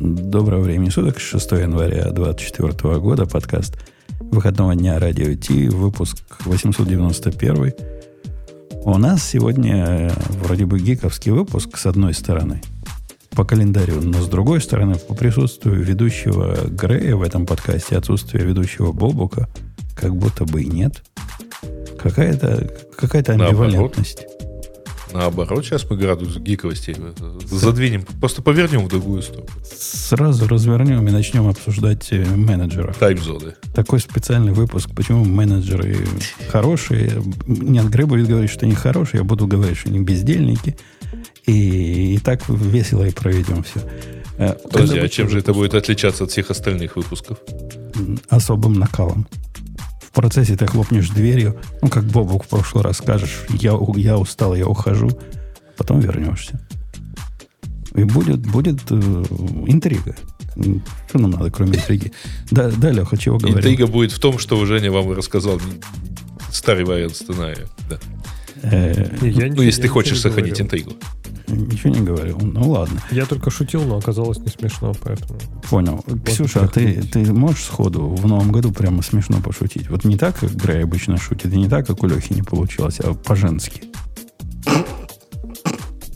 Доброго времени суток, 6 января 2024 года, подкаст выходного дня Радио Ти, выпуск 891. У нас сегодня э, вроде бы гиковский выпуск с одной стороны по календарю, но с другой стороны по присутствию ведущего Грея в этом подкасте, отсутствие ведущего Бобука, как будто бы и нет. Какая-то какая амбивалентность. Наоборот, сейчас мы градус гиковости задвинем, просто повернем в другую сторону. Сразу развернем и начнем обсуждать э, менеджеров. Таймзоны. Такой специальный выпуск, почему менеджеры хорошие. Нет, Грей будет говорить, что они хорошие, я буду говорить, что они бездельники. И, и так весело и проведем все. Э, Подожди, а чем же это будет отличаться от всех остальных выпусков? Особым накалом процессе ты хлопнешь дверью, ну, как Бобок в прошлый раз скажешь, я, я устал, я ухожу, потом вернешься. И будет, будет э, интрига. Что нам надо, кроме интриги? Да, да Леха, чего говорил? Интрига будет в том, что Женя вам рассказал старый вариант сценария. Да. Э, ну, если ты хочешь сохранить интригу. Ничего не говорил. Ну ладно. Я только шутил, но оказалось не смешно, поэтому. Понял. Вот Ксюша, а ты, ты можешь сходу в новом году прямо смешно пошутить? Вот не так, как Грей обычно шутит, и не так, как у Лехи не получилось, а по-женски.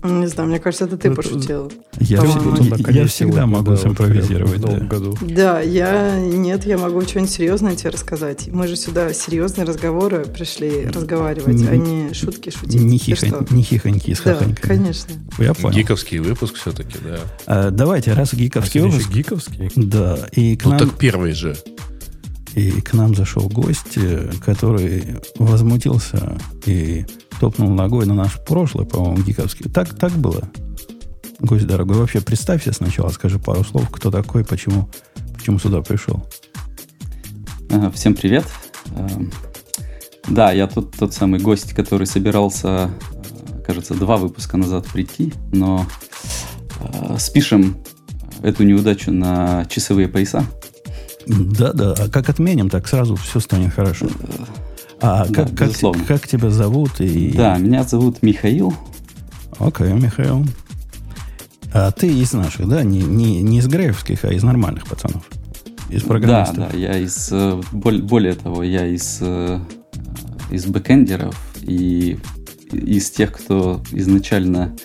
Не знаю, мне кажется, это ты ну, пошутил. Я, я, я всегда могу да, симпровизировать. В да. году. да, я... Нет, я могу что-нибудь серьезное тебе рассказать. Мы же сюда серьезные разговоры пришли разговаривать, не, а не шутки шутить. Не, хихонь, не хихоньки с Да, конечно. Я понял. Гиковский выпуск все-таки, да. А, давайте, раз гиковский а выпуск... гиковский? Да. И к ну, нам... так первый же. И к нам зашел гость, э, который возмутился и топнул ногой на наш прошлый, по-моему, гиковский. Так, так было? Гость дорогой, вообще представься сначала, скажи пару слов, кто такой, почему, почему сюда пришел. Всем привет. Эм, да, я тот, тот самый гость, который собирался, э, кажется, два выпуска назад прийти, но э, спишем эту неудачу на часовые пояса. Да, да. А как отменим, так сразу все станет хорошо. А да, как, как, как тебя зовут? И... Да, меня зовут Михаил. Окей, okay, Михаил. А ты из наших, да? Не, не, не из греевских, а из нормальных пацанов. Из программистов. Да, да, я из... Э, более того, я из, э, из бэкэндеров и из тех, кто изначально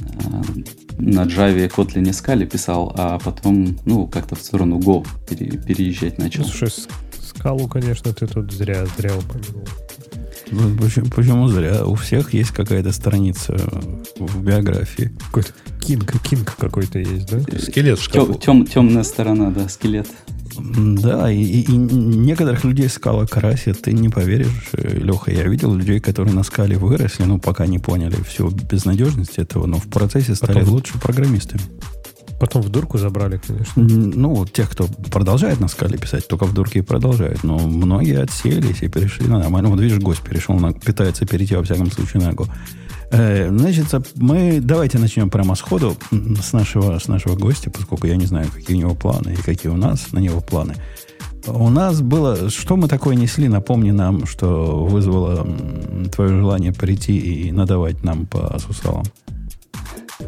э, на Java, Kotlin и Scala писал, а потом, ну, как-то в сторону Go пере, переезжать начал. Слушай, Скалу, конечно, ты тут зря, зря упомянул. Ну, почему, почему зря? У всех есть какая-то страница в биографии. Какой-то кинг, кинг какой-то есть, да? Скелет в шкафу. Тем, темная сторона, да, скелет. Да, и, и некоторых людей скала красит, ты не поверишь, э, Леха, я видел людей, которые на скале выросли, но пока не поняли всю безнадежность этого, но в процессе стали Потом... лучше программистами. Потом в дурку забрали, конечно. Ну, тех, кто продолжает на скале писать, только в дурке и продолжают. Но многие отселись и перешли на нормально. Вот видишь, гость перешел, на, пытается перейти, во всяком случае, на Go. Э, значит, мы давайте начнем прямо сходу с нашего, с нашего гостя, поскольку я не знаю, какие у него планы и какие у нас на него планы. У нас было... Что мы такое несли? Напомни нам, что вызвало твое желание прийти и надавать нам по сусалам.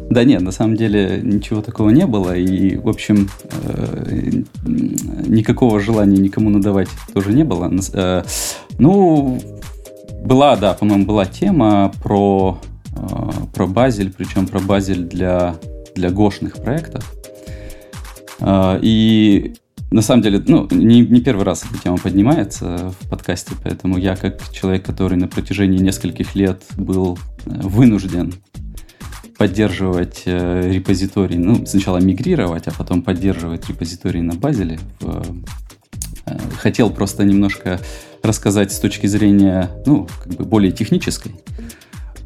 Да нет, на самом деле ничего такого не было. И, в общем, э, никакого желания никому надавать тоже не было. Э, ну, была, да, по-моему, была тема про, э, про Базель, причем про Базель для, для гошных проектов. И на самом деле, ну, не, не первый раз эта тема поднимается в подкасте, поэтому я, как человек, который на протяжении нескольких лет был вынужден поддерживать э, репозиторий, ну, сначала мигрировать, а потом поддерживать репозиторий на Базеле. В, э, хотел просто немножко рассказать с точки зрения, ну, как бы более технической,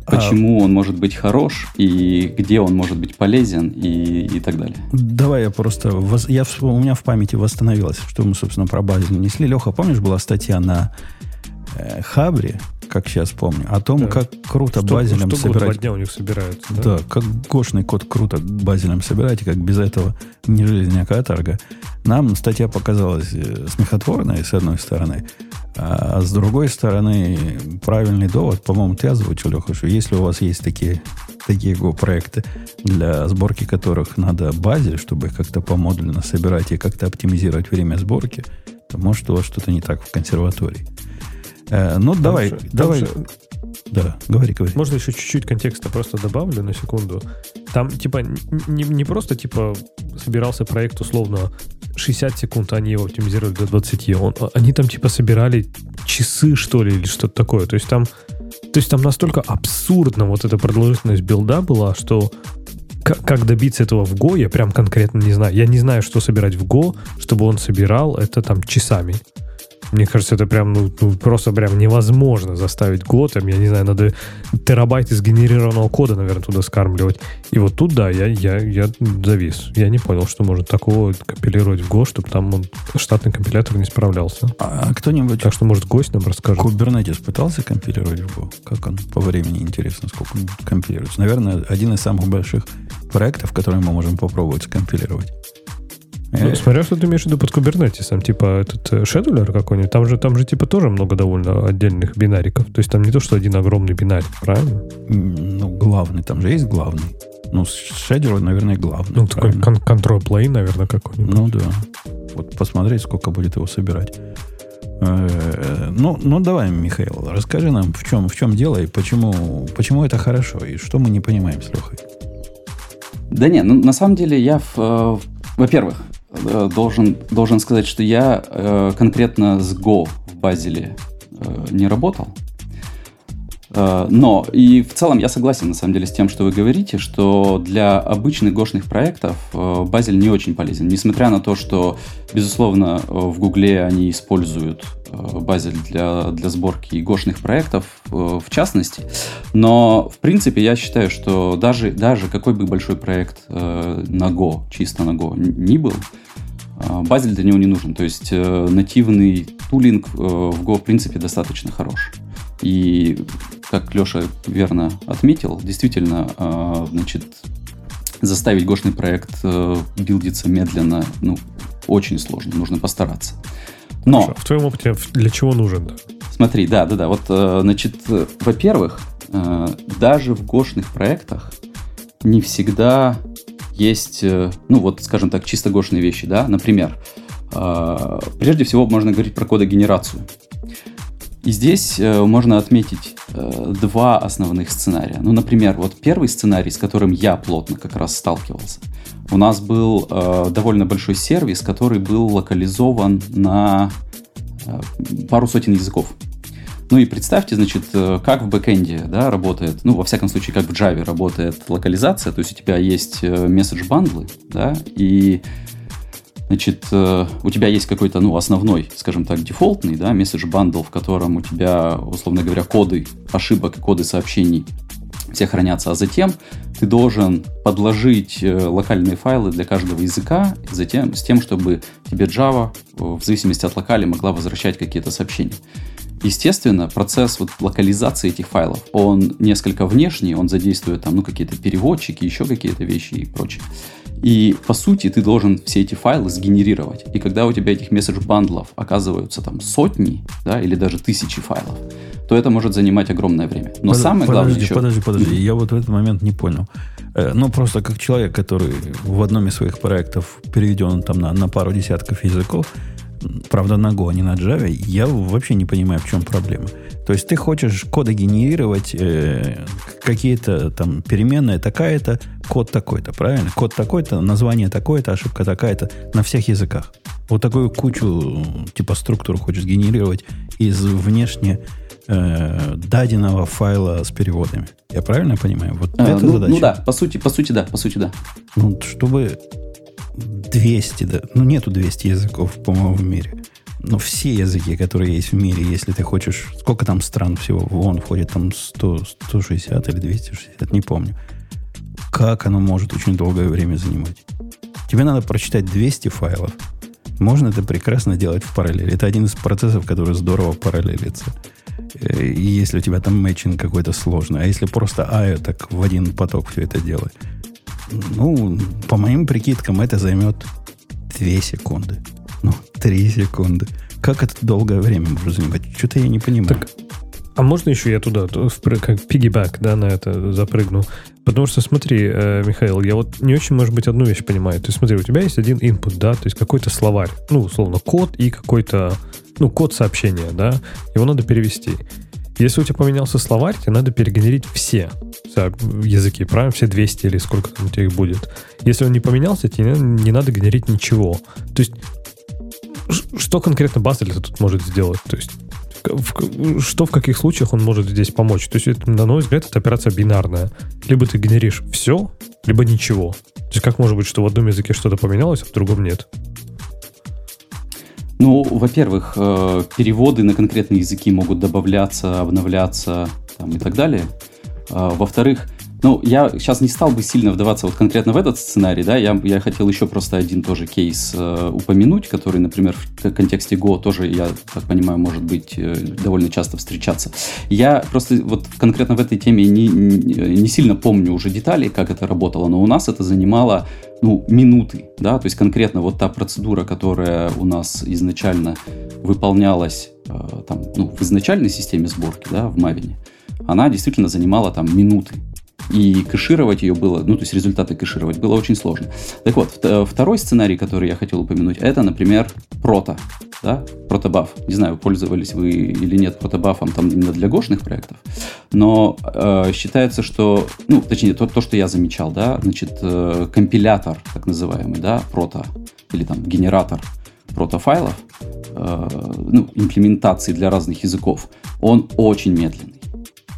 почему а... он может быть хорош и где он может быть полезен и, и так далее. Давай я просто... Я, у меня в памяти восстановилось, что мы, собственно, про Базель несли. Леха, помнишь, была статья на э, Хабре, как сейчас помню, о том, да. как круто что, базелем что собирать. Что дня у них собираются, да? Да, как гошный код круто базелем собирать, и как без этого не жизнь, а каторга. Нам статья показалась э, смехотворной, с одной стороны, а с другой стороны, правильный довод, по-моему, ты озвучил, Леха, что если у вас есть такие такие Go-проекты, для сборки которых надо базель, чтобы как-то помодленно собирать и как-то оптимизировать время сборки, то может у вас что-то не так в консерватории. Э, ну, там давай, же, давай. Же... Да, говори, говори. Можно еще чуть-чуть контекста просто добавлю на секунду. Там, типа, не, не просто, типа, собирался проект условно 60 секунд, они его оптимизировали до 20. Он, они там, типа, собирали часы, что ли, или что-то такое. То есть там, то есть там настолько абсурдно вот эта продолжительность билда была, что как, как добиться этого в Go, я прям конкретно не знаю. Я не знаю, что собирать в Go, чтобы он собирал это там часами. Мне кажется, это прям, ну, ну просто прям невозможно заставить Готэм. Я не знаю, надо терабайт из генерированного кода, наверное, туда скармливать. И вот тут, да, я, я, я завис. Я не понял, что может такого компилировать в Go, чтобы там он, штатный компилятор не справлялся. А, а кто-нибудь... Так что, может, гость нам расскажет. Kubernetes пытался компилировать в Go? Как он по времени интересно, сколько он компилируется? Наверное, один из самых больших проектов, которые мы можем попробовать скомпилировать. Ну, смотря, что ты имеешь в виду под кубернетисом, типа этот шедулер какой-нибудь, там же, там же типа тоже много довольно отдельных бинариков. То есть там не то, что один огромный бинарик, правильно? Ну, главный, там же есть главный. Ну, шедулер, наверное, главный. Ну, такой кон- control plane, наверное, какой-нибудь. Ну, да. Вот посмотреть, сколько будет его собирать. Э, ну, ну, давай, Михаил, расскажи нам, в чем, в чем дело и почему, почему это хорошо, и что мы не понимаем с Лехой. Да не, ну, на самом деле я, в, э, во-первых, Э, должен, должен сказать, что я э, конкретно с Go в Базеле э, не работал. Э, но и в целом я согласен на самом деле с тем, что вы говорите, что для обычных гошных проектов э, Базель не очень полезен. Несмотря на то, что, безусловно, в Гугле они используют Э, базель для, для сборки гошных проектов э, в частности. Но, в принципе, я считаю, что даже, даже какой бы большой проект э, на Go, чисто на Go, ни был, базель для него не нужен. То есть нативный тулинг в Go, в принципе, достаточно хорош. И, как Леша верно отметил, действительно, значит, заставить гошный проект билдиться медленно, ну, очень сложно, нужно постараться. Но... В твоем опыте для чего нужен? Да? Смотри, да, да, да. Вот, э, значит, во-первых, э, даже в гошных проектах не всегда есть, э, ну вот, скажем так, чисто гошные вещи, да. Например, прежде всего можно говорить про кодогенерацию. И здесь можно отметить два основных сценария. Ну, например, вот первый сценарий, с которым я плотно как раз сталкивался – у нас был э, довольно большой сервис, который был локализован на э, пару сотен языков. Ну и представьте, значит, э, как в бэкэнде да, работает, ну, во всяком случае, как в Java работает локализация, то есть у тебя есть message bundle ы, да, и Значит, э, у тебя есть какой-то, ну, основной, скажем так, дефолтный, да, message bundle, в котором у тебя, условно говоря, коды ошибок коды сообщений все хранятся, а затем ты должен подложить э, локальные файлы для каждого языка, затем с тем, чтобы тебе Java э, в зависимости от локали могла возвращать какие-то сообщения. Естественно, процесс вот локализации этих файлов, он несколько внешний, он задействует там, ну, какие-то переводчики, еще какие-то вещи и прочее. И, по сути, ты должен все эти файлы сгенерировать. И когда у тебя этих месседж-бандлов оказываются там сотни, да, или даже тысячи файлов, то это может занимать огромное время. Но Под, самое подожди, главное еще... Подожди, подожди, я вот в этот момент не понял. Э, ну, просто как человек, который в одном из своих проектов переведен там на, на пару десятков языков, правда, на Go, а не на Java, я вообще не понимаю, в чем проблема. То есть ты хочешь коды генерировать, э, какие-то там переменные такая-то, код такой-то, правильно? Код такой-то, название такое-то, ошибка такая-то на всех языках. Вот такую кучу типа структур хочешь генерировать из внешне э, даденного файла с переводами. Я правильно понимаю? Вот а, это ну, задача. Ну да, по сути, по сути, да, по сути, да. Ну, чтобы 200, да, ну нету 200 языков, по-моему, в мире. Но все языки, которые есть в мире, если ты хочешь... Сколько там стран всего? Вон входит там 100, 160 или 260, не помню. Как оно может очень долгое время занимать? Тебе надо прочитать 200 файлов. Можно это прекрасно делать в параллели. Это один из процессов, который здорово параллелится. Э, если у тебя там мэтчинг какой-то сложный, а если просто АЭ так в один поток все это делать, ну, по моим прикидкам, это займет 2 секунды. Ну, 3 секунды. Как это долгое время может занимать? Что-то я не понимаю. Так, А можно еще я туда, как пигибэк, да, на это запрыгну? Потому что, смотри, э, Михаил, я вот не очень, может быть, одну вещь понимаю. То есть, смотри, у тебя есть один input, да, то есть какой-то словарь, ну, условно, код и какой-то, ну, код сообщения, да, его надо перевести. Если у тебя поменялся словарь, тебе надо перегенерить все языки, правильно? Все 200 или сколько там у тебя их будет. Если он не поменялся, тебе не надо генерить ничего. То есть, что конкретно Бассель тут может сделать? То есть, в, что в каких случаях он может здесь помочь? То есть, это, на мой взгляд, это операция бинарная. Либо ты генеришь все, либо ничего. То есть, как может быть, что в одном языке что-то поменялось, а в другом нет? Ну, во-первых, э, переводы на конкретные языки могут добавляться, обновляться там, и так далее. А, во-вторых, ну, я сейчас не стал бы сильно вдаваться вот конкретно в этот сценарий, да, я, я хотел еще просто один тоже кейс э, упомянуть, который, например, в контексте Go тоже, я так понимаю, может быть э, довольно часто встречаться. Я просто вот конкретно в этой теме не, не, сильно помню уже детали, как это работало, но у нас это занимало ну, минуты, да, то есть конкретно вот та процедура, которая у нас изначально выполнялась э, там, ну, в изначальной системе сборки, да, в Мавине, она действительно занимала там минуты. И кэшировать ее было, ну, то есть результаты кэшировать было очень сложно. Так вот, второй сценарий, который я хотел упомянуть, это, например, прото, да, протобаф. Не знаю, пользовались вы или нет протобафом там именно для гошных проектов, но э, считается, что, ну, точнее, то, то, что я замечал, да, значит, э, компилятор, так называемый, да, прото, или там генератор протофайлов, э, ну, имплементации для разных языков, он очень медленный.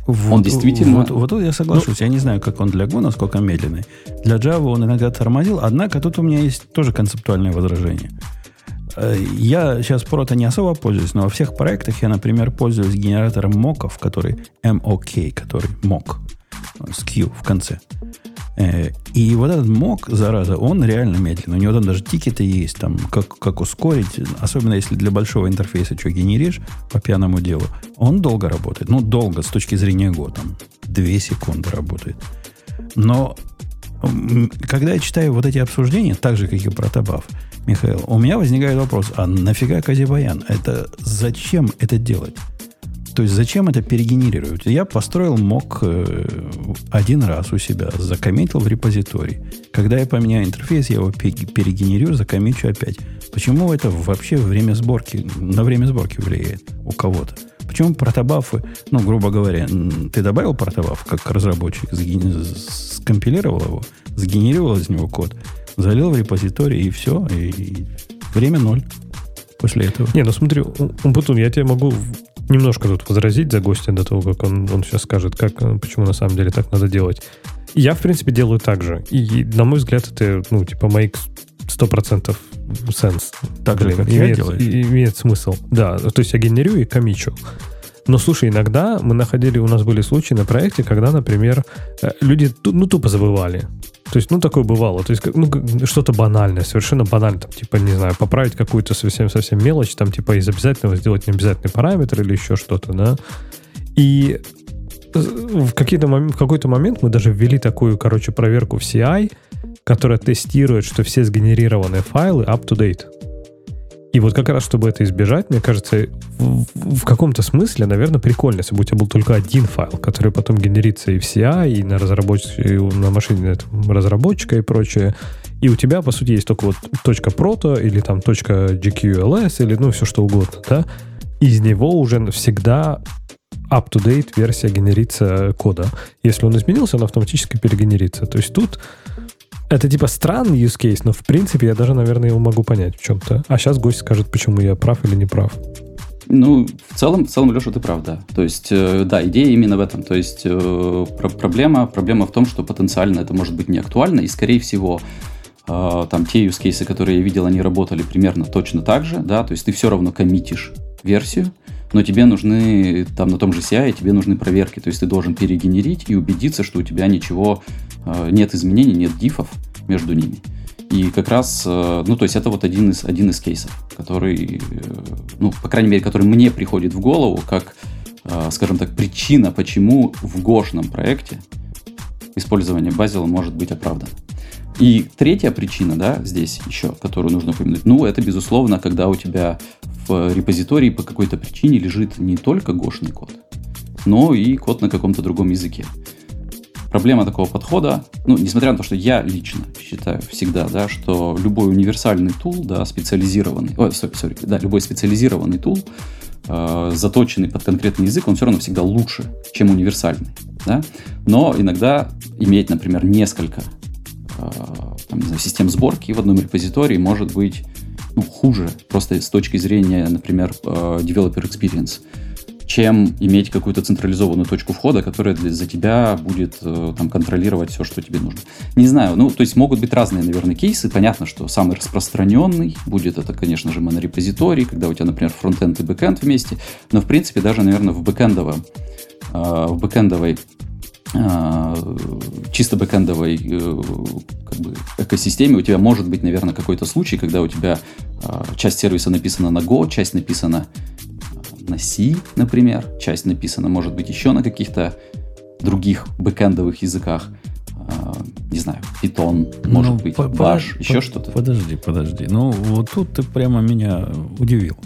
Вот, он действительно... Вот, вот, вот я соглашусь. Ну, я не знаю, как он для Go, насколько медленный. Для Java он иногда тормозил. Однако тут у меня есть тоже концептуальное возражение. Э, я сейчас прото не особо пользуюсь, но во всех проектах я, например, пользуюсь генератором моков, который MOK, который мок с Q в конце. Э, и вот этот мок, зараза, он реально медленный. У него там даже тикеты есть, там, как, как ускорить, особенно если для большого интерфейса что генеришь по пьяному делу. Он долго работает. Ну, долго с точки зрения Go, там, 2 секунды работает. Но когда я читаю вот эти обсуждения, так же, как и про Табаф, Михаил, у меня возникает вопрос, а нафига Казибаян? Это зачем это делать? То есть зачем это перегенерировать? Я построил мок э, один раз у себя, закоммитил в репозитории. Когда я поменяю интерфейс, я его перегенерирую, закоммичу опять. Почему это вообще время сборки, на время сборки влияет у кого-то? Почему протобафы, ну, грубо говоря, ты добавил протобаф как разработчик, скомпилировал его, сгенерировал из него код, залил в репозиторий, и все, и время ноль после этого. Не, ну смотри, Умпутун, я тебе могу немножко тут возразить за гостя до того, как он, он сейчас скажет, как, почему на самом деле так надо делать. Я, в принципе, делаю так же. И, на мой взгляд, это, ну, типа, make 100% сенс. Так же, как имеет, я делаю. Имеет смысл. Да, то есть я генерю и комичу. Но слушай, иногда мы находили, у нас были случаи на проекте, когда, например, э, люди ну, тупо забывали. То есть, ну, такое бывало. То есть, ну, что-то банальное, совершенно банальное, там, типа, не знаю, поправить какую-то совсем-совсем мелочь, там, типа, из обязательного сделать необязательный параметр или еще что-то, да. И в, какие-то в какой-то момент мы даже ввели такую, короче, проверку в CI, которая тестирует, что все сгенерированные файлы up-to-date. И вот как раз, чтобы это избежать, мне кажется, в, в каком-то смысле, наверное, прикольно, если бы у тебя был только один файл, который потом генерится и в CI, и на разработчике, и на машине разработчика и прочее. И у тебя, по сути, есть только вот точка прото или там точка GQLS или ну все что угодно, да? Из него уже всегда up-to-date версия генерится кода. Если он изменился, он автоматически перегенерится. То есть тут это типа странный use case, но в принципе я даже, наверное, его могу понять в чем-то. А сейчас гость скажет, почему я прав или не прав. Ну, в целом, в целом, Леша, ты прав, да. То есть, э, да, идея именно в этом. То есть, э, про проблема, проблема в том, что потенциально это может быть не актуально, и, скорее всего, э, там те use cases, которые я видел, они работали примерно точно так же, да, то есть ты все равно коммитишь версию, но тебе нужны, там на том же CI, тебе нужны проверки, то есть ты должен перегенерить и убедиться, что у тебя ничего, э, нет изменений, нет дифов между ними. И как раз, э, ну, то есть это вот один из, один из кейсов, который, э, ну, по крайней мере, который мне приходит в голову, как, скажем так, причина, почему в гошном проекте использование базила может быть оправдано. И третья причина, да, здесь еще, которую нужно упомянуть, ну, это, безусловно, когда у тебя в репозитории по какой-то причине лежит не только гошный код, но и код на каком-то другом языке. Проблема такого подхода, ну, несмотря на то, что я лично считаю всегда, да, что любой универсальный тул, да, специализированный, ой, sorry, sorry, да, любой специализированный тул, э, заточенный под конкретный язык, он все равно всегда лучше, чем универсальный, да. Но иногда иметь, например, несколько там, не знаю, систем сборки в одном репозитории может быть ну, хуже, просто с точки зрения, например, э, developer experience чем иметь какую-то централизованную точку входа, которая для, за тебя будет э, там, контролировать все, что тебе нужно. Не знаю, ну, то есть могут быть разные, наверное, кейсы. Понятно, что самый распространенный будет это, конечно же, монорепозиторий, когда у тебя, например, фронтенд и бэкенд вместе. Но, в принципе, даже, наверное, в бэкэндовом, э, в бэкэндовой э, чисто бэкэндовой э, как бы, экосистеме у тебя может быть, наверное, какой-то случай, когда у тебя э, часть сервиса написана на Go, часть написана на C, например, часть написана, может быть, еще на каких-то других бэкэндовых языках. Не знаю, Python, может ну, быть, по, Bash, по, еще по, что-то. Подожди, подожди. Ну, вот тут ты прямо меня удивил.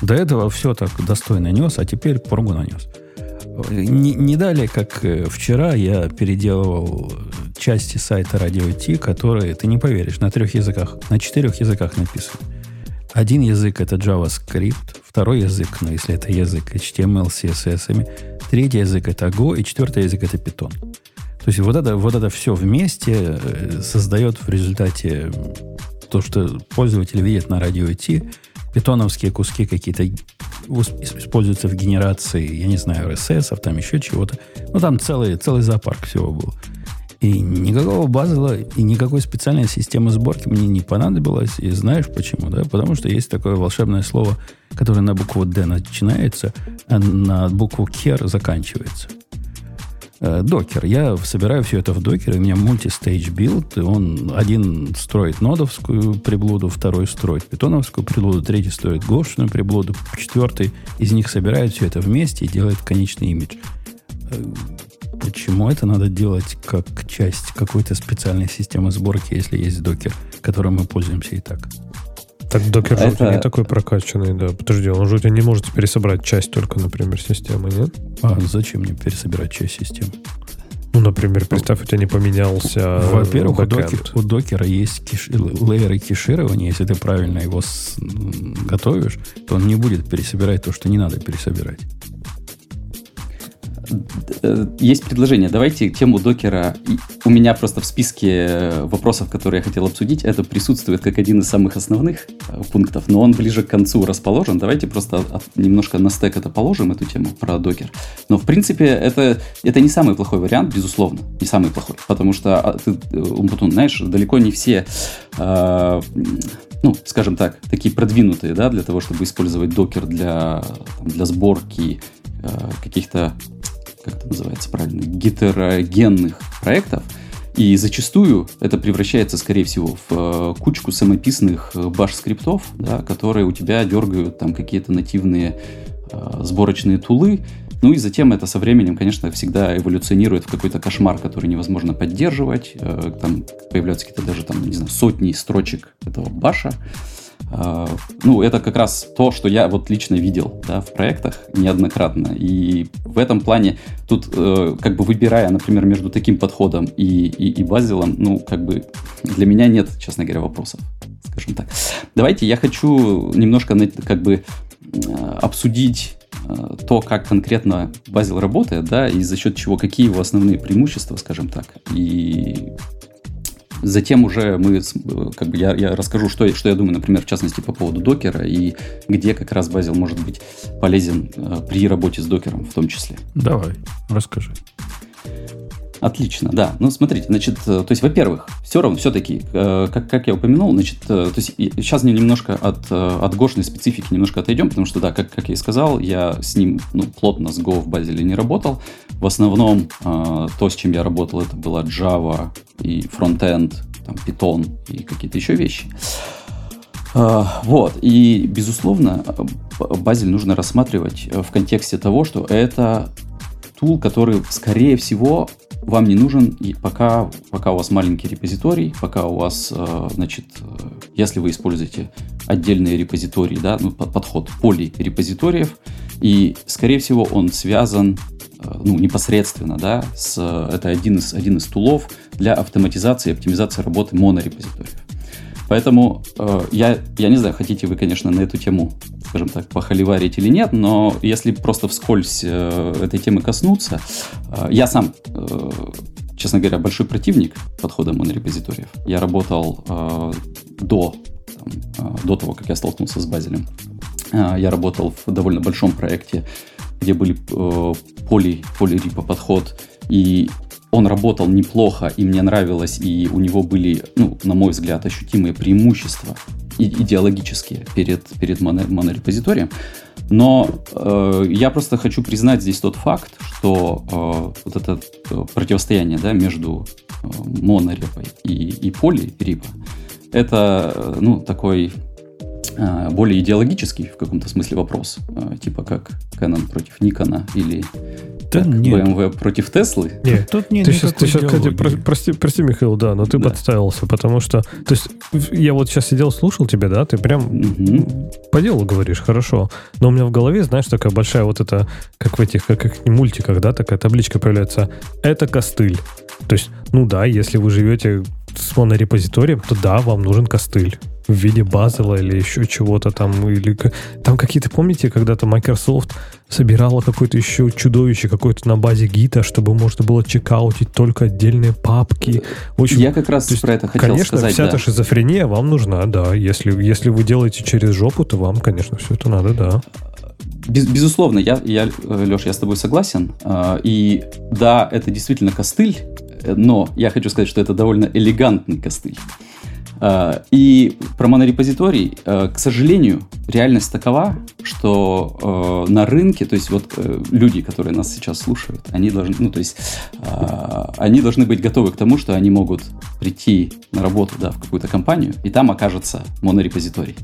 До этого все так достойно нес, а теперь поргу нанес. Не, не далее, как э, вчера, я переделывал части сайта Radio T, которые, ты не поверишь, на трех языках, на четырех языках написаны. Один язык это JavaScript, второй язык, ну, если это язык HTML, CSS, третий язык это Go, и четвертый язык это Python. То есть вот это, вот это все вместе э, создает в результате то, что пользователь видит на радио IT, питоновские куски какие-то используются в генерации, я не знаю, RSS, там еще чего-то. Ну, там целый, целый зоопарк всего был. И никакого базового и никакой специальной системы сборки мне не понадобилось. И знаешь почему, да? Потому что есть такое волшебное слово, которое на букву D начинается, а на букву KER заканчивается. Э, Docker. Я собираю все это в докер, у меня multistage build, он один строит нодовскую приблуду, второй строит питоновскую приблуду, третий строит гошную приблуду, четвертый из них собирает все это вместе и делает конечный имидж э, Почему это надо делать как часть какой-то специальной системы сборки, если есть докер, которым мы пользуемся и так? Так докер же это... не такой прокачанный, да. Подожди, он же у тебя не может пересобрать часть только, например, системы, нет? А зачем мне пересобирать часть системы? Ну, например, представь, у тебя не поменялся Во-первых, у, докер, у докера есть киш, лейеры кеширования. Если ты правильно его с, готовишь, то он не будет пересобирать то, что не надо пересобирать. Э, есть предложение. Давайте тему докера. У меня просто в списке вопросов, которые я хотел обсудить, это присутствует как один из самых основных э, пунктов, но он ближе к концу расположен. Давайте просто немножко на стек это положим, эту тему про докер. Но, в принципе, это, это не самый плохой вариант, безусловно. Не самый плохой. Потому что, а, ты, э, Умпутун, знаешь, далеко не все э, ну, скажем так, такие продвинутые, да, для того, чтобы использовать докер для, для сборки э, каких-то как это называется правильно, гетерогенных проектов, и зачастую это превращается, скорее всего, в э, кучку самописных э, баш-скриптов, да, которые у тебя дергают там какие-то нативные э, сборочные тулы, ну и затем это со временем, конечно, всегда эволюционирует в какой-то кошмар, который невозможно поддерживать. Э, там появляются какие-то даже там, не знаю, сотни строчек этого баша. А, ну, это как раз то, что я вот лично видел да, в проектах неоднократно. И в этом плане тут, э, как бы выбирая, например, между таким подходом и, и, и базилом, ну, как бы для меня нет, честно говоря, вопросов, скажем так. Давайте я хочу немножко, как бы, э, обсудить э, то, как конкретно базил работает, да, и за счет чего, какие его основные преимущества, скажем так, и Затем уже мы, как бы я, я расскажу, что, что я думаю, например, в частности, по поводу докера и где как раз базил может быть полезен э, при работе с докером в том числе. Давай, расскажи. Отлично, да. Ну, смотрите, значит, э, то есть, во-первых, все равно, все-таки, э, как, как я упомянул, значит, э, то есть, сейчас немножко от, от гошной специфики немножко отойдем, потому что, да, как, как я и сказал, я с ним, ну, плотно с Go в Базеле не работал. В основном, то, с чем я работал, это была Java и Frontend, там, Python и какие-то еще вещи. Вот, и, безусловно, Базель нужно рассматривать в контексте того, что это тул, который, скорее всего, вам не нужен, и пока, пока у вас маленький репозиторий, пока у вас, э, значит, э, если вы используете отдельные репозитории, да, ну, подход полирепозиториев, и, скорее всего, он связан ну, непосредственно, да, с, это один из, один из тулов для автоматизации и оптимизации работы монорепозиториев. Поэтому э, я, я не знаю, хотите вы, конечно, на эту тему, скажем так, похоливарить или нет, но если просто вскользь э, этой темы коснуться, э, я сам, э, честно говоря, большой противник подхода монорепозиториев. Я работал э, до, там, э, до того, как я столкнулся с Базелем. Э, я работал в довольно большом проекте, где были э, поли, полирипа подход, и он работал неплохо, и мне нравилось, и у него были, ну, на мой взгляд, ощутимые преимущества идеологические перед, перед монорепозиторием. Но э, я просто хочу признать здесь тот факт, что э, вот это э, противостояние да, между э, монорепой и, и полирипа, это э, ну, такой более идеологический в каком-то смысле вопрос, э, типа как Canon против Никона или да так, нет. BMW против Теслы? Нет, тут нет ты сейчас, ты сейчас, кстати, про, прости, прости, Михаил, да, но ты да. подставился, потому что, то есть, я вот сейчас сидел, слушал тебя, да, ты прям угу. по делу говоришь, хорошо, но у меня в голове, знаешь, такая большая вот эта, как в этих, как, как мультиках, да, такая табличка появляется, это костыль. То есть, ну да, если вы живете с монорепозиторием, то да, вам нужен костыль в виде базела или еще чего-то там. Или... Там какие-то, помните, когда-то Microsoft собирала какое-то еще чудовище какое-то на базе гита, чтобы можно было чекаутить только отдельные папки. Общем, Я как раз есть, про это хотел конечно, сказать. вся да. эта шизофрения вам нужна, да. Если, если вы делаете через жопу, то вам, конечно, все это надо, да. Без, безусловно, я, я, Леш, я с тобой согласен. А, и да, это действительно костыль, но я хочу сказать, что это довольно элегантный костыль. А, и про монорепозиторий, а, к сожалению, реальность такова, что а, на рынке, то есть вот э, люди, которые нас сейчас слушают, они должны, ну, то есть они должны быть готовы к тому, что они могут прийти на работу да, в какую-то компанию, и там окажется монорепозиторий.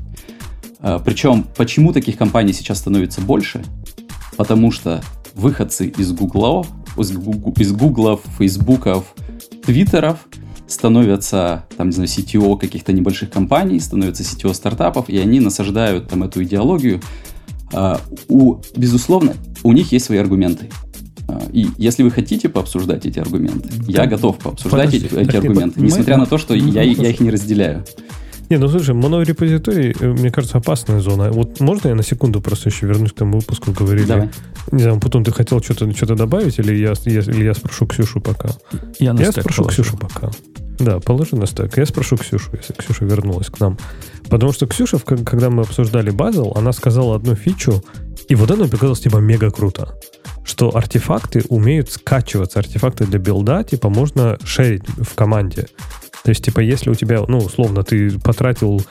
Причем, почему таких компаний сейчас становится больше? Потому что выходцы из Гугла, из Гуглов, Фейсбуков, Твиттеров – становятся, там, не знаю, CTO каких-то небольших компаний, становятся CTO стартапов, и они насаждают там эту идеологию. Uh, у, безусловно, у них есть свои аргументы. Uh, и если вы хотите пообсуждать эти аргументы, да. я готов пообсуждать Подожди, эти, эти аргументы, мы, несмотря мы, на то, что мы, я, я их не разделяю. Не, ну слушай, монорепозиторий, э, мне кажется, опасная зона. Вот можно я на секунду просто еще вернусь к тому выпуску, говорили? Давай. Не знаю, потом ты хотел что-то что добавить, или я, я, или я спрошу Ксюшу пока? Я, я спрошу положу. Ксюшу пока. Да, положи на стек. Я спрошу Ксюшу, если Ксюша вернулась к нам. Потому что Ксюша, когда мы обсуждали Базел, она сказала одну фичу, и вот она показалось типа мега круто. Что артефакты умеют скачиваться. Артефакты для билда, типа, можно шерить в команде. То есть, типа, если у тебя, ну, условно, ты потратил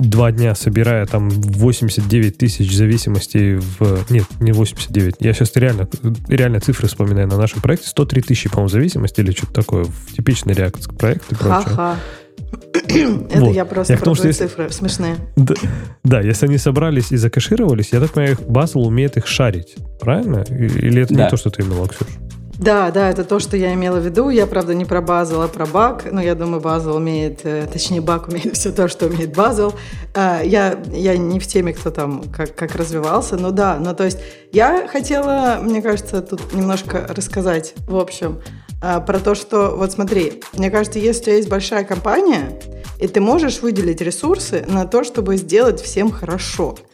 два дня, собирая там 89 тысяч зависимостей в... Нет, не 89. Я сейчас реально, реально цифры вспоминаю на нашем проекте. 103 тысячи, по-моему, зависимостей или что-то такое. В типичный React проект и прочее. Ха-ха. Это вот. я просто я про что цифры если... смешные. Да, да, если они собрались и закэшировались, я так понимаю, Bazel умеет их шарить, правильно? Или это да. не то, что ты имела, Ксюша? Да, да, это то, что я имела в виду. Я, правда, не про Базел, а про баг. Но я думаю, Базел умеет, э, точнее, баг умеет все то, что умеет Базел. А, я, я не в теме, кто там как, как развивался, но да. Ну, то есть я хотела, мне кажется, тут немножко рассказать, в общем, а, про то, что, вот смотри, мне кажется, если есть большая компания, и ты можешь выделить ресурсы на то, чтобы сделать всем хорошо –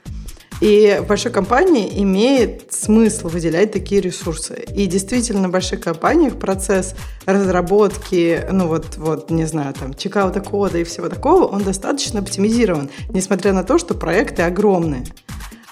и большой компании имеет смысл выделять такие ресурсы. И действительно, в больших компаниях процесс разработки, ну вот, вот не знаю, там, чекаута кода и всего такого, он достаточно оптимизирован, несмотря на то, что проекты огромные.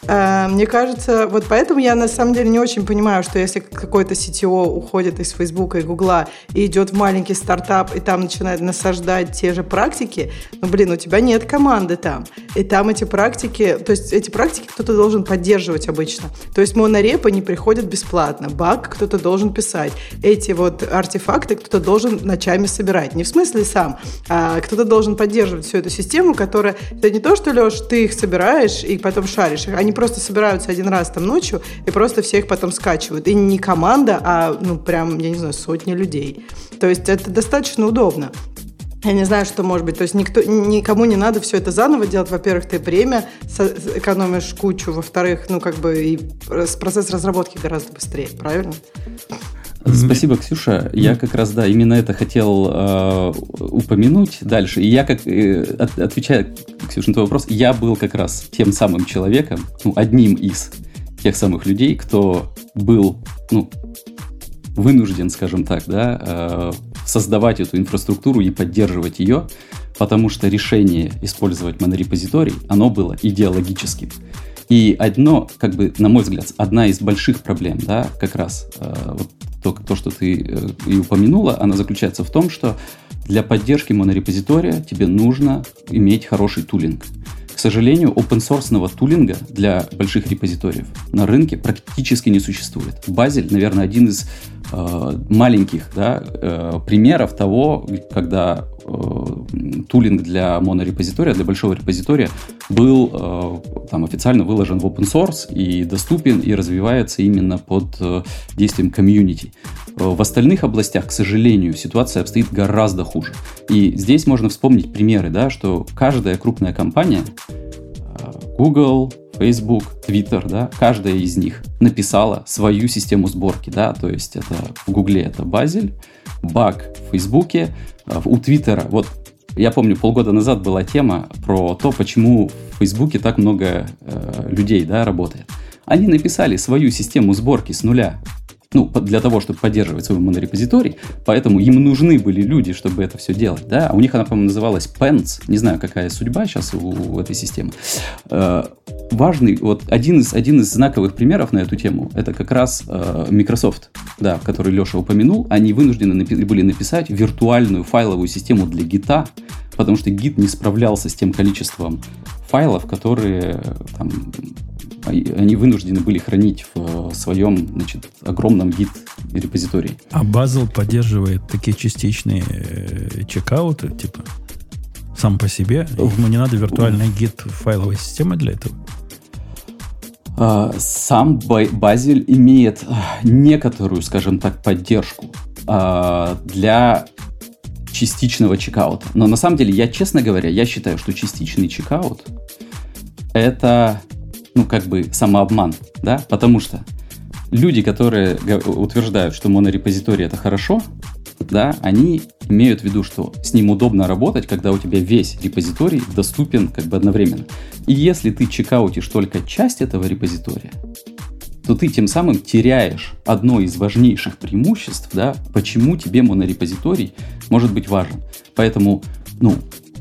Э, мне кажется, вот поэтому я на самом деле не очень понимаю, что если какой-то CTO уходит из Фейсбука и Гугла и идет в маленький стартап и там начинает насаждать те же практики, ну, блин, у тебя нет команды там. И там эти практики, то есть эти практики кто-то должен поддерживать обычно. То есть монорепы не приходят бесплатно, баг кто-то должен писать. Эти вот артефакты кто-то должен ночами собирать. Не в смысле сам, а кто-то должен поддерживать всю эту систему, которая... Это не то, что, Леш, ты их собираешь и потом шаришь. Они просто собираются один раз там ночью и просто всех потом скачивают. И не команда, а, ну, прям, я не знаю, сотни людей. То есть это достаточно удобно. Я не знаю, что может быть. То есть никто, никому не надо все это заново делать. Во-первых, ты время экономишь кучу. Во-вторых, ну как бы и процесс разработки гораздо быстрее, правильно? Спасибо, Ксюша. Я как раз, да, именно это хотел э, упомянуть дальше. И я, как э, от, отвечая, Ксюша, на твой вопрос, я был как раз тем самым человеком, ну, одним из тех самых людей, кто был, ну, вынужден, скажем так, да, э, создавать эту инфраструктуру и поддерживать ее, потому что решение использовать монорепозиторий, оно было идеологическим. И одно, как бы, на мой взгляд, одна из больших проблем, да, как раз э, вот то, то, что ты э, и упомянула, она заключается в том, что для поддержки монорепозитория тебе нужно иметь хороший тулинг. К сожалению, open-source тулинга для больших репозиториев на рынке практически не существует. Базель, наверное, один из маленьких да, э, примеров того, когда э, тулинг для монорепозитория, для большого репозитория был э, там официально выложен в open source и доступен и развивается именно под э, действием комьюнити. Э, в остальных областях, к сожалению, ситуация обстоит гораздо хуже. И здесь можно вспомнить примеры, да, что каждая крупная компания, э, Google, Facebook, Twitter, да, каждая из них написала свою систему сборки, да, то есть это в Гугле это Базель, Баг в Фейсбуке, э, у Твиттера, вот я помню, полгода назад была тема про то, почему в Фейсбуке так много э, людей да, работает. Они написали свою систему сборки с нуля ну, для того, чтобы поддерживать свой монорепозиторий, поэтому им нужны были люди, чтобы это все делать, да, у них она, по-моему, называлась Pens, не знаю, какая судьба сейчас у, у этой системы. Э, важный, вот один из, один из знаковых примеров на эту тему, это как раз э, Microsoft, да, который Леша упомянул, они вынуждены напи- были написать виртуальную файловую систему для гита, потому что гид не справлялся с тем количеством файлов, которые там, они вынуждены были хранить в своем значит, огромном гид репозитории. А Bazel поддерживает такие частичные э, чекауты, типа, сам по себе? Ему не надо виртуальный гид файловой системы для этого? А, сам Базель имеет некоторую, скажем так, поддержку а, для частичного чекаута. Но на самом деле, я, честно говоря, я считаю, что частичный чекаут это, ну, как бы самообман, да, потому что люди, которые утверждают, что монорепозиторий это хорошо, да, они имеют в виду, что с ним удобно работать, когда у тебя весь репозиторий доступен как бы одновременно. И если ты чекаутишь только часть этого репозитория, то ты тем самым теряешь одно из важнейших преимуществ, да, почему тебе монорепозиторий может быть важен. Поэтому, ну,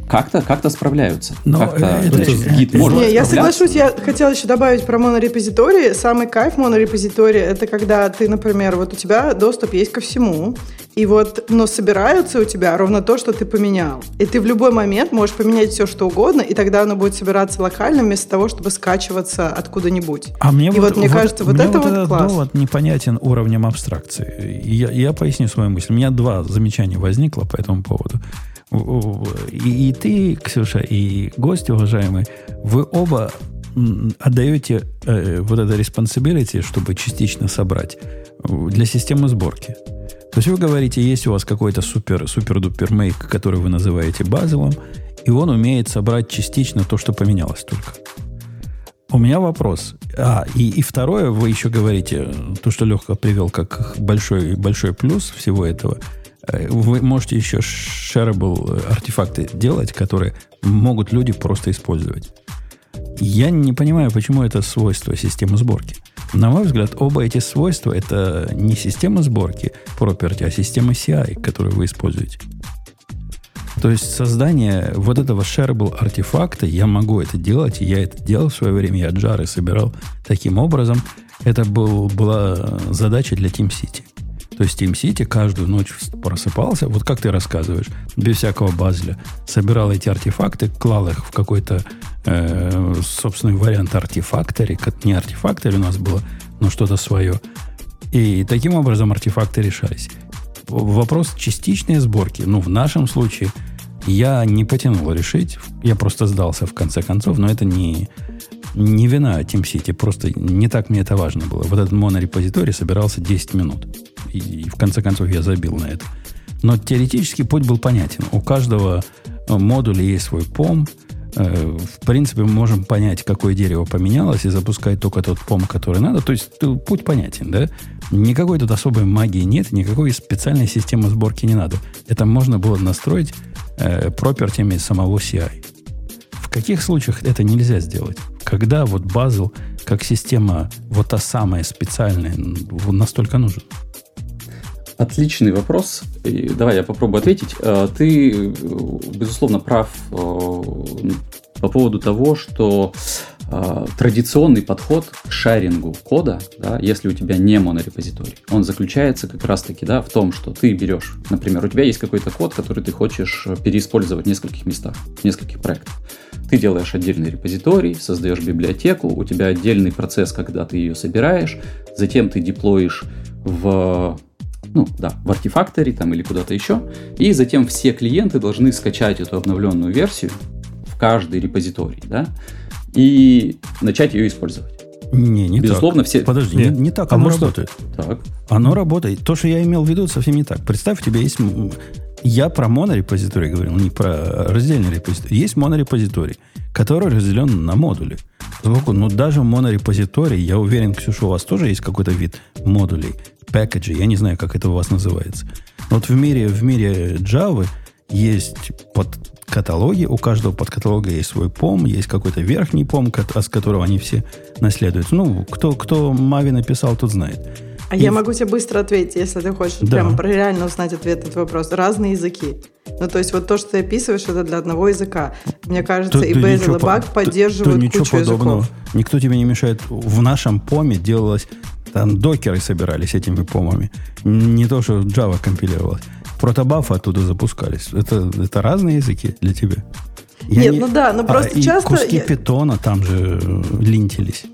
как-то как справляются. Но как-то это, это, гид может не, Я соглашусь, я хотела еще добавить про монорепозитории. Самый кайф монорепозитории это когда ты, например, вот у тебя доступ есть ко всему, и вот, но собираются у тебя ровно то, что ты поменял. И ты в любой момент можешь поменять все, что угодно, и тогда оно будет собираться локально вместо того, чтобы скачиваться откуда-нибудь. А мне и вот, вот мне вот, кажется, вот это вот, вот класс. довод непонятен уровнем абстракции. Я, я поясню свою мысль. У меня два замечания возникло по эту поводу. И, и ты, Ксюша, и гости, уважаемые, вы оба отдаете э, вот это responsibility, чтобы частично собрать для системы сборки. То есть вы говорите, есть у вас какой-то супер, супер-дупер мейк, который вы называете базовым, и он умеет собрать частично то, что поменялось только. У меня вопрос. А, и, и второе, вы еще говорите, то, что Легко привел как большой, большой плюс всего этого – Э, вы можете еще shareable э, артефакты делать, которые могут люди просто использовать. Я не понимаю, почему это свойство системы сборки. На мой взгляд, оба эти свойства это не система сборки property, а система CI, которую вы используете. То есть создание вот этого shareable артефакта, я могу это делать, и я это делал в свое время, я джары собирал таким образом. Это был, была задача для TeamCity. То есть Team каждую ночь просыпался, вот как ты рассказываешь, без всякого базля, собирал эти артефакты, клал их в какой-то э, собственный вариант артефактори, как не артефактори у нас было, но что-то свое. И таким образом артефакты решались. Вопрос частичной сборки. Ну, в нашем случае я не потянул решить. Я просто сдался в конце концов, но это не, не вина TeamCity. Просто не так мне это важно было. Вот этот монорепозиторий собирался 10 минут. И, и в конце концов я забил на это. Но теоретически путь был понятен. У каждого э, модуля есть свой POM. Э, в принципе, мы можем понять, какое дерево поменялось, и запускать только тот POM, который надо. То есть путь понятен, да? Никакой тут особой магии нет, никакой специальной системы сборки не надо. Это можно было настроить э, пропертями самого CI. В каких случаях это нельзя сделать? Когда вот Bazel как система, вот та самая специальная, настолько нужен? Отличный вопрос. И давай я попробую ответить. Э, ты, безусловно, прав э, по поводу того, что э, традиционный подход к шарингу кода, да, если у тебя не монорепозиторий, он заключается как раз-таки да, в том, что ты берешь, например, у тебя есть какой-то код, который ты хочешь переиспользовать в нескольких местах, в нескольких проектах. Ты делаешь отдельный репозиторий, создаешь библиотеку, у тебя отдельный процесс, когда ты ее собираешь, затем ты деплоишь в ну да, в артефакторе там или куда-то еще, и затем все клиенты должны скачать эту обновленную версию в каждый репозиторий, да, и начать ее использовать. Не, не Безусловно, так. все... Подожди, не, не так а оно работает. Так. Оно работает. То, что я имел в виду, совсем не так. Представь, у тебя есть... Я про монорепозиторий говорил, не про раздельный репозиторий. Есть монорепозиторий, который разделен на модули. Ну, даже монорепозиторий, я уверен, Ксюша, у вас тоже есть какой-то вид модулей, пакеджи, я не знаю, как это у вас называется. Но вот в мире, в мире Java есть под каталоги, у каждого подкаталога есть свой пом, есть какой-то верхний пом, с которого они все наследуются. Ну, кто, кто Мави написал, тот знает. А я могу тебе быстро ответить, если ты хочешь да. прямо реально узнать ответ на этот вопрос. Разные языки. Ну, то есть вот то, что ты описываешь, это для одного языка. Мне кажется, тут, и Bazel, и Bug поддерживают тут, тут кучу подобного. языков. Никто тебе не мешает. В нашем поме делалось там докеры собирались этими помами. Не то, что Java компилировалась. Протобафы оттуда запускались. Это, это разные языки для тебя. Я Нет, не... ну да, но просто а, часто... куски я... питона там же линтились.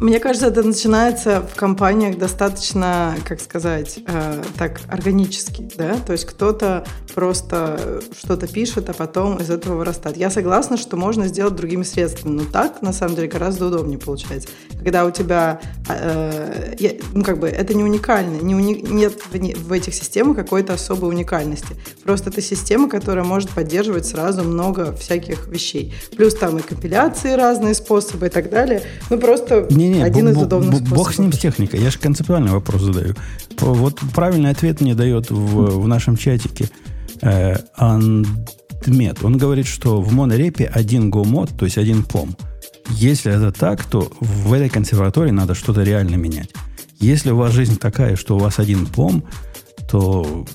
Мне кажется, это начинается в компаниях достаточно, как сказать, э, так органически, да, то есть кто-то просто что-то пишет, а потом из этого вырастает. Я согласна, что можно сделать другими средствами, но так, на самом деле, гораздо удобнее получается. Когда у тебя, э, я, ну, как бы, это не уникально, не уни, нет в, в этих системах какой-то особой уникальности. Просто это система, которая может поддерживать сразу много всяких вещей. Плюс там и компиляции разные способы и так далее. Ну, просто не, не, один из удобных способов. Бог с ним с техникой. Я же концептуальный вопрос задаю. Вот правильный ответ мне дает в, в нашем чатике э, Андмет. Он говорит, что в монорепе один GoMod, то есть один POM. Если это так, то в этой консерватории надо что-то реально менять. Если у вас жизнь такая, что у вас один POM, то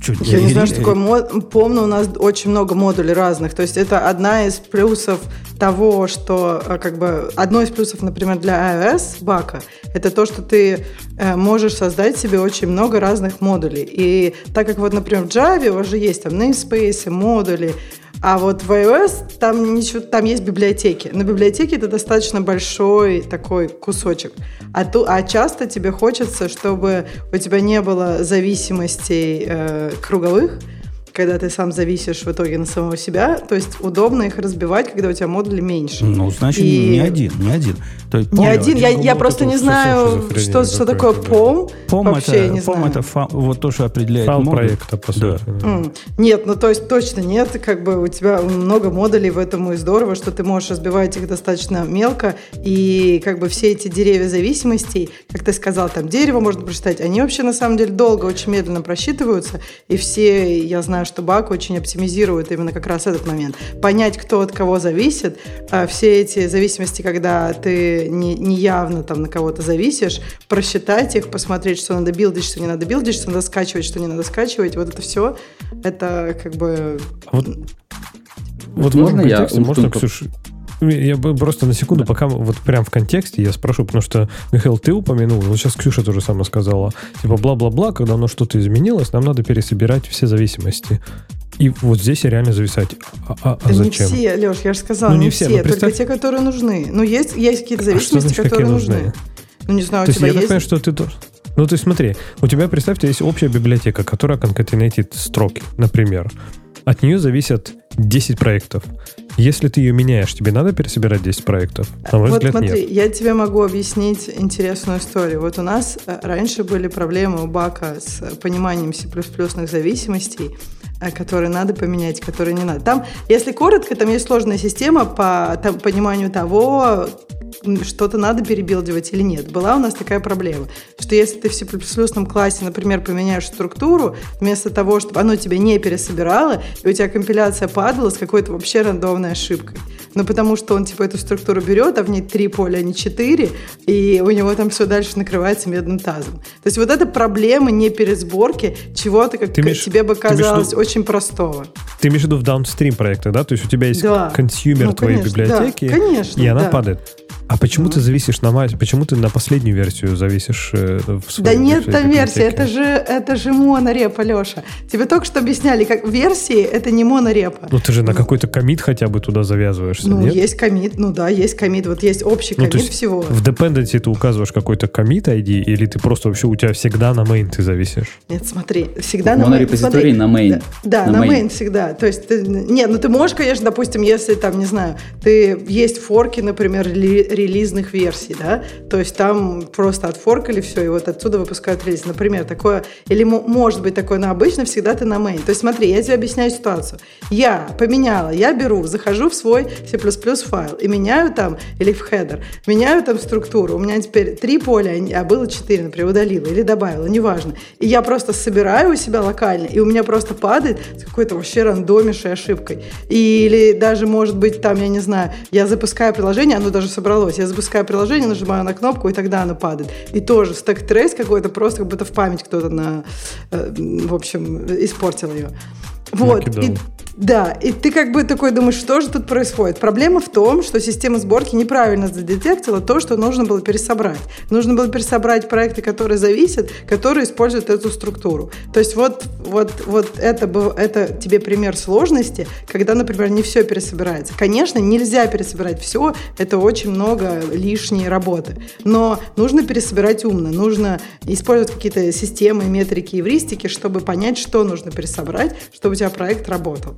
Чуть я, не знаю, что такое мод. Помню, у нас очень много модулей разных. То есть это одна из плюсов того, что э, как бы одно из плюсов, например, для iOS бака, это то, что ты э, можешь создать себе очень много разных модулей. И так как вот, например, в Java у вас же есть там namespace, модули, а вот в iOS там, ничего, там есть библиотеки. Но библиотеки это достаточно большой такой кусочек. А, ту, а часто тебе хочется, чтобы у тебя не было зависимостей э, круговых, когда ты сам зависишь в итоге на самого себя, то есть удобно их разбивать, когда у тебя модули меньше. Ну, значит, и... не один, не один. То есть, не один, я, я просто не знаю, что, что такое POM. POM Вообще, это, не POM знаю. это фа, вот то, что определяет Файл модуль. проекта, по сути. Да. Mm. Нет, ну то есть точно нет, как бы у тебя много модулей в этом и здорово, что ты можешь разбивать их достаточно мелко, и как бы все эти деревья зависимостей, как ты сказал, там дерево можно прочитать, они вообще на самом деле долго, очень медленно просчитываются, и все, я знаю, что баг очень оптимизирует именно как раз этот момент. Понять, кто от кого зависит, а все эти зависимости, когда ты не, не явно там на кого-то зависишь, просчитать их, посмотреть, что надо билдить, что не надо билдить, что надо скачивать, что не надо скачивать, вот это все, это как бы... Вот, вот можно я... Можно, Ксюш, я бы просто на секунду, пока вот прям в контексте я спрошу, потому что, Михаил, ты упомянул, вот сейчас Ксюша тоже самое сказала, типа бла-бла-бла, когда оно что-то изменилось, нам надо пересобирать все зависимости. И вот здесь реально зависать. А, а, а зачем? Не все, Леш, я же сказала, ну, не, не все, все представь... только те, которые нужны. Ну, есть, есть какие-то зависимости, а что значит, которые нужны? нужны. Ну, не знаю, то у тебя есть, я так понимаю, что ты тоже... Ну, то есть смотри, у тебя, представьте, есть общая библиотека, которая конкатенейтит строки, например. От нее зависят 10 проектов. Если ты ее меняешь, тебе надо пересобирать 10 проектов? На мой вот взгляд, смотри, нет. я тебе могу объяснить интересную историю. Вот у нас э, раньше были проблемы у Бака с пониманием C++ зависимостей, э, которые надо поменять, которые не надо. Там, если коротко, там есть сложная система по там, пониманию того, что-то надо перебилдивать или нет. Была у нас такая проблема, что если ты в C++ классе, например, поменяешь структуру, вместо того, чтобы оно тебя не пересобирало, и у тебя компиляция падала с какой-то вообще рандомной ошибкой. Ну, потому что он, типа, эту структуру берет, а в ней три поля, а не четыре, и у него там все дальше накрывается медным тазом. То есть вот эта проблема не пересборки чего-то, как ты имеешь, тебе бы казалось, виду, очень простого. Ты имеешь в виду в downstream проектах, да? То есть у тебя есть да. consumer ну, твоей конечно, библиотеки, да, конечно, и она да. падает. А почему ты зависишь на мать? Почему ты на последнюю версию зависишь э, в своей Да нет, там версия, это же, это же монорепа, Леша. Тебе только что объясняли, как версии это не монорепа. Ну ты же на какой-то комит хотя бы туда завязываешься, Ну, нет? есть комит, ну да, есть комит. Вот есть общий ну, комит всего. В dependency ты указываешь какой-то комит ID, или ты просто вообще у тебя всегда на main ты зависишь? Нет, смотри, всегда на main. Монорепозиторий на main. Да, да на, на main. main всегда. То есть, ты, нет, ну ты можешь, конечно, допустим, если там, не знаю, ты есть форки, например, релизных версий, да, то есть там просто отфоркали все, и вот отсюда выпускают релиз. Например, такое, или может быть такое, но обычно всегда ты на main. То есть смотри, я тебе объясняю ситуацию. Я поменяла, я беру, захожу в свой C++ файл и меняю там, или в header, меняю там структуру. У меня теперь три поля, а было четыре, например, удалила или добавила, неважно. И я просто собираю у себя локально, и у меня просто падает с какой-то вообще рандомейшей ошибкой. Или даже, может быть, там, я не знаю, я запускаю приложение, оно даже собралось, я запускаю приложение, приложение, нажимаю на кнопку, и тогда оно падает. И тоже стек трейс какой-то, просто как будто в память кто-то на, э, в общем, испортил ее. Вот. И, да, и ты как бы такой думаешь, что же тут происходит? Проблема в том, что система сборки неправильно задетектила то, что нужно было пересобрать. Нужно было пересобрать проекты, которые зависят, которые используют эту структуру. То есть вот, вот, вот это, это тебе пример сложности, когда, например, не все пересобирается. Конечно, нельзя пересобирать все, это очень много лишней работы. Но нужно пересобирать умно, нужно использовать какие-то системы, метрики, эвристики, чтобы понять, что нужно пересобрать, чтобы тебя проект работал.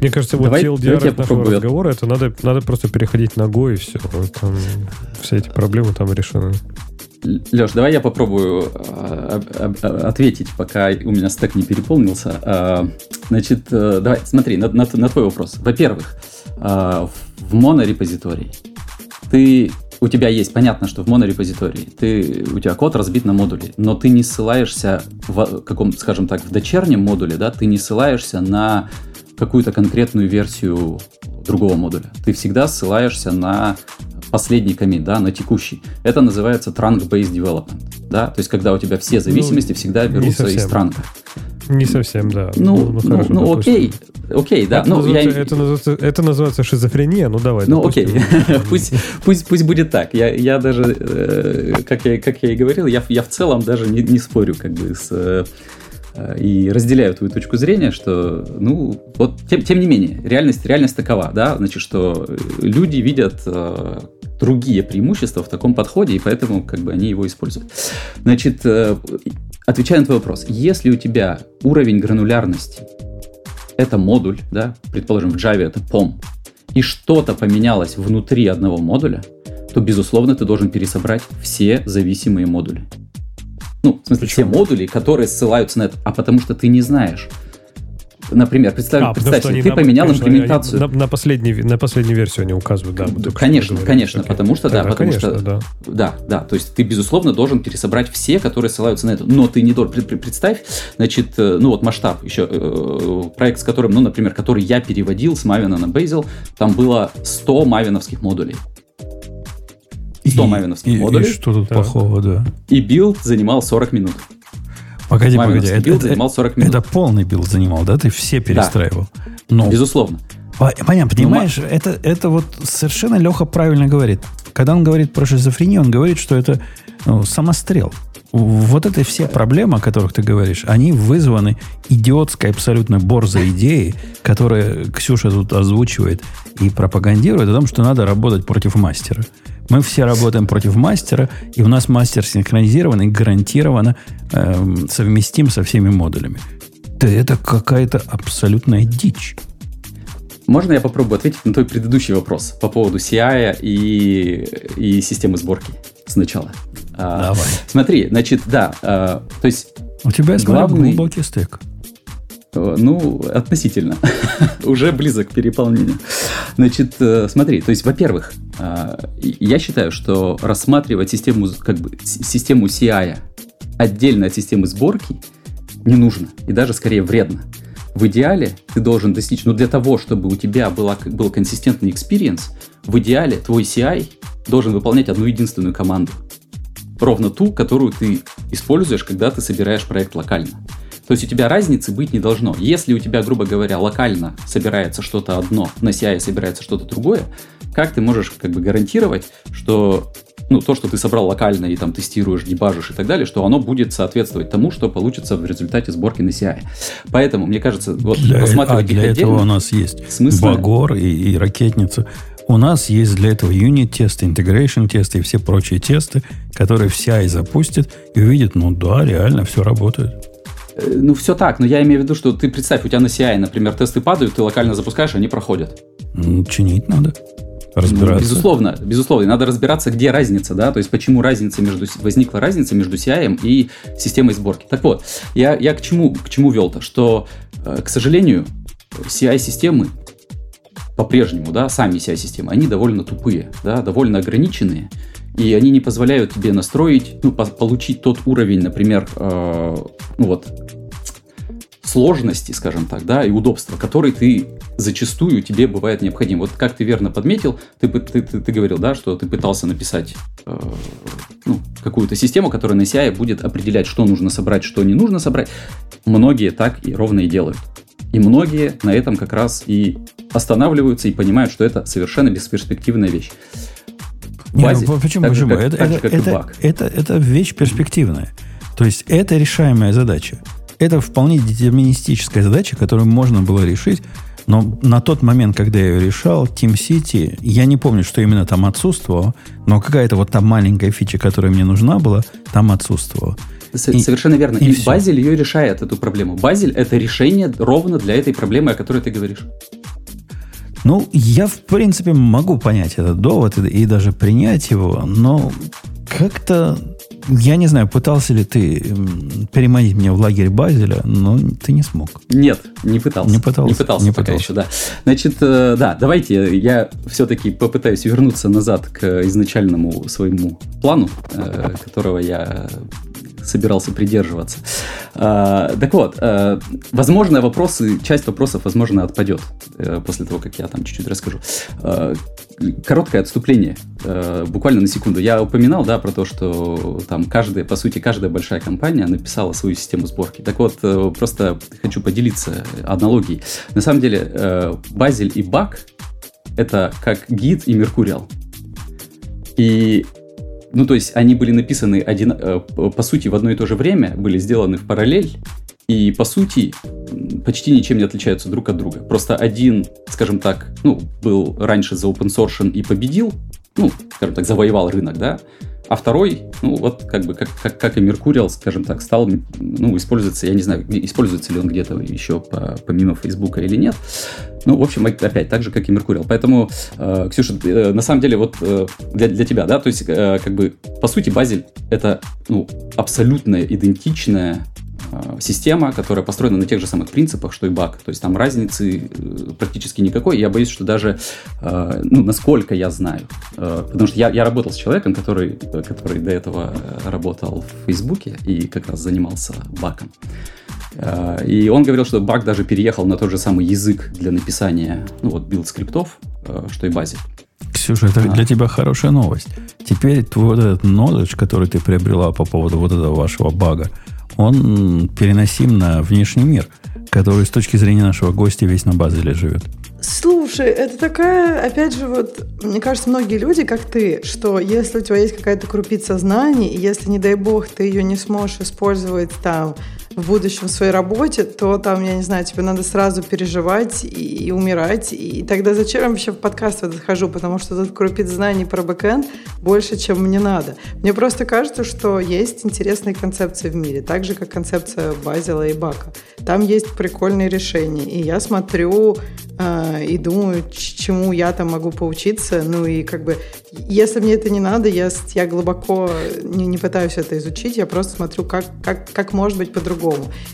Мне кажется, вот Давай, TLDR нашего попробую. разговора, это надо, надо просто переходить на Go и все. Там, все эти проблемы там решены. Леш, давай я попробую а, ответить, пока у меня стек не переполнился. А, значит, э, давай, смотри, на, на, на твой вопрос. Во-первых, а, в монорепозитории ты у тебя есть, понятно, что в монорепозитории ты, у тебя код разбит на модули, но ты не ссылаешься в каком, скажем так, в дочернем модуле, да, ты не ссылаешься на какую-то конкретную версию другого модуля. Ты всегда ссылаешься на последний комит, да, на текущий. Это называется trunk-based development, да, то есть когда у тебя все зависимости ну, всегда берутся из транка. Не совсем, да. Ну, ну, ну, ну хорошо, ну окей, окей, да. Это, ну, называется, я... это, называется, это называется шизофрения, ну давай. Ну допустим. окей, пусть, пусть, пусть будет так. Я, я даже, э, как, я, как я и говорил, я, я в целом даже не, не спорю как бы с э, и разделяю твою точку зрения, что, ну, вот, тем, тем не менее, реальность, реальность такова, да, значит, что люди видят э, другие преимущества в таком подходе, и поэтому, как бы, они его используют. Значит, э, отвечая на твой вопрос, если у тебя уровень гранулярности это модуль, да, предположим, в Java это POM, и что-то поменялось внутри одного модуля, то, безусловно, ты должен пересобрать все зависимые модули. Ну, в смысле, Почему? все модули, которые ссылаются на это, а потому что ты не знаешь. Например, представь, а, представь ты на, поменял конечно, имплементацию. На, на, последний, на последнюю версию они указывают, да. Вот конечно, конечно, okay. потому что, да, Тогда, потому конечно, что, да. да, да, то есть ты, безусловно, должен пересобрать все, которые ссылаются на это, но ты не должен, представь, значит, э, ну вот масштаб, еще э, проект, с которым, ну, например, который я переводил с Мавена на Bazel, там было 100 мавеновских модулей. 100 и, мавеновских и, модулей. И что тут да. плохого, да. И build занимал 40 минут. Погоди, погоди. Это, build занимал 40 минут. Это полный build занимал, да? Ты все перестраивал? Да. Но... Безусловно. Понятно, понимаешь, Но... это, это вот совершенно Леха правильно говорит. Когда он говорит про шизофрению, он говорит, что это ну, самострел. Вот это все проблемы, о которых ты говоришь, они вызваны идиотской, абсолютно борзой идеей, которую Ксюша тут озвучивает и пропагандирует о том, что надо работать против мастера. Мы все работаем против мастера, и у нас мастер синхронизирован и гарантированно э, совместим со всеми модулями. Да это какая-то абсолютная дичь. можно я попробую ответить на твой предыдущий вопрос по поводу CI и, и системы сборки сначала? А, Давай. Смотри, значит, да, а, то есть... У тебя, я главный... глубокий стек. Э, ну, относительно. Уже близок к переполнению. Значит, э, смотри, то есть, во-первых, я считаю, что рассматривать систему, как бы, систему CI отдельно от системы сборки не нужно. И даже скорее вредно в идеале ты должен достичь, ну для того, чтобы у тебя была, был консистентный experience, в идеале твой CI должен выполнять одну единственную команду. Ровно ту, которую ты используешь, когда ты собираешь проект локально. То есть у тебя разницы быть не должно. Если у тебя, грубо говоря, локально собирается что-то одно, на CI собирается что-то другое, как ты можешь как бы гарантировать, что ну, то, что ты собрал локально и там тестируешь, дебажишь и так далее, что оно будет соответствовать тому, что получится в результате сборки на CI. Поэтому, мне кажется, вот для, рассматривать а для этого у нас есть смысла... Багор и, и ракетница. У нас есть для этого юнит-тесты, integration тесты и все прочие тесты, которые в CI запустят и увидят, ну да, реально все работает. Э, ну, все так, но я имею в виду, что ты представь, у тебя на CI, например, тесты падают, ты локально запускаешь, они проходят. Ну, чинить надо разбираться. Ну, безусловно, безусловно. Надо разбираться, где разница, да, то есть почему разница между, возникла разница между CI и системой сборки. Так вот, я, я к чему, к чему вел-то, что, э, к сожалению, CI-системы по-прежнему, да, сами CI-системы, они довольно тупые, да, довольно ограниченные, и они не позволяют тебе настроить, ну, по получить тот уровень, например, э, ну вот, сложности, скажем так, да, и удобства, который ты зачастую тебе бывает необходим. Вот как ты верно подметил, ты, ты, ты, ты говорил, да, что ты пытался написать э, ну, какую-то систему, которая на CI будет определять, что нужно собрать, что не нужно собрать. Многие так и ровно и делают. И многие на этом как раз и останавливаются и понимают, что это совершенно бесперспективная вещь. Базе, Нет, почему? Так почему? Как, это, так это, же, это, это, это вещь перспективная. То есть это решаемая задача. Это вполне детерминистическая задача, которую можно было решить, но на тот момент, когда я ее решал, Team City, я не помню, что именно там отсутствовало, но какая-то вот та маленькая фича, которая мне нужна была, там отсутствовала. И, Совершенно верно. И, и Базель ее решает, эту проблему. Базель – это решение ровно для этой проблемы, о которой ты говоришь. Ну, я, в принципе, могу понять этот довод и, и даже принять его, но как-то я не знаю, пытался ли ты переманить меня в лагерь Базеля, но ты не смог. Нет, не пытался. Не пытался. Не пытался не пока пытался. еще, да. Значит, э, да, давайте я все-таки попытаюсь вернуться назад к изначальному своему плану, э, которого я собирался придерживаться. А, так вот, а, возможно, вопросы, часть вопросов, возможно, отпадет а, после того, как я там чуть-чуть расскажу. А, короткое отступление, а, буквально на секунду. Я упоминал, да, про то, что там каждая, по сути, каждая большая компания написала свою систему сборки. Так вот, просто хочу поделиться аналогией. На самом деле, Базель и Бак это как гид и Меркуриал. И ну, то есть они были написаны один, э, по сути в одно и то же время, были сделаны в параллель, и по сути почти ничем не отличаются друг от друга. Просто один, скажем так, ну, был раньше за open source и победил, ну, скажем так, завоевал рынок, да, а второй, ну, вот как бы, как, как, как и Mercurial, скажем так, стал, ну, использоваться, я не знаю, используется ли он где-то еще по, помимо Фейсбука или нет. Ну, в общем, опять, так же, как и Mercurial. Поэтому, э, Ксюша, э, на самом деле, вот э, для, для тебя, да, то есть, э, как бы, по сути, Базель — это, ну, абсолютно идентичная система, которая построена на тех же самых принципах, что и бак. То есть там разницы э, практически никакой. Я боюсь, что даже, э, ну, насколько я знаю, потому что я, я работал с человеком, который, который до этого работал в Фейсбуке и как раз занимался Buck ом. И он говорил, что Buck даже переехал на тот же самый язык для написания, ну вот, build скриптов, что и Bazel. Ксюша, это а. для тебя хорошая новость. Теперь твой вот этот knowledge, который ты приобрела по поводу вот этого вашего Buck а, он переносим на внешний мир, который с точки зрения нашего гостя весь на Bazel е живет. Слушай, это такая, опять же, вот, мне кажется, многие люди, как ты, что если у тебя есть какая-то крупица знаний, если, не дай бог, ты ее не сможешь использовать там в будущем в своей работе, то там, я не знаю, тебе надо сразу переживать и, и умирать. И тогда зачем я вообще в подкаст этот хожу? Потому что тут крупит знаний про бэкэнд больше, чем мне надо. Мне просто кажется, что есть интересные концепции в мире, так же, как концепция Базила и Бака. Там есть прикольные решения. И я смотрю э, и думаю, чему я там могу поучиться. Ну и как бы, если мне это не надо, я, я глубоко не, не пытаюсь это изучить, я просто смотрю, как, как, как может быть по-другому.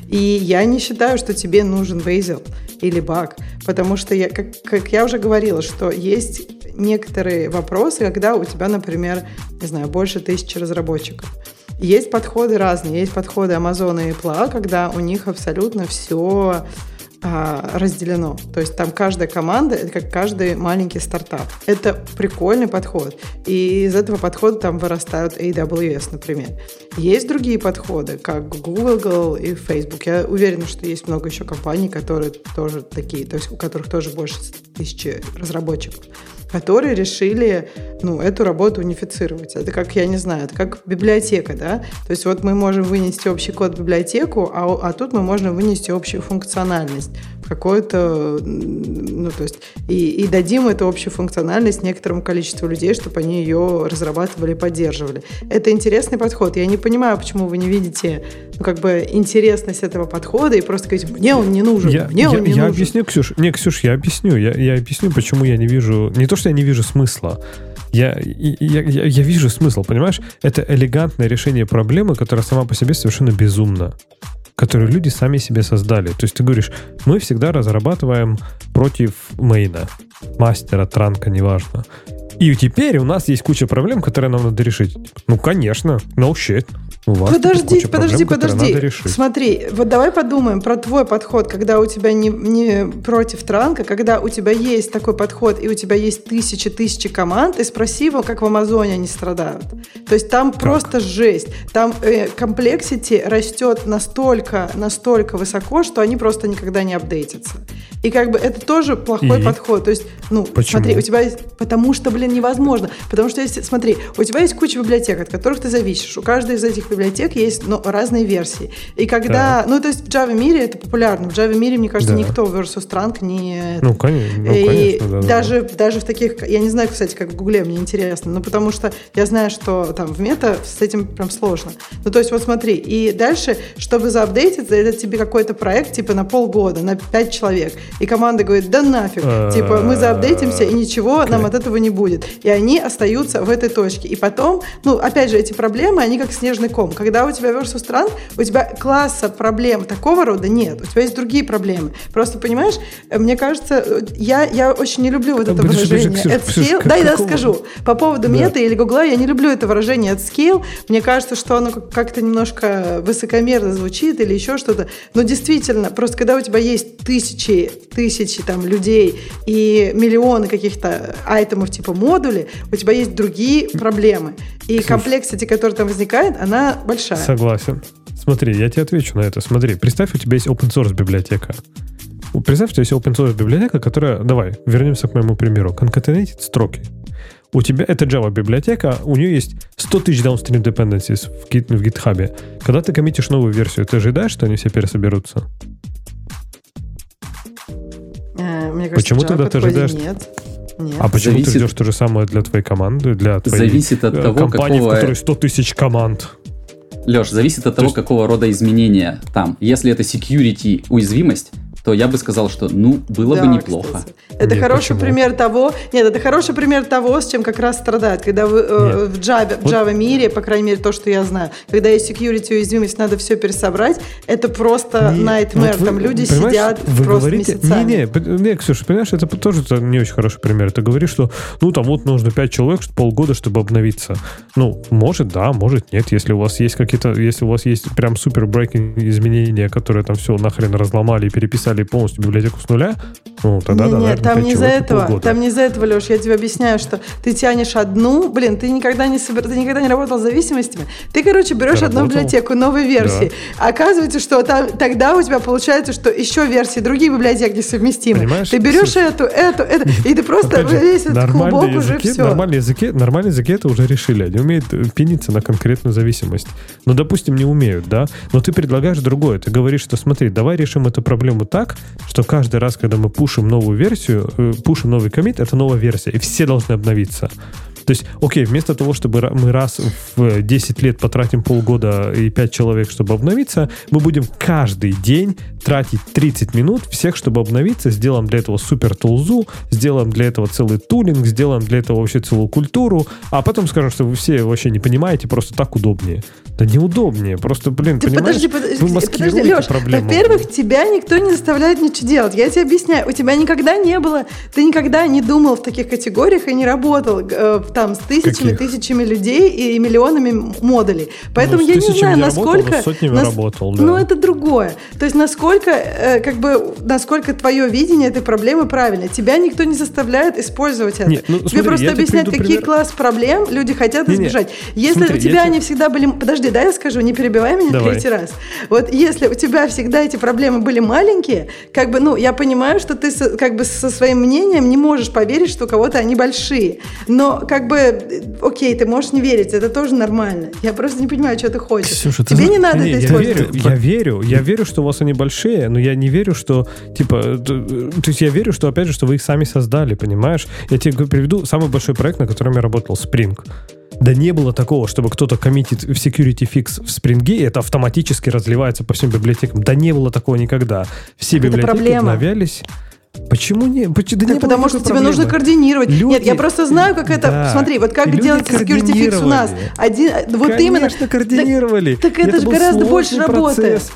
И я не считаю, что тебе нужен Bazel или баг, потому что, я, как, как я уже говорила, что есть некоторые вопросы, когда у тебя, например, не знаю, больше тысячи разработчиков. Есть подходы разные. Есть подходы Amazon и Apple, когда у них абсолютно все а, разделено. То есть там каждая команда, это как каждый маленький стартап. Это прикольный подход. И из этого подхода там вырастают AWS, например. Есть другие подходы, как Google и Facebook. Я уверена, что есть много еще компаний, которые тоже такие, то есть у которых тоже больше тысячи разработчиков которые решили ну, эту работу унифицировать. Это как, я не знаю, это как библиотека, да? То есть вот мы можем вынести общий код в библиотеку, а, а тут мы можем вынести общую функциональность какое-то, ну, то есть, и, и дадим эту общую функциональность некоторому количеству людей, чтобы они ее разрабатывали и поддерживали. Это интересный подход. Я не понимаю, почему вы не видите, ну, как бы, интересность этого подхода и просто говорите, мне он не нужен, я, мне я, он не я нужен. объясню, Ксюш, не, Ксюш, я объясню, я, я объясню, почему я не вижу, не то, что я не вижу смысла, я, я, я, я вижу смысл, понимаешь? Это элегантное решение проблемы, которая сама по себе совершенно безумна которую люди сами себе создали. То есть ты говоришь, мы всегда разрабатываем против main а, мастера, trunk а, неважно. И теперь у нас есть куча проблем, которые нам надо решить. Ну, конечно, no shit. У вас подожди, подожди, проблем, подожди. Смотри, вот давай подумаем про твой подход, когда у тебя не, не против trunk а, когда у тебя есть такой подход, и у тебя есть тысячи, тысячи команд, и спроси его, как в Амазоне они страдают. То есть там как? просто жесть. Там э, complexity растет настолько, настолько высоко, что они просто никогда не апдейтятся. И как бы это тоже плохой и? подход. То есть, ну, Почему? смотри, у тебя есть... Потому что, блин, невозможно. Потому что, если, смотри, у тебя есть куча библиотек, от которых ты зависишь. У каждой из этих библиотек есть ну, разные версии. И когда... Да. Ну, то есть в Java мире это популярно. В Java мире, мне кажется, да. никто versus Trunk не... Ну, конечно. Ну, и конечно да, даже, да. даже в таких... Я не знаю, кстати, как в Гугле, мне интересно. Ну, потому что я знаю, что там в мета с этим прям сложно. Ну, то есть вот смотри. И дальше, чтобы заапдейтиться, это тебе какой-то проект типа на полгода, на пять человек и команда говорит, да нафиг, типа мы заапдейтимся, и ничего нам от этого не будет. И они остаются в этой точке. И потом, ну, опять же, эти проблемы, они как снежный ком. Когда у тебя versus стран, у тебя класса проблем такого рода нет. У тебя есть другие проблемы. Просто, понимаешь, мне кажется, я, я очень не люблю вот это подожди, выражение подожди, Ксюш, scale. Дай, да, скажу. По поводу да. мета или гугла, я не люблю это выражение at scale. Мне кажется, что оно как-то немножко высокомерно звучит или еще что-то. Но действительно, просто когда у тебя есть тысячи тысячи там людей и миллионы каких-то айтемов типа модули, у тебя есть другие проблемы. И Слушай, комплексити, которая там возникает, она большая. Согласен. Смотри, я тебе отвечу на это. Смотри, представь, у тебя есть open source библиотека. Представь, что есть open source библиотека, которая... Давай, вернемся к моему примеру. Concatenated строки. У тебя это Java библиотека, у нее есть 100 тысяч downstream dependencies в, гит, в GitHub. Когда ты коммитишь новую версию, ты ожидаешь, что они все пересоберутся? Мне кажется, Почему тогда ты ожидаешь? Нет. Нет. А почему Зависит... ты ждешь то же самое для твоей команды, для твоей Зависит от того, компании, какого... в которой 100 тысяч команд? Леш, зависит от то того, есть... какого рода изменения там. Если это security уязвимость, то я бы сказал, что ну было да, бы неплохо. Кстати. Это нет, хороший почему? пример того, нет, это хороший пример того, с чем как раз страдают, когда вы, э, в Java, в Java мире, по крайней мере то, что я знаю, когда есть security уязвимость, надо все пересобрать, это просто не, nightmare, вот там вы, люди сидят вы просто говорите, месяцами. Не, не, не, Ксюша, понимаешь, это тоже не очень хороший пример. Ты говоришь, что ну там вот нужно 5 человек полгода, чтобы обновиться. Ну, может, да, может, нет, если у вас есть какие-то, если у вас есть прям супер брейкинг изменения, которые там все нахрен разломали и переписали написали полностью библиотеку с нуля, ну, тогда, не, да, нет, наверное, там не из-за этого, полгода. там не из-за этого, Леш, я тебе объясняю, что ты тянешь одну, блин, ты никогда не собир... ты никогда не работал с зависимостями, ты, короче, берешь Я одну работал. библиотеку новой версии, оказывается, что там, тогда у тебя получается, что еще версии других библиотек несовместимы. Понимаешь, Ты берешь слушай, эту, эту, эту, и ты просто же, весь этот клубок уже языки, все. Нормальные языки, нормальные языки это уже решили. Они умеют э, пиниться на конкретную зависимость. Ну, допустим, не умеют, да? Но ты предлагаешь другое. Ты говоришь, что смотри, давай решим эту проблему так, что каждый раз, когда мы пушим новую версию, э, пушим новый комит, это новая версия, и все должны обновиться. То есть, окей, вместо того, чтобы мы раз в 10 лет потратим полгода и 5 человек, чтобы обновиться, мы будем каждый день тратить 30 минут всех, чтобы обновиться, сделаем для этого супер тулзу, сделаем для этого целый тулинг, сделаем для этого вообще целую культуру, а потом скажем, что вы все вообще не понимаете, просто так удобнее. Да неудобнее, просто, блин, Ты понимаешь, подожди, подожди, вы подожди, Леш, проблему. во-первых, тебя никто не заставляет ничего делать. Я тебе объясняю, у тебя никогда не было, ты никогда не думал в таких категориях и не работал э, там с тысячами, Каких? тысячами людей и миллионами модулей. Поэтому Ну, я не знаю, не работал, но насколько... с сотнями нас- работал, да. Ну, это другое. То есть, насколько, э, как бы, насколько твое видение этой проблемы правильно. Тебя никто не заставляет использовать это. Не, ну, тебе смотри, просто я объясняют, какие пример. класс проблем люди хотят избежать. Если смотри, у я тебя тебе- они всегда были... Подожди, да, я скажу, не перебивай меня Давай. третий раз. Вот если у тебя всегда эти проблемы были маленькие, как бы, ну, я понимаю, что ты со- как бы со своим мнением не можешь поверить, что у кого-то они большие. Но, как бы, э, окей, ты можешь не верить, это тоже нормально. Я просто не понимаю, что ты хочешь. Ксюша, ты Тебе зна- не надо Не, это я использовать. верю, я верю, я верю, что у вас они большие, но я не верю, что, типа, то есть я верю, что, опять же, что вы их сами создали, понимаешь? Я тебе приведу самый большой проект, на котором я работал, Spring. Да не было такого, чтобы кто-то коммитит в security fix в Spring, и это автоматически разливается по всем библиотекам. Да не было такого никогда. Все Это библиотеки проблема. обновлялись. Почему не? Почему, да Так не потому что тебе нужно координировать. Люди- Нет, я просто знаю, как это. Да. Смотри, вот как люди делается security fix у нас. Один, вот Конечно, именно. координировали. Так, так это же был гораздо больше работы. процесс.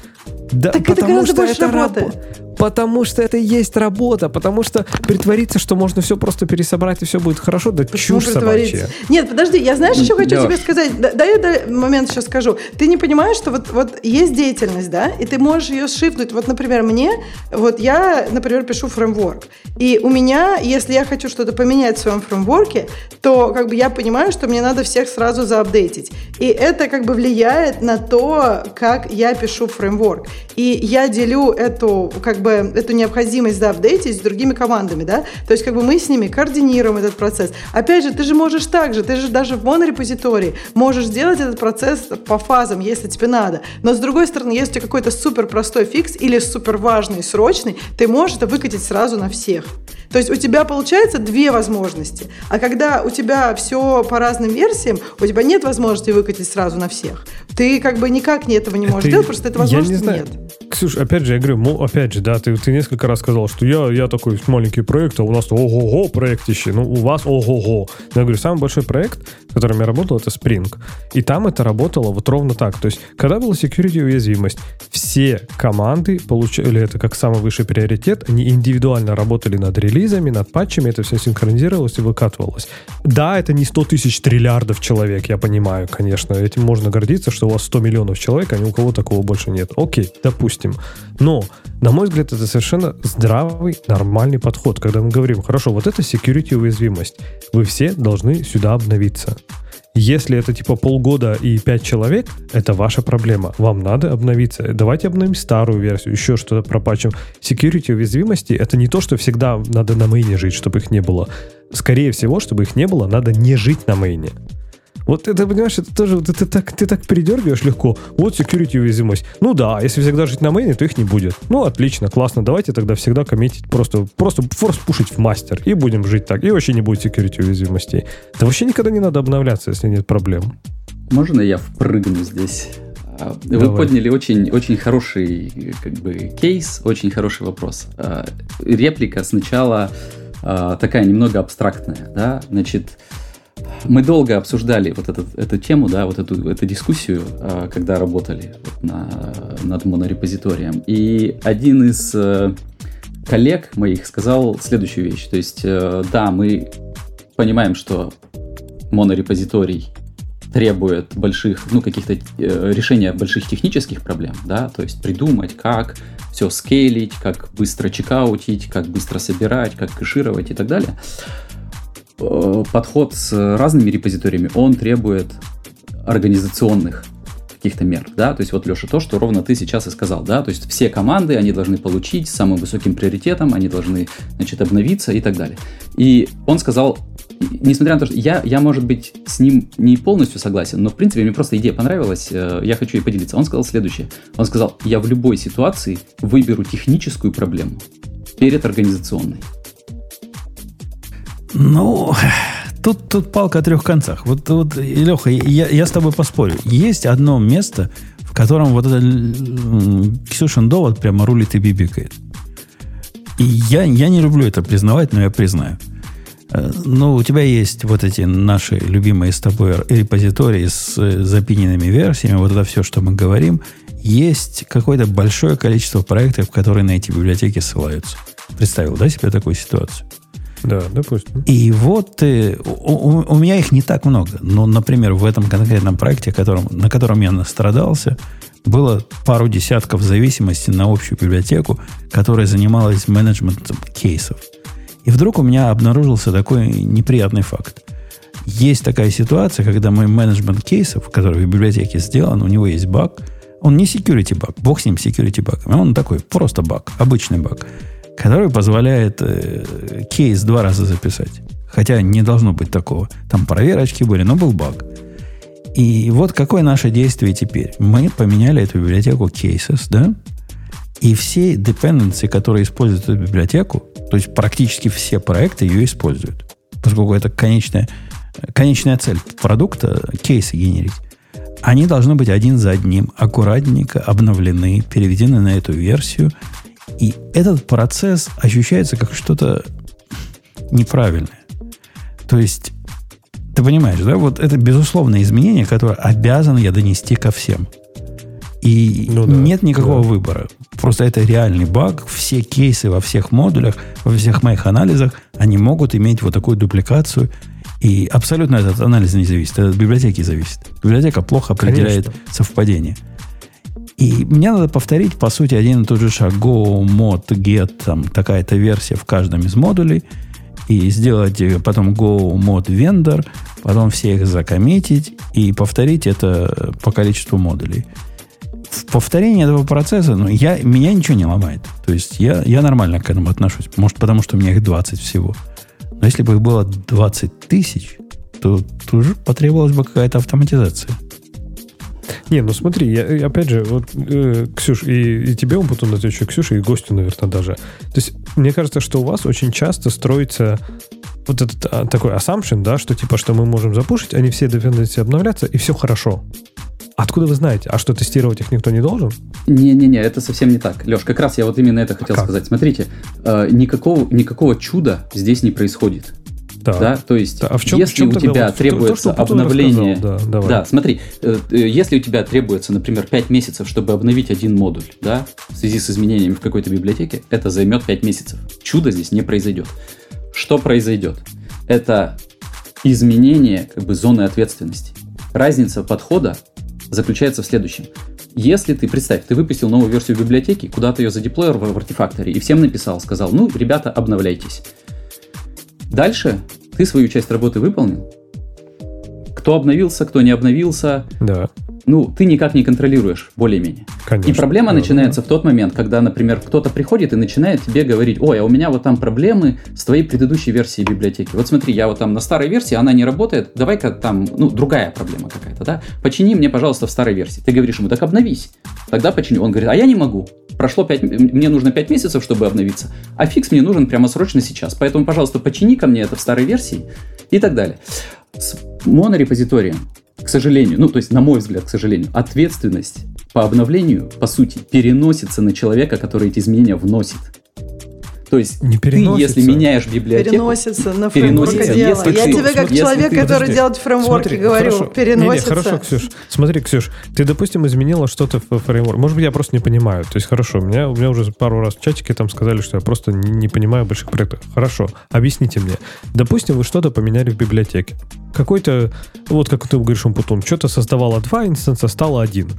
Да, Так это потому гораздо что больше это работы. рабо- Потому что это и есть работа, потому что притвориться, что можно все просто пересобрать и все будет хорошо, да Почему чушь собачья. Нет, подожди, я знаешь, еще хочу тебе сказать. Да- Дай я да- момент сейчас скажу. Ты не понимаешь, что вот, вот есть деятельность, да, и ты можешь ее шифнуть. Вот, например, мне, вот я, например, пишу фреймворк. И у меня, если я хочу что-то поменять в своем фреймворке, то как бы я понимаю, что мне надо всех сразу заапдейтить. И это как бы влияет на то, как я пишу фреймворк. И я делю эту, как бы, эту необходимость заапдейтить с другими командами, да. То есть как бы мы с ними координируем этот процесс. Опять же, ты же можешь так же, ты же даже в монорепозитории можешь сделать этот процесс по фазам, если тебе надо. Но с другой стороны, если у тебя какой-то супер простой фикс или супер важный, срочный, ты можешь это выкатить сразу на всех. То есть у тебя получается две возможности. А когда у тебя все по разным версиям, у тебя нет возможности выкатить сразу на всех. Ты как бы никак не этого не можешь Это- делать, просто этой я не возможности знаю. нет. Ксюш, опять же, я говорю, опять же, да, ты, ты несколько раз сказал, что я, я такой маленький проект, а у нас ого-го проектище, ну, у вас ого-го. Но я говорю, самый большой проект, в котором я работал, это Spring. И там это работало вот ровно так. То есть, когда была security уязвимость, все команды получали это как самый высший приоритет, они индивидуально работали над релизами, над патчами, это все синхронизировалось и выкатывалось. Да, это не 100 тысяч триллиардов человек, я понимаю, конечно, этим можно гордиться, что у вас 100 миллионов человек, а ни у кого такого больше нет. Окей, допустим. Но, на мой взгляд, это совершенно здравый, нормальный подход, когда мы говорим, хорошо, вот это security уязвимость, вы все должны сюда обновиться. Если это типа полгода и 5 человек, это ваша проблема. Вам надо обновиться. Давайте обновим старую версию, еще что-то пропачем. Security уязвимости — это не то, что всегда надо на мейне жить, чтобы их не было. Скорее всего, чтобы их не было, надо не жить на мейне. Вот это, понимаешь, это тоже, вот это так, ты так передергиваешь легко. Вот security уязвимость. Ну да, если всегда жить на мейне, то их не будет. Ну, отлично, классно. Давайте тогда всегда коммитить, просто, просто форс пушить в мастер. И будем жить так. И вообще не будет security уязвимостей. Да вообще никогда не надо обновляться, если нет проблем. Можно я впрыгну здесь? А, Вы Давай. подняли очень, очень хороший как бы, кейс, очень хороший вопрос. А, Реплика сначала а, такая немного абстрактная, да, значит, мы долго обсуждали вот этот, эту тему, да, вот эту, эту дискуссию, а, когда работали на, над монорепозиторием. И один из э, коллег моих сказал следующую вещь. То есть, э, да, мы понимаем, что монорепозиторий требует больших, ну, каких-то э, решения больших технических проблем, да, то есть придумать, как все скейлить, как быстро чекаутить, как быстро собирать, как кэшировать и так далее. Э, подход с разными репозиториями, он требует организационных каких-то мер, да, то есть вот, Леша, то, что ровно ты сейчас и сказал, да, то есть все команды, они должны получить самым высоким приоритетом, они должны, значит, обновиться и так далее. И он сказал, несмотря на то, что я, я, может быть, с ним не полностью согласен, но, в принципе, мне просто идея понравилась, э, я хочу ей поделиться. Он сказал следующее. Он сказал, я в любой ситуации выберу техническую проблему перед организационной. Ну, тут, тут палка о трех концах. Вот, вот Леха, я, я с тобой поспорю. Есть одно место, в котором вот этот Ксюшин довод прямо рулит и бибикает. И я, я не люблю это признавать, но я признаю. Э, ну, у тебя есть вот эти наши любимые с тобой репозитории с э, запиненными версиями, вот это все, что мы говорим. Есть какое-то большое количество проектов, которые на эти библиотеки ссылаются. Представил, да, себе такую ситуацию? Да, допустим. И вот э, у, у меня их не так много. Но, например, в этом конкретном проекте, которым, на котором я настрадался, было пару десятков зависимостей на общую библиотеку, которая занималась менеджментом кейсов. И вдруг у меня обнаружился такой неприятный факт. Есть такая ситуация, когда мой менеджмент кейсов, который в библиотеке сделан, у него есть баг. Он не security баг, бог с ним security багами. Он такой просто баг, обычный баг который позволяет э, кейс два раза записать. Хотя не должно быть такого. Там проверочки были, но был баг. И вот какое наше действие теперь. Мы поменяли эту библиотеку cases, да? И все dependency, которые используют эту библиотеку, то есть практически все проекты ее используют. Поскольку это конечная, конечная цель продукта, кейсы генерить. Они должны быть один за одним, аккуратненько обновлены, переведены на эту версию – и этот процесс ощущается как что-то неправильное. То есть, ты понимаешь, да, вот это безусловное изменение, которое обязан я донести ко всем. И ну, да, нет никакого да. выбора. Просто это реальный баг. Все кейсы во всех модулях, во всех моих анализах, они могут иметь вот такую дупликацию. И абсолютно этот анализ не зависит. Это от библиотеки зависит. Библиотека плохо определяет Конечно. совпадение. И мне надо повторить, по сути, один и тот же шаг. Go, mod, get, там такая-то версия в каждом из модулей. И сделать потом go, mod, vendor. Потом все их закоммитить. И повторить это по количеству модулей. В повторении этого процесса ну, я, меня ничего не ломает. То есть я, я нормально к этому отношусь. Может, потому что у меня их 20 всего. Но если бы их было 20 тысяч, то тоже потребовалась бы какая-то автоматизация. Не, ну смотри, я, опять же, вот, э, Ксюш, и, и тебе он потом отвечу, Ксюша, и гостю, наверное, даже. То есть, мне кажется, что у вас очень часто строится вот этот а, такой assumption, да, что типа, что мы можем запушить, они все dependency обновляться, и все хорошо. Откуда вы знаете? А что, тестировать их никто не должен? Не-не-не, это совсем не так. Леш, как раз я вот именно это хотел а сказать. Смотрите, э, никакого, никакого чуда здесь не происходит. Да. да? То есть. А в чем, если в чем у тебя вот, требуется то, обновление... Да, давай. да, смотри, э, э, если у тебя требуется, например, 5 месяцев, чтобы обновить один модуль, да, в связи с изменениями в какой-то библиотеке, это займет 5 месяцев. Чудо здесь не произойдет. Что произойдет? Это изменение как бы зоны ответственности. Разница подхода заключается в следующем. Если ты, представь, ты выпустил новую версию библиотеки, куда-то ее задеплоил в артефакторе и всем написал, сказал, ну, ребята, обновляйтесь. Дальше ты свою часть работы выполнил. Кто обновился, кто не обновился. Да. Ну, ты никак не контролируешь, более-менее. Конечно. И проблема да, начинается да. в тот момент, когда, например, кто-то приходит и начинает тебе говорить, ой, а у меня вот там проблемы с твоей предыдущей версией библиотеки. Вот смотри, я вот там на старой версии, она не работает, давай-ка там, ну, другая проблема какая-то, да? Почини мне, пожалуйста, в старой версии. Ты говоришь ему, так обновись. Тогда почини. Он говорит, а я не могу. Прошло 5, мне нужно 5 месяцев, чтобы обновиться, а фикс мне нужен прямо срочно сейчас. Поэтому, пожалуйста, почини ко мне это в старой версии и так далее. С монорепозиторием, к сожалению, ну, то есть, на мой взгляд, к сожалению, ответственность по обновлению, по сути, переносится на человека, который эти изменения вносит. То есть не ты, если меняешь библиотеку... Переносится на фреймворк дела. Я ты, тебе как человек, ты, который делает фреймворки, смотри, говорю, хорошо, переносится. Не, не, хорошо, Ксюш. Смотри, Ксюш, ты, допустим, изменила что-то в фреймворк. Может быть, я просто не понимаю. То есть, хорошо, у меня, у меня уже пару раз в чатике там сказали, что я просто не, не понимаю больших проектов. Хорошо, объясните мне. Допустим, вы что-то поменяли в библиотеке. Какой-то, вот как ты говоришь, Умпутун, что-то создавало два инстанса, стало один.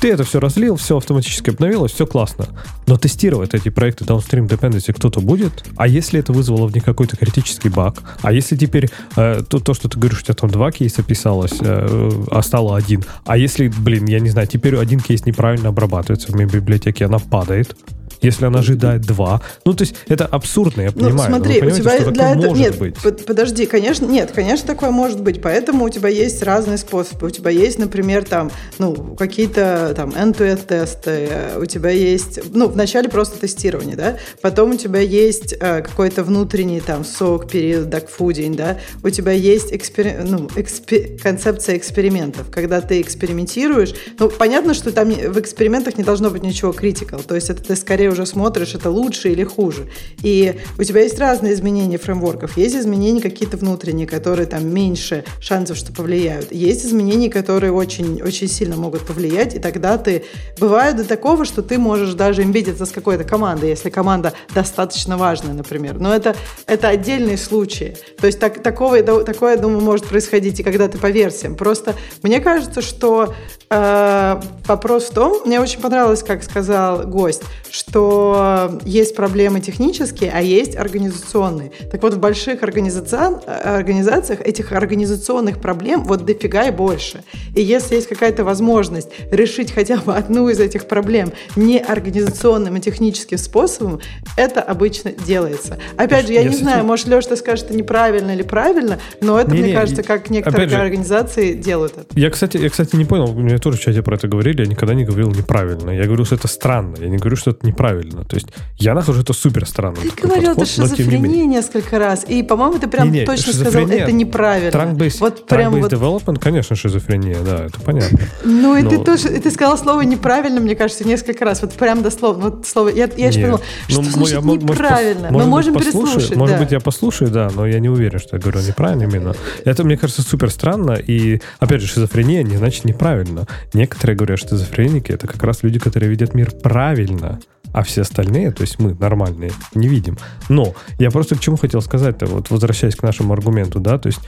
Ты это все разлил, все автоматически обновилось, все классно. Но тестировать эти проекты downstream dependency кто-то будет? А если это вызвало в них какой-то критический баг? А если теперь э, то, то, что ты говоришь, у тебя там два кейса писалось, э, а стало один? А если, блин, я не знаю, теперь один кейс неправильно обрабатывается в моей библиотеке, она падает, если она ожидает два. Ну, то есть это абсурдно, я ну, понимаю. Ну, смотри, у тебя для этого... Нет, быть. подожди, конечно, нет, конечно, такое может быть. Поэтому у тебя есть разные способы. У тебя есть, например, там, ну, какие-то там end-to-end тесты, у тебя есть, ну, вначале просто тестирование, да, потом у тебя есть э, какой-то внутренний там сок, период, дагфудинг, да, у тебя есть экспер... ну, экспер... концепция экспериментов, когда ты экспериментируешь. Ну, понятно, что там в экспериментах не должно быть ничего критикал, то есть это ты скорее уже смотришь, это лучше или хуже. И у тебя есть разные изменения фреймворков. Есть изменения какие-то внутренние, которые там меньше шансов, что повлияют. Есть изменения, которые очень, очень сильно могут повлиять, и тогда ты... Бывает до такого, что ты можешь даже имбидиться с какой-то командой, если команда достаточно важная, например. Но это, это отдельные случаи. То есть так, такого, такое, я думаю, может происходить и когда ты по версиям. Просто мне кажется, что э, вопрос в том, мне очень понравилось, как сказал гость, что есть проблемы технические, а есть организационные. Так вот, в больших организацион, организациях этих организационных проблем вот дофига и больше. И если есть какая-то возможность решить хотя бы одну из этих проблем не организационным и техническим способом, это обычно делается. Опять же, я, я не знаю, этим... может, Леша, ты скажешь, это неправильно или правильно, но это, не, мне не, кажется, как некоторые же, организации делают это. Я, кстати, я, кстати, не понял, мне тоже в чате про это говорили, я никогда не говорил неправильно. Я говорю, что это странно, я не говорю, что это неправильно правильно. То есть я нахожу это супер странно. Ты говорил, подход, это шизофрения несколько раз. И, по-моему, ты прям не, не, точно сказал, это неправильно. Trunk-based, вот прям вот... development, конечно, шизофрения, да, это понятно. Ну, и ты тоже, ты сказал слово неправильно, мне кажется, несколько раз. Вот прям дословно. Вот слово, я, я еще подумала, что ну, значит я, неправильно? Мы можем переслушать. Может быть, я послушаю, да, но я не уверен, что я говорю неправильно именно. Это, мне кажется, супер странно. И, опять же, шизофрения не значит неправильно. Некоторые говорят, что шизофреники — это как раз люди, которые видят мир правильно а все остальные, то есть мы нормальные, не видим. Но я просто к чему хотел сказать-то, вот возвращаясь к нашему аргументу, да, то есть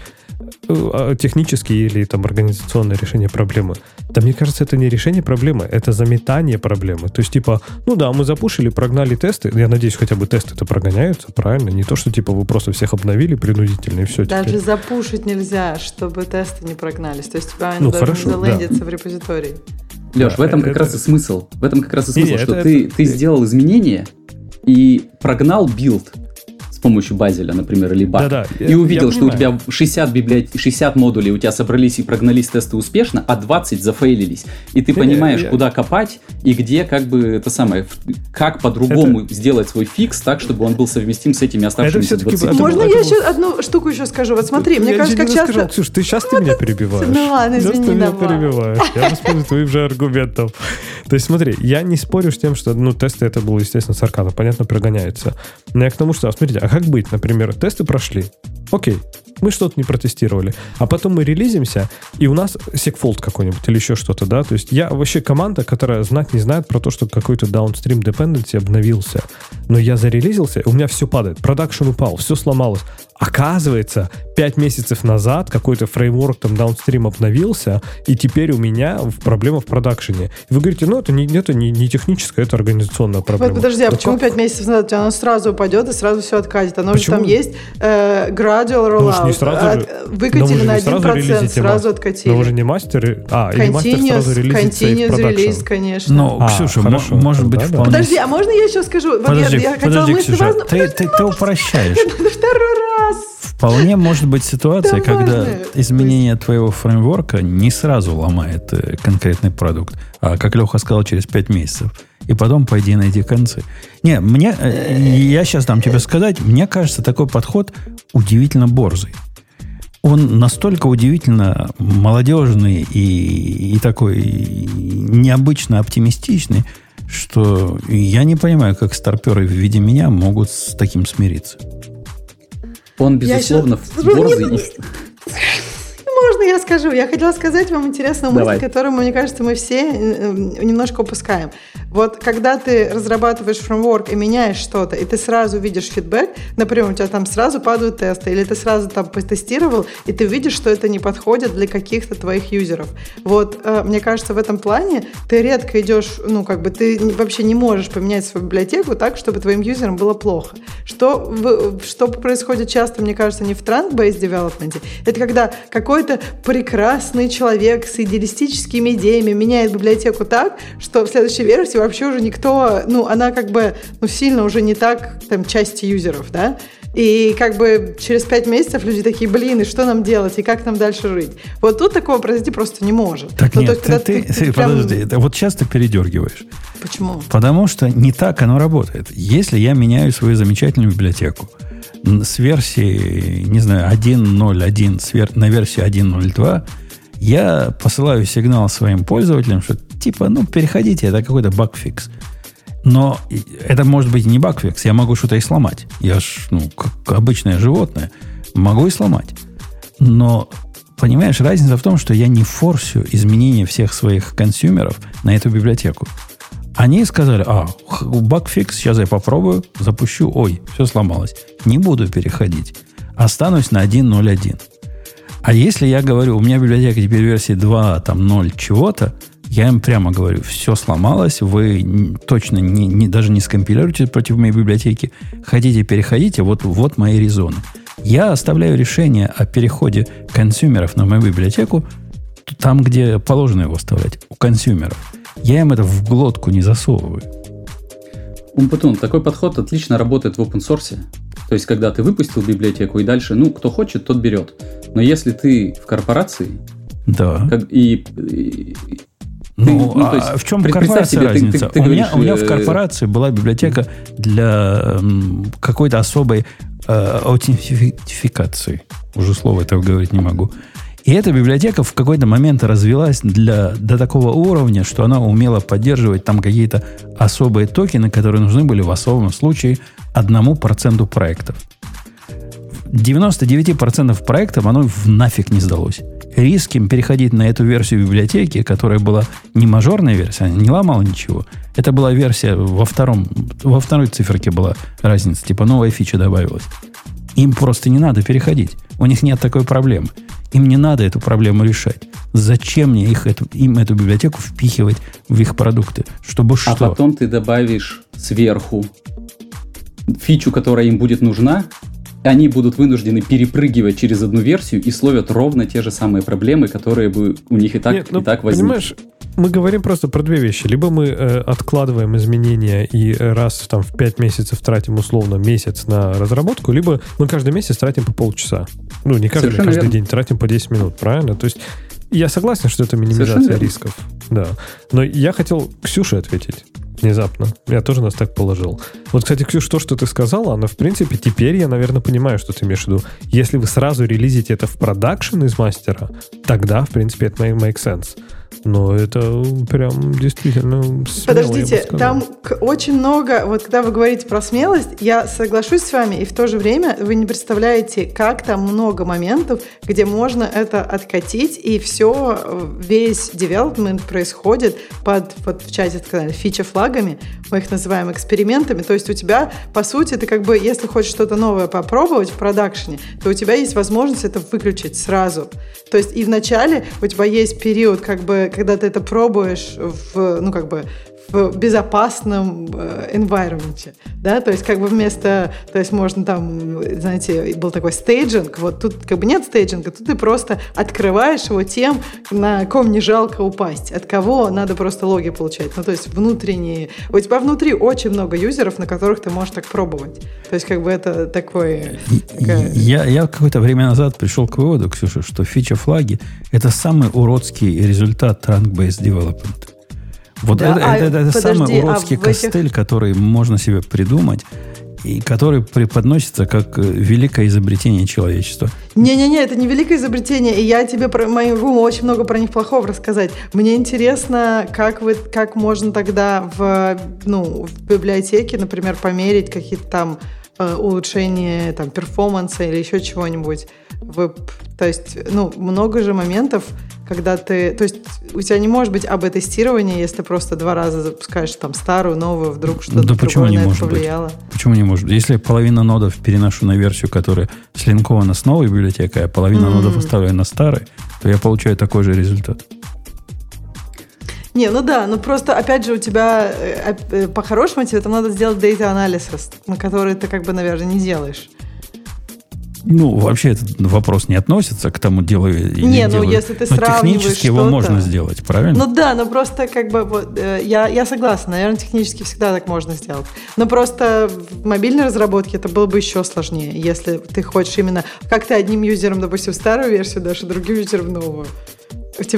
технические или там организационное решение проблемы. Да мне кажется, это не решение проблемы, это заметание проблемы. То есть типа, ну да, мы запушили, прогнали тесты, я надеюсь, хотя бы тесты это прогоняются, правильно? Не то, что типа вы просто всех обновили принудительно и все. Даже теперь. запушить нельзя, чтобы тесты не прогнались. То есть тебя ну, хорошо, залендиться да. в репозитории. Леш, в этом как раз и смысл. В этом как раз и смысл, что ты, ты сделал изменения и прогнал build помощью Bazel я, например, или Buck, да, да, и увидел, что понимаю. у тебя 60, библиот... 60 модулей у тебя собрались и прогнались тесты успешно, а 20 зафейлились. И ты понимаешь, я... куда копать и где как бы это самое, как по-другому это... сделать свой фикс так, чтобы он был совместим с этими оставшимися 20. Можно я еще одну штуку еще скажу? Вот смотри, мне кажется, как часто... Скажу. Ксюш, ты сейчас ты меня перебиваешь. Ну ладно, извини, ты меня перебиваешь. Я воспользуюсь твоим же аргументом. То есть смотри, я не спорю с тем, что ну, тесты это было, естественно, с арканом, понятно, прогоняется. Но я к тому, что, смотрите, а как быть, например, тесты прошли, окей, мы что-то не протестировали. А потом мы релизимся, и у нас секфолд какой-нибудь или еще что-то, да? То есть я вообще команда, которая знать не знает про то, что какой-то downstream dependency обновился. Но я зарелизился, и у меня все падает. Продакшн упал, все сломалось. Оказывается, 5 месяцев назад какой-то фреймворк там downstream обновился, и теперь у меня проблема в продакшене. И вы говорите, ну это не, это не, не техническая, это организационная проблема. Подожди, а да почему как? 5 месяцев назад? У тебя оно сразу упадет и сразу все откатит. Оно почему? же там есть э, gradual rollout. Ну, не сразу же, Выкатили на 1%, сразу откатили. Но вы же не мастер, а, или мастер сразу релизит Continuous release, конечно. Ну, а, Ксюша, хорошо, может быть, да, вполне... Подожди, а можно я еще скажу? Подожди, я, я подожди, Ксюша, ты, ты, ты упрощаешь. Второй раз. Вполне может быть ситуация, когда изменение твоего фреймворка не сразу ломает э, конкретный продукт, а, как Леха сказал, через 5 месяцев. И потом пойди найди концы. Не, мне, э, я сейчас дам тебе сказать, мне кажется, такой подход удивительно борзый он настолько удивительно молодежный и, и такой необычно оптимистичный, что я не понимаю, как старперы в виде меня могут с таким смириться. Он, безусловно, я еще... борзый. Можно я скажу? Я хотела сказать вам интересную мысль, которую, мне кажется, мы все э, немножко упускаем. Вот когда ты разрабатываешь фреймворк и меняешь что-то, и ты сразу видишь фидбэк, например, у тебя там сразу падают тесты, или ты сразу там потестировал, и ты видишь, что это не подходит для каких-то твоих юзеров. Вот, э, мне кажется, в этом плане ты редко идешь, ну, как бы ты вообще не можешь поменять свою библиотеку так, чтобы твоим юзерам было плохо. Что, что происходит часто, мне кажется, не в trunk-based development, это когда какой-то прекрасный человек с идеалистическими идеями меняет библиотеку так, что в следующей версии вообще уже никто, ну, она как бы, ну, сильно уже не так, там, части юзеров, да, и как бы через пять месяцев люди такие, блин, и что нам делать, и как нам дальше жить? Вот тут такого произойти просто не может. Так ну, нет, есть, ты, ты, ты, прям... подожди, вот сейчас ты передергиваешь. Почему? Потому что не так оно работает. Если я меняю свою замечательную библиотеку с версии, не знаю, 1.0.1 на версию 1.0.2, я посылаю сигнал своим пользователям, что типа, ну, переходите, это какой-то багфикс. Но это может быть не багфикс, я могу что-то и сломать. Я ж, ну, как обычное животное, могу и сломать. Но, понимаешь, разница в том, что я не форсю изменения всех своих консюмеров на эту библиотеку. Они сказали, а, багфикс, сейчас я попробую, запущу, ой, все сломалось. Не буду переходить. Останусь на 1.0.1. А если я говорю, у меня библиотека теперь версии 2, там 0 чего-то, я им прямо говорю, все сломалось, вы точно не, не, даже не скомпилируете против моей библиотеки, хотите, переходите, вот, вот мои резоны. Я оставляю решение о переходе консюмеров на мою библиотеку там, где положено его оставлять, у консюмеров. Я им это в глотку не засовываю. Умпутун, такой подход отлично работает в open source. То есть, когда ты выпустил библиотеку и дальше, ну, кто хочет, тот берет. Но если ты в корпорации, да. Как, и, и, ну, ну а в чем корпорация себе, разница? Ты, ты, ты у, говоришь, меня, у меня в э, корпорации была библиотека для какой-то особой э, аутентификации. Уже слово этого говорить не могу. И эта библиотека в какой-то момент развилась для, до такого уровня, что она умела поддерживать там какие-то особые токены, которые нужны были в особом случае одному проценту проектов. 99% проектов оно нафиг не сдалось риским переходить на эту версию библиотеки, которая была не мажорная версия, она не ломала ничего. Это была версия во, втором, во второй циферке была разница, типа новая фича добавилась. Им просто не надо переходить. У них нет такой проблемы. Им не надо эту проблему решать. Зачем мне их эту, им эту библиотеку впихивать в их продукты? Чтобы а что? А потом ты добавишь сверху фичу, которая им будет нужна, они будут вынуждены перепрыгивать через одну версию и словят ровно те же самые проблемы, которые бы у них и так, Нет, ну, и так возникли. Понимаешь, мы говорим просто про две вещи. Либо мы э, откладываем изменения и раз там, в 5 месяцев тратим условно месяц на разработку, либо мы каждый месяц тратим по полчаса. Ну, не каждый, каждый верно. день тратим по 10 минут, правильно? То есть я согласен, что это минимизация рисков. Да. Но я хотел Ксюше ответить внезапно. Я тоже нас так положил. Вот, кстати, Ксюш, то, что ты сказала, она, в принципе, теперь я, наверное, понимаю, что ты имеешь в виду. Если вы сразу релизите это в продакшн из мастера, тогда, в принципе, это make sense. Но это прям действительно смело, Подождите, там очень много, вот когда вы говорите про смелость, я соглашусь с вами, и в то же время вы не представляете, как там много моментов, где можно это откатить, и все, весь development происходит под, вот в чате сказали, фича-флагами, мы их называем экспериментами, то есть у тебя, по сути, ты как бы, если хочешь что-то новое попробовать в продакшене, то у тебя есть возможность это выключить сразу. То есть и вначале у тебя есть период как бы когда ты это пробуешь в, ну, как бы, в безопасном э, environment, да, то есть как бы вместо, то есть можно там, знаете, был такой стейджинг, вот тут как бы нет стейджинга, тут ты просто открываешь его тем, на ком не жалко упасть, от кого надо просто логи получать, ну то есть внутренние, у тебя внутри очень много юзеров, на которых ты можешь так пробовать, то есть как бы это такой... Такая... Я, я какое-то время назад пришел к выводу, Ксюша, что фича-флаги это самый уродский результат trunk-based development. Вот да, это, а, это, это, подожди, самый уродский а костыль, этих... который можно себе придумать и который преподносится как э, великое изобретение человечества. Не-не-не, это не великое изобретение, и я тебе про могу очень много про них плохого рассказать. Мне интересно, как, вы, как можно тогда в, ну, в библиотеке, например, померить какие-то там э, улучшения там, перформанса или еще чего-нибудь. Вы, то есть, ну, много же моментов, когда ты... То есть, у тебя не может быть АБ-тестирования, если просто два раза запускаешь там старую, новую, вдруг что-то да почему не может повлияло. Быть? Почему не может? Если половина нодов переношу на версию, которая слинкована с новой библиотекой, а половина mm-hmm. нодов оставляю на старой, то я получаю такой же результат. Не, ну да, ну просто, опять же, у тебя э, э, по-хорошему тебе там надо сделать analysis, на который ты как бы, наверное, не делаешь. Ну, вообще этот вопрос не относится к тому, или не, не ну делаю. если ты но технически его можно сделать, правильно? Ну да, но просто как бы вот, э, я, я согласна, наверное, технически всегда так можно сделать. Но просто в мобильной разработке это было бы еще сложнее, если ты хочешь именно, как ты одним юзером, допустим, старую версию дашь, а другим юзером новую.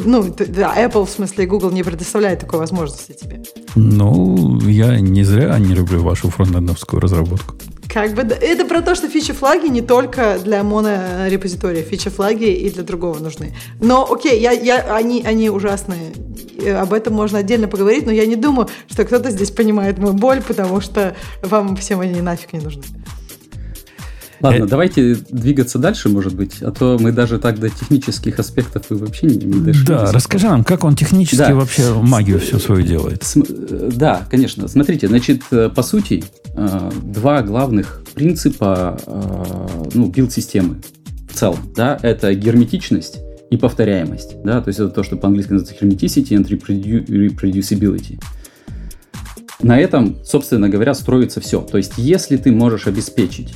Ну, да, Apple, в смысле, Google не предоставляет такой возможности тебе. Ну, я не зря не люблю вашу фронтендовскую разработку. Как бы, это про то, что фичи-флаги не только для монорепозитория, фичи-флаги и для другого нужны. Но, окей, я, я, они, они ужасные. Об этом можно отдельно поговорить, но я не думаю, что кто-то здесь понимает мою боль, потому что вам всем они нафиг не нужны. Ладно, э... давайте двигаться дальше, может быть, а то мы даже так до технических аспектов и вообще не, не дошли. Да, расскажи нам, как он технически да. вообще магию всю свою делает. См... Э, да, конечно. Смотрите, значит, э, по сути, два главных принципа ну, билд-системы в целом, да, это герметичность и повторяемость, да, то есть это то, что по-английски называется hermeticity and reproducibility. На этом, собственно говоря, строится все. То есть, если ты можешь обеспечить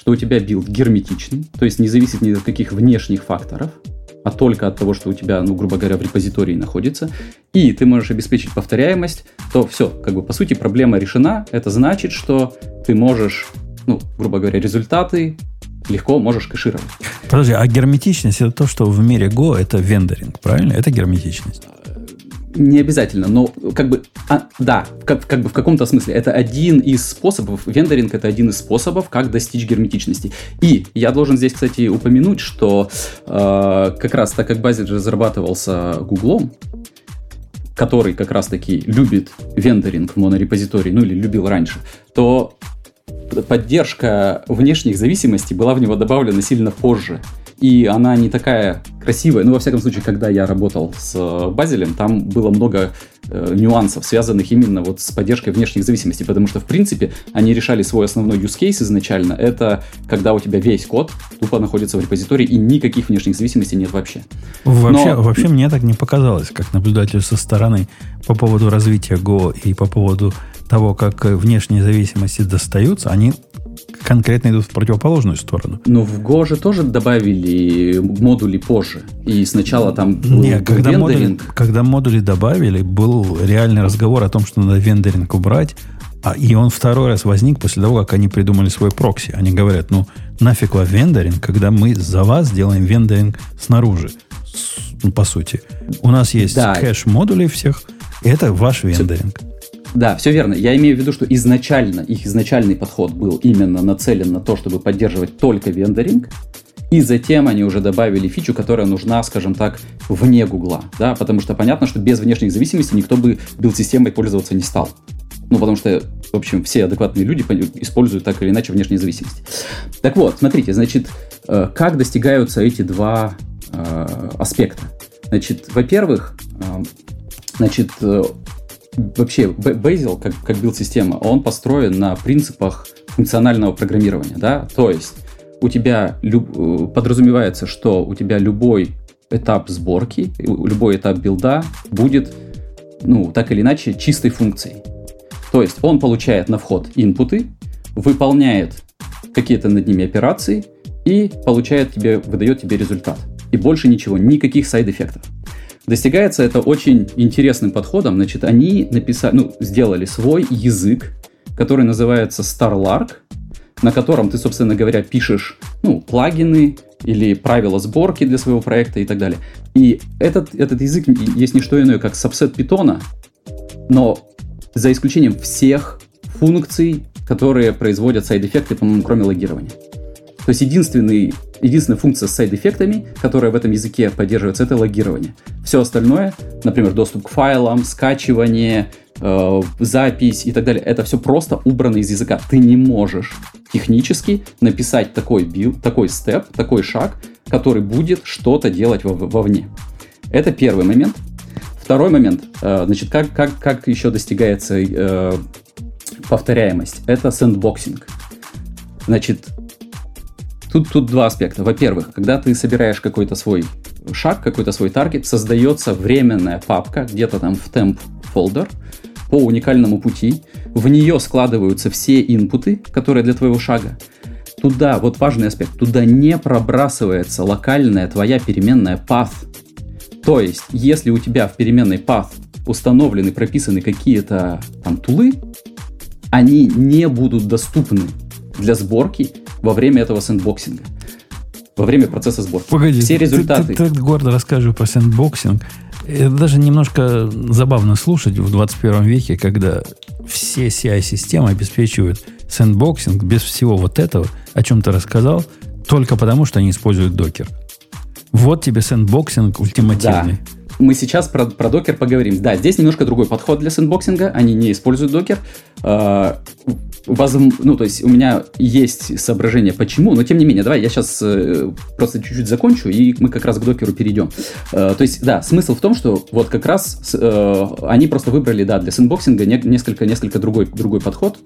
что у тебя билд герметичный, то есть не зависит ни от каких внешних факторов, а только от того, что у тебя, ну, грубо говоря, в репозитории находится, и ты можешь обеспечить повторяемость, то все, как бы, по сути, проблема решена. Это значит, что ты можешь, ну, грубо говоря, результаты легко можешь кэшировать. Подожди, а герметичность это то, что в мире Go это вендоринг, правильно? Это герметичность. Не обязательно, но как бы, а, да, как, как бы в каком-то смысле это один из способов, вендоринг это один из способов, как достичь герметичности. И я должен здесь, кстати, упомянуть, что э, как раз так как Базель разрабатывался Гуглом, который как раз таки любит вендоринг в монорепозитории, ну или любил раньше, то поддержка внешних зависимостей была в него добавлена сильно позже и она не такая красивая. Ну, во всяком случае, когда я работал с э, Базелем, там было много э, нюансов, связанных именно вот с поддержкой внешних зависимостей, потому что, в принципе, они решали свой основной use case изначально. Это когда у тебя весь код тупо находится в репозитории, и никаких внешних зависимостей нет вообще. Вообще, Но... вообще мне так не показалось, как наблюдателю со стороны по поводу развития Go и по поводу того, как внешние зависимости достаются, они конкретно идут в противоположную сторону. Но в Go же тоже добавили модули позже. И сначала там был, был когда модули, когда модули добавили, был реальный разговор о том, что надо вендоринг убрать. А, и он второй раз возник после того, как они придумали свой прокси. Они говорят, ну, нафиг вам вендоринг, когда мы за вас делаем вендоринг снаружи. Ну, по сути. У нас есть да. кэш модулей всех, и это ваш вендоринг. Да, все верно. Я имею в виду, что изначально, их изначальный подход был именно нацелен на то, чтобы поддерживать только вендоринг, и затем они уже добавили фичу, которая нужна, скажем так, вне Гугла, да, потому что понятно, что без внешних зависимостей никто бы билд-системой пользоваться не стал. Ну, потому что, в общем, все адекватные люди используют так или иначе внешние зависимости. Так вот, смотрите, значит, э, как достигаются эти два э, аспекта? Значит, во-первых, э, значит, вообще Bazel, как, как билд-система, он построен на принципах функционального программирования, да, то есть у тебя люб, э, подразумевается, что у тебя любой этап сборки, любой этап билда будет, ну, так или иначе, чистой функцией. То есть он получает на вход инпуты, выполняет какие-то над ними операции и получает тебе, выдает тебе результат. И больше ничего, никаких сайд-эффектов. Достигается это очень интересным подходом. Значит, они написали, ну, сделали свой язык, который называется Starlark, на котором ты, собственно говоря, пишешь ну, плагины или правила сборки для своего проекта и так далее. И этот, этот язык есть не что иное, как subset питона, но за исключением всех функций, которые производят side-эффекты, по-моему, кроме логирования. То есть единственный единственная функция с side-эффектами, которая в этом языке поддерживается, это логирование. Все остальное, например, доступ к файлам, скачивание, э, запись и так далее, это все просто убрано из языка. Ты не можешь технически написать такой билд, такой step, такой шаг, который будет что-то делать вовне. Это первый момент. Второй момент. Э, значит, как, как, как еще достигается э, повторяемость? Это sandboxing. Значит, тут, тут два аспекта. Во-первых, когда ты собираешь какой-то свой шаг, какой-то свой target, создается временная папка где-то там в temp folder по уникальному пути. В нее складываются все инпуты, которые для твоего шага. Туда, вот важный аспект, туда не пробрасывается локальная твоя переменная path, то есть, если у тебя в переменной path установлены, прописаны какие-то там тулы, они не будут доступны для сборки во время этого sandboxing'а. Во время процесса сборки. Погоди, все результаты. Ты, ты, ты гордо расскажешь про sandboxing. Это даже немножко забавно слушать в 21 веке, когда все CI-системы обеспечивают sandboxing без всего вот этого, о чем ты рассказал, только потому, что они используют Docker. Вот тебе sandboxing ультимативный. Да. Мы сейчас про, про Docker поговорим. Да, здесь немножко другой подход для sandboxing'а. Они не используют Docker. Э, ну, то есть у меня есть соображение, почему, но тем не менее, давай я сейчас э, просто чуть-чуть закончу, и мы как раз к Docker'у перейдем. Э, то есть, да, смысл в том, что вот как раз э, они просто выбрали, да, для sandboxing'а не, несколько, несколько другой, другой подход,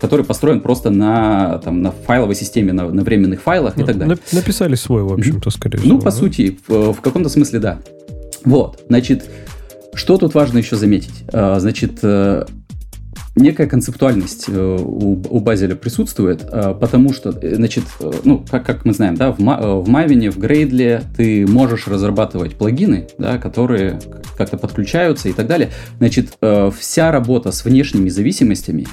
который построен просто на, там, на файловой системе, на, на временных файлах ну, и так далее. Написали свой, в общем-то, скорее всего. Ну, по да? сути, в, в каком-то смысле, да. Вот, значит, что тут важно еще заметить? А, значит, э, некая концептуальность э, у, Базеля присутствует, э, потому что, значит, ну, как, как мы знаем, да, в, в Maven, в Gradle ты можешь разрабатывать плагины, да, которые как-то подключаются и так далее. Значит, вся работа с внешними зависимостями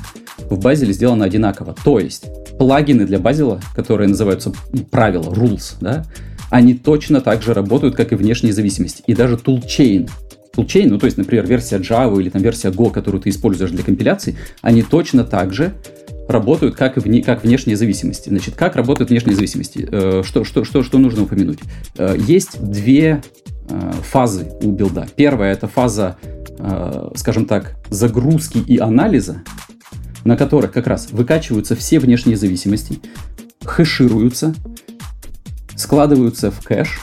в Базеле сделана одинаково. То есть, плагины для Базела, которые называются правила, rules, да, они точно так же работают, как и внешние зависимости. И даже toolchain, toolchain, ну то есть, например, версия Java или там версия Go, которую ты используешь для компиляции, они точно так же работают как, вне, как внешние зависимости. Значит, как работают внешние зависимости? Э, что, что, что, что нужно упомянуть? Э, есть две э, фазы у билда. Первая это фаза, скажем так, загрузки и анализа, на которых как раз выкачиваются все внешние зависимости, хэшируются, складываются в кэш,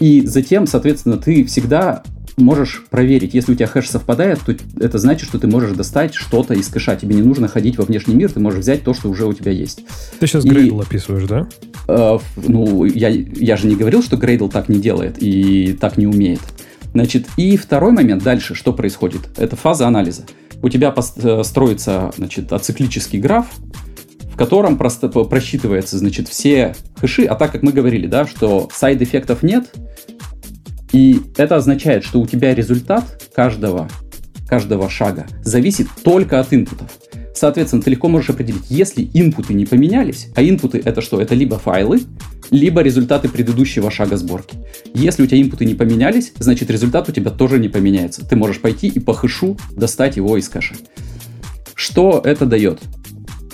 и затем, соответственно, ты всегда можешь проверить, если у тебя хэш совпадает, то это значит, что ты можешь достать что-то из кэша. Тебе не нужно ходить во внешний мир, ты можешь взять то, что уже у тебя есть. Ты сейчас и, Gradle описываешь, да? Э, ну, я, я же не говорил, что Gradle так не делает и так не умеет. Значит, и второй момент дальше, что происходит? Это фаза анализа. У тебя э, строится, значит, ациклический граф, в котором просто просчитывается, значит, все хэши, а так как мы говорили, да, что сайд-эффектов нет, и это означает, что у тебя результат каждого, каждого шага зависит только от инпутов. Соответственно, ты легко можешь определить, если инпуты не поменялись, а инпуты это что? Это либо файлы, либо результаты предыдущего шага сборки. Если у тебя инпуты не поменялись, значит результат у тебя тоже не поменяется. Ты можешь пойти и по хэшу достать его из кэша. Что это дает?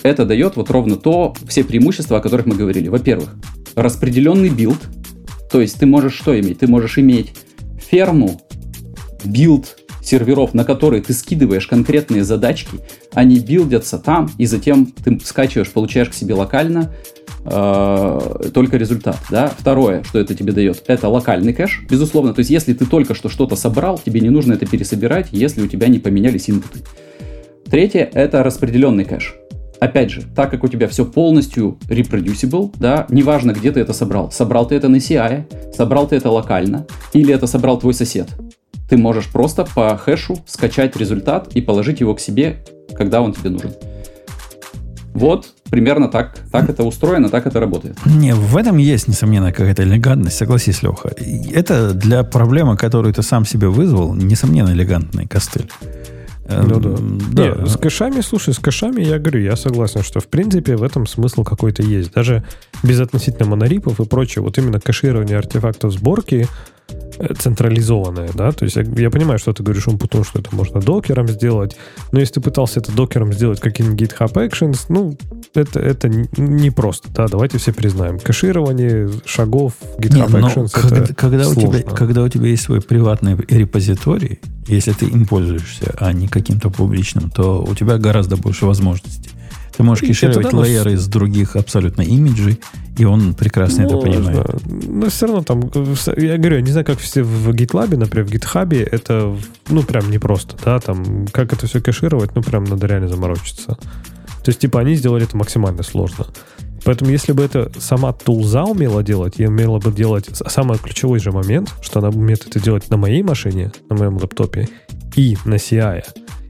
Это дает вот ровно то, все преимущества, о которых мы говорили. Во-первых, распределенный билд, то есть ты можешь что иметь? Ты можешь иметь ферму, билд серверов, на которые ты скидываешь конкретные задачки, они билдятся там, и затем ты скачиваешь, получаешь к себе локально э, только результат. Да? Второе, что это тебе дает, это локальный кэш, безусловно. То есть, если ты только что что-то собрал, тебе не нужно это пересобирать, если у тебя не поменялись инпуты. Третье, это распределенный кэш. Опять же, так как у тебя все полностью reproducible, да, неважно, где ты это собрал. Собрал ты это на CI, собрал ты это локально, или это собрал твой сосед. Ты можешь просто по хэшу скачать результат и положить его к себе, когда он тебе нужен. Вот примерно так, так это устроено, так это работает. Не, в этом есть, несомненно, какая-то элегантность, согласись, Леха. Это для проблемы, которую ты сам себе вызвал, несомненно, элегантный костыль. Ну да. да. Не, с кэшами, слушай, с кэшами я говорю, я согласен, что в принципе в этом смысл какой-то есть. Даже без относительно монорипов и прочее, вот именно кэширование артефактов сборки, централизованное, да, то есть я, я понимаю, что ты говоришь, он потому что это можно докером сделать, но если ты пытался это докером сделать каким-нибудь GitHub Actions, ну, это, это не просто, да, давайте все признаем. Кэширование шагов GitHub не, Actions когда, это когда у тебя Когда у тебя есть свой приватный репозиторий, если ты им пользуешься, а не каким-то публичным, то у тебя гораздо больше возможностей. Ты можешь кешировать лейеры из других абсолютно имиджей И он прекрасно Можно. это понимает. Но все равно там, я говорю, я не знаю, как все в GitLab, например, в GitHub, это, ну, прям непросто, да, там, как это все кэшировать, ну, прям надо реально заморочиться. То есть, типа, они сделали это максимально сложно. Поэтому, если бы это сама тулза умела делать, и умела бы делать самый ключевой же момент, что она умеет это делать на моей машине, на моем лэптопе и на CI.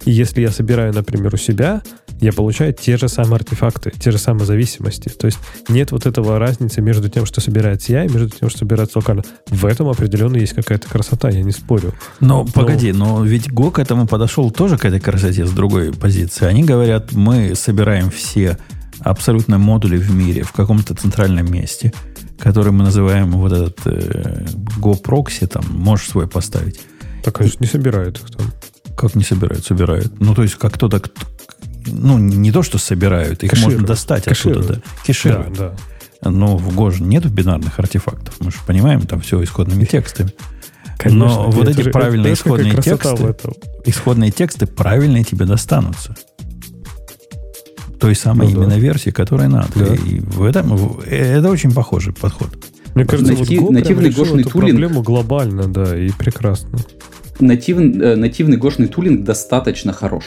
И если я собираю, например, у себя, я получаю те же самые артефакты, те же самые зависимости. То есть нет вот этого разницы между тем, что собирает CI, и между тем, что собирается локально. В этом определенно есть какая-то красота, я не спорю. Но, но погоди, но ведь Go к этому подошел тоже к этой красоте с другой позиции. Они говорят, мы собираем все абсолютно модули в мире в каком-то центральном месте, который мы называем вот этот э, Go Proxy, там, можешь свой поставить. Так, конечно, не собирают их там. Как не собирают? Собирают. Ну, то есть, как кто-то, ну, не то, что собирают, их Кэшируют. можно достать Кэшируют. оттуда. Да. Кэшируют. Да, да. Но в Go же нет бинарных артефактов. Мы же понимаем, там все исходными текстами. Конечно, Но вот эти же, правильные это, исходные тексты, исходные тексты правильные тебе достанутся. Той самой ну, именно да. версии, которая надо. Да. И в этом это очень похожий подход. Мне кажется, Натив, вот нативный гошный тулинг проблему глобально, да, и прекрасно. Натив, э, нативный гошный тулинг достаточно хорош.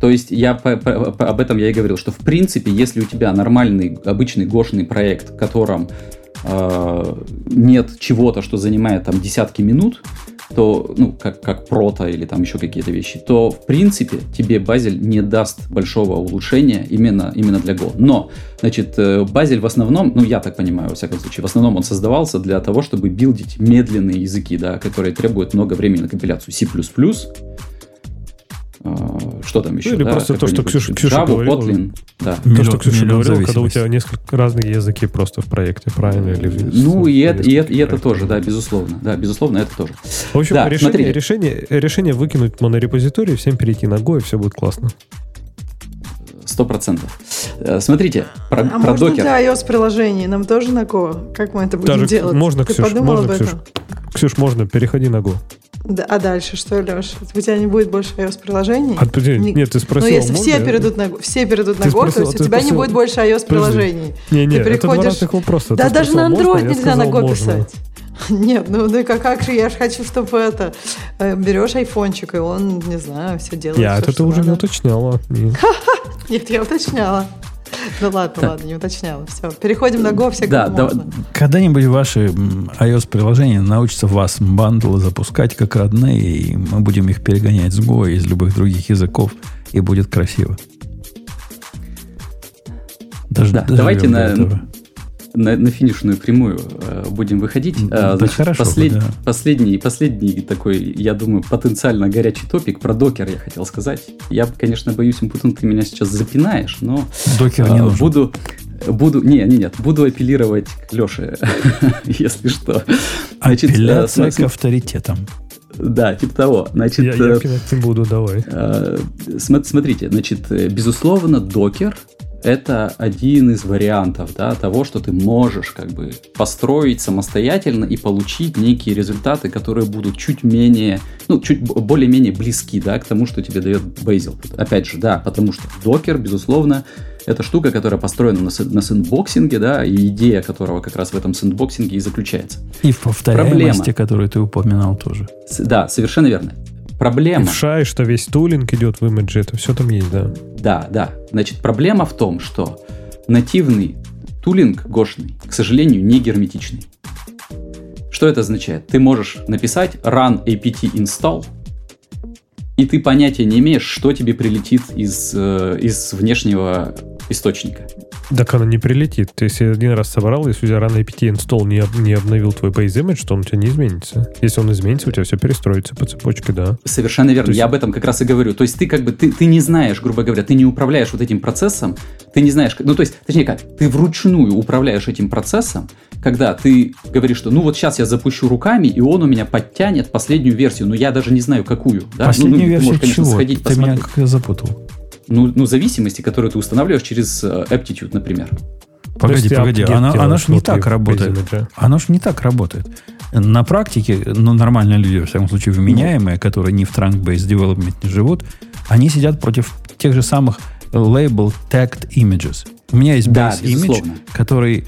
То есть я по, по, по, об этом я и говорил, что в принципе, если у тебя нормальный, обычный гошный проект, в котором э, нет чего-то, что занимает там десятки минут, то, ну, как, как прото или там еще какие-то вещи, то, в принципе, тебе Базель не даст большого улучшения именно, именно для Go. Но, значит, э, Базель в основном, ну, я так понимаю, во всяком случае, в основном он создавался для того, чтобы билдить медленные языки, да, которые требуют много времени на компиляцию. C++, а, что там еще? Ну, или да, просто то, что Ксюша, Ксюша Java, говорила. Kotlin, да. То, что Ксюша говорила, когда у тебя несколько разных языки просто в проекте, правильно? Или ну, и это, и, это, и это тоже, да, безусловно. Да, безусловно, это тоже. В общем, да, решение, решение, решение выкинуть монорепозиторий, всем перейти на Go, и все будет классно. Сто процентов. Э, смотрите, про, а про можно докер. для iOS-приложений нам тоже на Go? Как мы это будем Даже делать? Можно, Ты Ксюш, можно, об этом? Ксюш, можно, переходи на Go. Да, а дальше что, Леш? У тебя не будет больше iOS-приложений? А, подожди, не... нет, ты спросил, Ну, если можно? все перейдут на, все перейдут на Go, спросил, то есть у тебя спросил... не будет больше iOS-приложений. Не, не, ты приходишь... это вопроса. Да, даже на Android можно? нельзя на Go можно. писать. Нет, ну, ну как, как же, я же хочу, чтобы это... Э, берешь айфончик, и он, не знаю, все делает. Я, все, это ты уже надо. не уточняла. Нет, я уточняла. Ну ладно, так. ладно, не уточняла. Все, переходим на Go, все да. Когда-нибудь ваши iOS-приложения научатся вас бандлы запускать как родные, и мы будем их перегонять с Go из любых других языков, и будет красиво. Даже, да, давайте на, на, на финишную прямую э, будем выходить. Да, Значит, хорошо, послед, да. последний, последний такой, я думаю, потенциально горячий топик про докер я хотел сказать. Я, конечно, боюсь, Умпутун, ты меня сейчас запинаешь, но докер не нужен. буду Буду, не, не, нет, буду апеллировать к Леше, если что. Значит, Апелляция к авторитетам. Да, типа того. Значит, я, я буду, давай. Смотрите, значит, безусловно, докер это один из вариантов да, того, что ты можешь как бы построить самостоятельно и получить некие результаты, которые будут чуть менее, ну, чуть более-менее близки да, к тому, что тебе дает Bazel. Опять же, да, потому что Docker, безусловно, это штука, которая построена на, на sandboxing'е, да, и идея которого как раз в этом sandboxing'е и заключается. И в повторяемости, Проблема. которую ты упоминал тоже. С, да, совершенно верно проблема... И в шай, что весь тулинг идет в имидже, это все там есть, да? Да, да. Значит, проблема в том, что нативный тулинг гошный, к сожалению, не герметичный. Что это означает? Ты можешь написать run apt install, и ты понятия не имеешь, что тебе прилетит из, э, из внешнего источника. Так она не прилетит. Ты если один раз собрал, если у тебя рано APT install не, не обновил твой base image, то он у тебя не изменится. Если он изменится, у тебя все перестроится по цепочке, да. Совершенно верно. есть... Я об этом как раз и говорю. То есть ты как бы, ты, ты не знаешь, грубо говоря, ты не управляешь вот этим процессом, ты не знаешь, ну то есть, точнее как, ты вручную управляешь этим процессом, когда ты говоришь, что ну вот сейчас я запущу руками, и он у меня подтянет последнюю версию, но я даже не знаю какую. Да? Последнюю ну, ну, версию можешь, конечно, чего? Сходить, ты посмотреть. меня как запутал ну, ну, зависимости, которые ты устанавливаешь через э, Aptitude, например. Погоди, погоди, она, она же не так работает. Она же не так работает. На практике, ну, нормальные люди, во всяком случае, вменяемые, которые не в trunk-based development не живут, они сидят против тех же самых label tagged images. У меня есть base да, image, который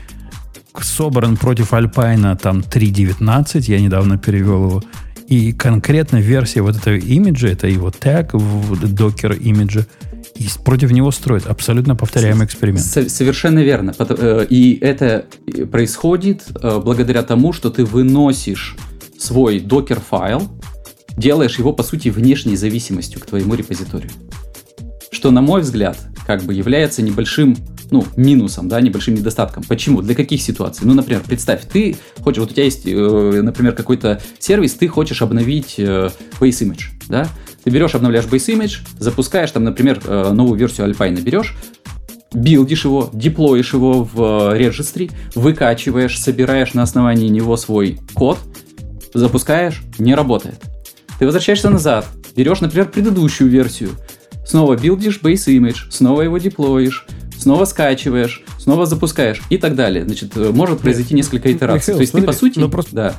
собран против Alpine там 3.19, я недавно перевел его, и конкретно версия вот этого имиджа, это его тег в Docker имидже, и против него строят абсолютно повторяемый эксперимент. Совершенно верно. Э, и это происходит э, благодаря тому, что ты выносишь свой Docker файл, делаешь его, по сути, внешней зависимостью к твоему репозиторию. Что, на мой взгляд, как бы является небольшим ну, минусом, да, небольшим недостатком. Почему? Для каких ситуаций? Ну, например, представь, ты хочешь, вот у тебя есть, э, например, какой-то сервис, ты хочешь обновить э, base image, да? Ты берешь, обновляешь base image, запускаешь там, например, э, новую версию Alpine берешь, билдишь его, деплоишь его в регистре, выкачиваешь, собираешь на основании него свой код, запускаешь, не работает. Ты возвращаешься назад, берешь, например, предыдущую версию, снова билдишь base image, снова его деплоишь, снова скачиваешь, снова запускаешь и так далее. Значит, э, может произойти несколько итераций. Михаил, То есть смотри, ты, по сути... Ну, просто... Да.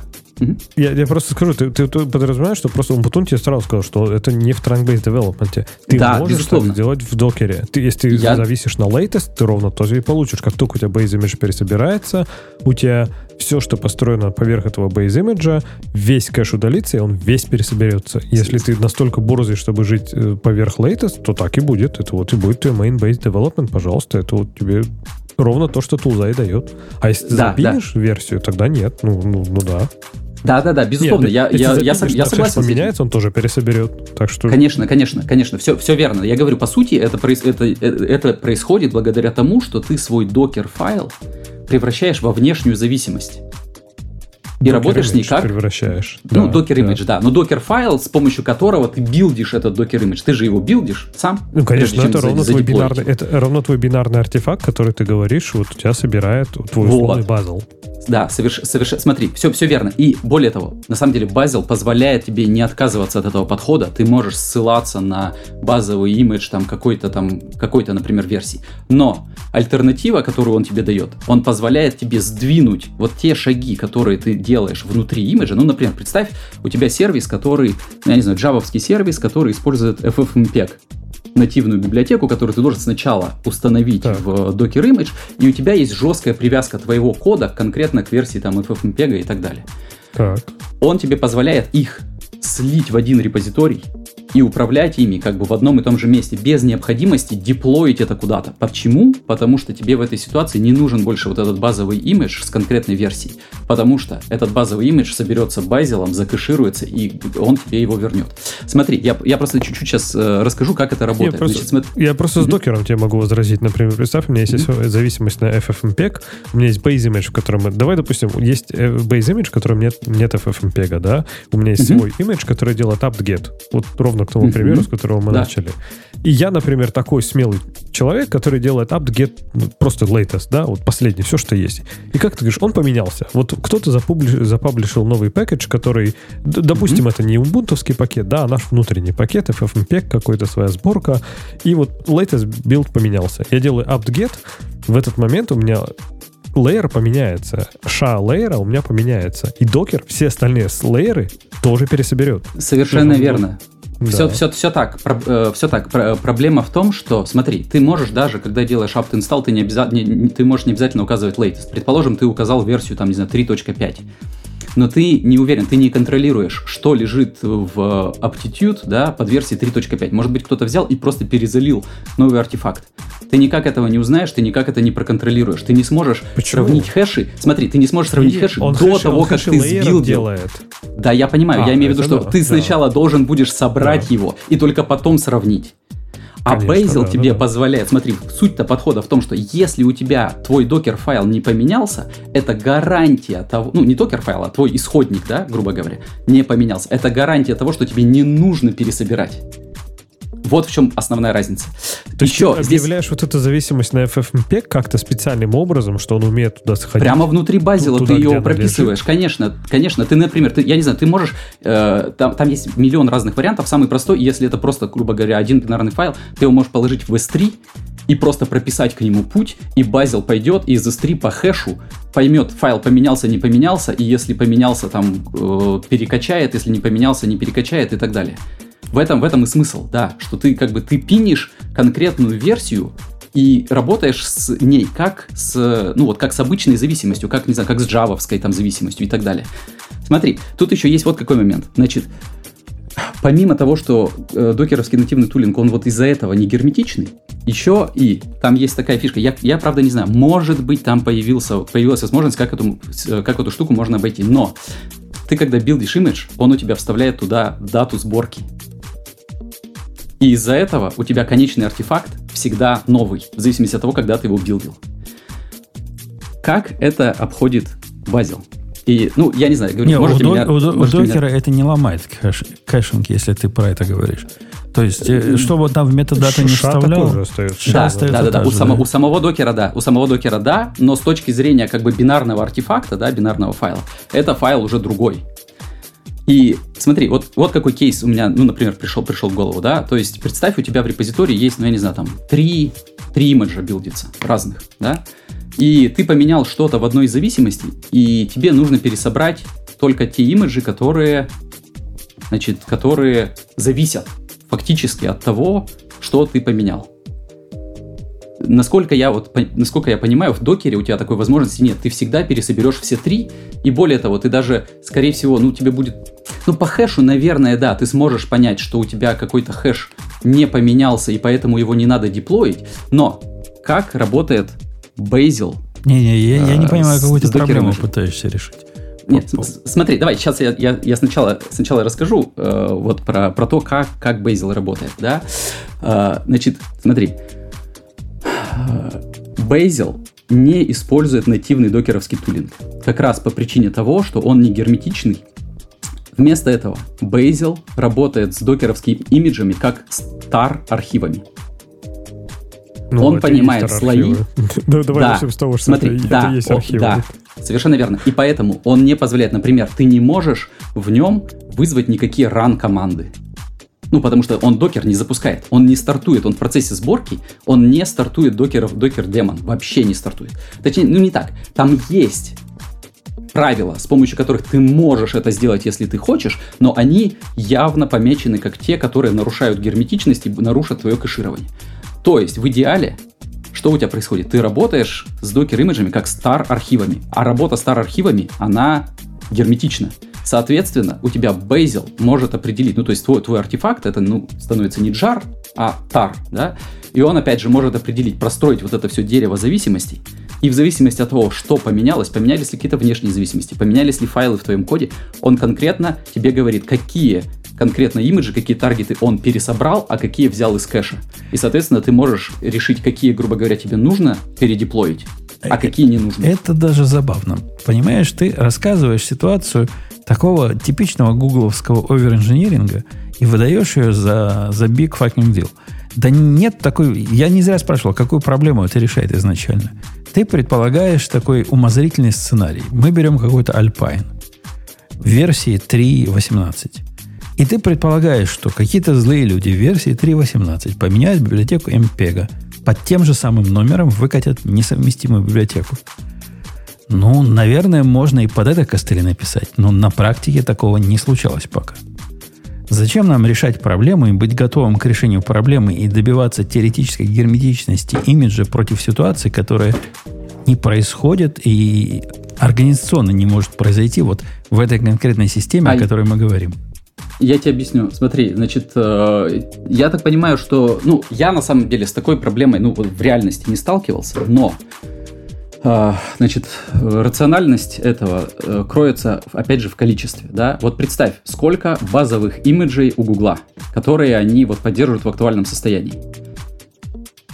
Я, я просто скажу, ты, ты, ты подразумеваешь, что просто Умпутун тебе сразу сказал, что это не в trunk-based development. Ты да, можешь безусловно. так сделать в докере. Ты, если ты я... зависишь на latest, ты ровно тоже и получишь. Как только у тебя base image пересобирается, у тебя все, что построено поверх этого base image, весь кэш удалится, и он весь пересоберется. Если ты настолько борзый, чтобы жить э, поверх latest, то так и будет. Это вот и будет твой main base development, пожалуйста. Это вот тебе ровно то, что тулза и дает. А если ты да, запинишь да. версию, тогда нет. Ну, ну, ну да. Да, да, да, безусловно. Нет, я, я, я, я, я согласен. поменяется, он тоже пересоберет. Так что... Конечно, конечно, конечно. Все, все верно. Я говорю, по сути, это, это, э, это происходит благодаря тому, что ты свой докер-файл превращаешь во внешнюю зависимость и Docker работаешь с ней как... превращаешь. Ну, да, Docker Image, да. да. Но Docker файл, с помощью которого ты билдишь этот Docker Image. Ты же его билдишь сам. Ну, конечно, это ровно, твой бинарный, это ровно твой бинарный артефакт, который ты говоришь, вот у тебя собирает твой вот. базл. Да, соверш, соверш, смотри, все, все верно. И более того, на самом деле Bazel позволяет тебе не отказываться от этого подхода. Ты можешь ссылаться на базовый имидж там какой-то там, какой-то, например, версии. Но альтернатива, которую он тебе дает, он позволяет тебе сдвинуть вот те шаги, которые ты делаешь внутри имиджа. Ну, например, представь, у тебя сервис, который, я не знаю, джавовский сервис, который использует FFmpeg нативную библиотеку, которую ты должен сначала установить так. в Docker Image, и у тебя есть жесткая привязка твоего кода конкретно к версии там FFmpeg и так далее. Так. Он тебе позволяет их слить в один репозиторий, и управлять ими как бы в одном и том же месте, без необходимости деплоить это куда-то. Почему? Потому что тебе в этой ситуации не нужен больше вот этот базовый имидж с конкретной версией, потому что этот базовый имидж соберется базилом, закэшируется, и он тебе его вернет. Смотри, я, я просто чуть-чуть сейчас э, расскажу, как это работает. Я просто, Значит, смотри... я просто с докером тебе могу возразить. Например, представь, у меня есть mm-hmm. зависимость на FFmpeg, у меня есть base image, в котором... Давай, допустим, есть э, base image, в котором нет, нет FFmpeg, да? У меня есть mm-hmm. свой image, который делает apt-get. Вот ровно ровно к тому примеру, с которого мы да. начали. И я, например, такой смелый человек, который делает apt-get ну, просто latest, да, вот последний, все, что есть. И как ты говоришь, он поменялся. Вот кто-то запублиш, запаблишил новый пакет, который, допустим, mm-hmm. это не убунтовский пакет, да, а наш внутренний пакет, FFmpeg, какой-то своя сборка, и вот latest build поменялся. Я делаю apt-get, в этот момент у меня лейер поменяется, ша лейера у меня поменяется, и докер все остальные лейеры тоже пересоберет. Совершенно верно. Да. Все, все, все так. Про, э, все так. Про, проблема в том, что, смотри, ты можешь даже, когда делаешь apt install, ты, не обяза... не, ты можешь не обязательно указывать latest. Предположим, ты указал версию, там, не знаю, 3.5 но ты не уверен, ты не контролируешь, что лежит в Aptitude да, под версией 3.5. Может быть, кто-то взял и просто перезалил новый артефакт. Ты никак этого не узнаешь, ты никак это не проконтролируешь. Ты не сможешь Почему? сравнить хэши. Смотри, ты не сможешь сравнить хэши он до хэши, того, как ты сбил делает. Да, я понимаю. А, я имею в виду, что да, ты сначала да. должен будешь собрать да. его и только потом сравнить. А Bazel да, тебе да. позволяет, смотри, суть-то подхода в том, что если у тебя твой докер-файл не поменялся, это гарантия того, ну не докер-файл, а твой исходник, да, грубо говоря, не поменялся. Это гарантия того, что тебе не нужно пересобирать. Вот в чем основная разница. То Еще ты объявляешь здесь... вот эту зависимость на FFmpeg как-то специальным образом, что он умеет туда сходить? Прямо внутри базила ты ее прописываешь. Конечно, конечно. Ты, например, ты, я не знаю, ты можешь... Э, там, там есть миллион разных вариантов. Самый простой, если это просто, грубо говоря, один бинарный файл, ты его можешь положить в S3 и просто прописать к нему путь, и базил пойдет и из S3 по хэшу поймет, файл поменялся, не поменялся, и если поменялся, там э, перекачает, если не поменялся, не перекачает и так далее. В этом, в этом и смысл, да, что ты как бы ты пинишь конкретную версию и работаешь с ней как с, ну вот, как с обычной зависимостью, как, не знаю, как с джавовской там зависимостью и так далее. Смотри, тут еще есть вот какой момент. Значит, помимо того, что э, докеровский нативный тулинг, он вот из-за этого не герметичный, еще и там есть такая фишка. Я, я правда не знаю, может быть там появился, появилась возможность, как эту, как эту штуку можно обойти. Но ты когда билдишь имидж, он у тебя вставляет туда дату сборки. И из-за этого у тебя конечный артефакт всегда новый, в зависимости от того, когда ты его билдил. Как это обходит Bazel? И, ну, я не знаю, говорю, не, можете у, меня, у, у докера меня... это не ломает кэш, caching, если ты про это говоришь. То есть, э, чтобы там в метадату не вставлял, тоже остается. Да, остается да, да, да. У, само, у самого Docker'а, да. У самого Docker'а, да, но с точки зрения как бы бинарного артефакта, да, бинарного файла, это файл уже другой. И смотри, вот, вот какой кейс у меня, ну, например, пришел, пришел в голову, да, то есть представь, у тебя в репозитории есть, ну, я не знаю, там, три, три имиджа билдится разных, да, и ты поменял что-то в одной из зависимостей, и тебе нужно пересобрать только те имиджи, которые, значит, которые зависят фактически от того, что ты поменял. Насколько я, вот, насколько я понимаю, в докере у тебя такой возможности нет. Ты всегда пересоберешь все три, и более того, ты даже, скорее всего, ну, тебе будет... Ну, по хэшу, наверное, да, ты сможешь понять, что у тебя какой-то хэш не поменялся, и поэтому его не надо деплоить, но как работает Bazel. Не-не, я, я не а, понимаю, какую ты проблему пытаешься решить. Нет, смотри, давай, сейчас я, я, я сначала, сначала расскажу э, вот про, про то, как, как Bazel работает, да. Э, значит, смотри, Bazel не использует нативный докеровский тулинг. Как раз по причине того, что он не герметичный. Вместо этого Bazel работает с докеровскими имиджами как star архивами. Ну, он понимает слои. Да, давай да. начнем с того, что Смотри, это, да, это есть архивы. Да, совершенно верно. И поэтому он не позволяет, например, ты не можешь в нем вызвать никакие run команды. Ну, потому что он докер не запускает, он не стартует, он в процессе сборки, он не стартует докеров, докер демон, вообще не стартует. Точнее, ну не так, там есть правила, с помощью которых ты можешь это сделать, если ты хочешь, но они явно помечены как те, которые нарушают герметичность и нарушат твое кэширование. То есть в идеале что у тебя происходит? Ты работаешь с докер-имиджами как star-архивами, а работа star-архивами, она герметична. Соответственно, у тебя Bazel может определить, ну, то есть твой, твой артефакт, это, ну, становится не jar, а tar, да, и он, опять же, может определить, простроить вот это все дерево зависимостей, и в зависимости от того, что поменялось, поменялись ли какие-то внешние зависимости, поменялись ли файлы в твоем коде, он конкретно тебе говорит, какие конкретно имиджи, какие таргеты он пересобрал, а какие взял из кэша. И, соответственно, ты можешь решить, какие, грубо говоря, тебе нужно передеплоить, а э, какие не нужно. Это даже забавно. Понимаешь, ты рассказываешь ситуацию такого типичного гугловского оверинжиниринга и выдаешь ее за, за big fucking deal. Да нет такой... Я не зря спрашивал, какую проблему это решает изначально. Ты предполагаешь такой умозрительный сценарий. Мы берем какой-то Alpine версии 3.18. И ты предполагаешь, что какие-то злые люди в версии 3.18 поменяют библиотеку MPEG под тем же самым номером выкатят несовместимую библиотеку. Ну, наверное, можно и под это костыли написать, но на практике такого не случалось пока. Зачем нам решать проблему и быть готовым к решению проблемы и добиваться теоретической герметичности имиджа против ситуации, которая не происходит и организационно не может произойти вот в этой конкретной системе, а о которой мы говорим? Я тебе объясню. Смотри, значит, э, я так понимаю, что, ну, я на самом деле с такой проблемой, ну, в реальности не сталкивался, но, значит, рациональность этого э, кроется, опять же, в количестве, да. Вот представь, сколько базовых имиджей у Гугла, которые они вот поддерживают в актуальном состоянии.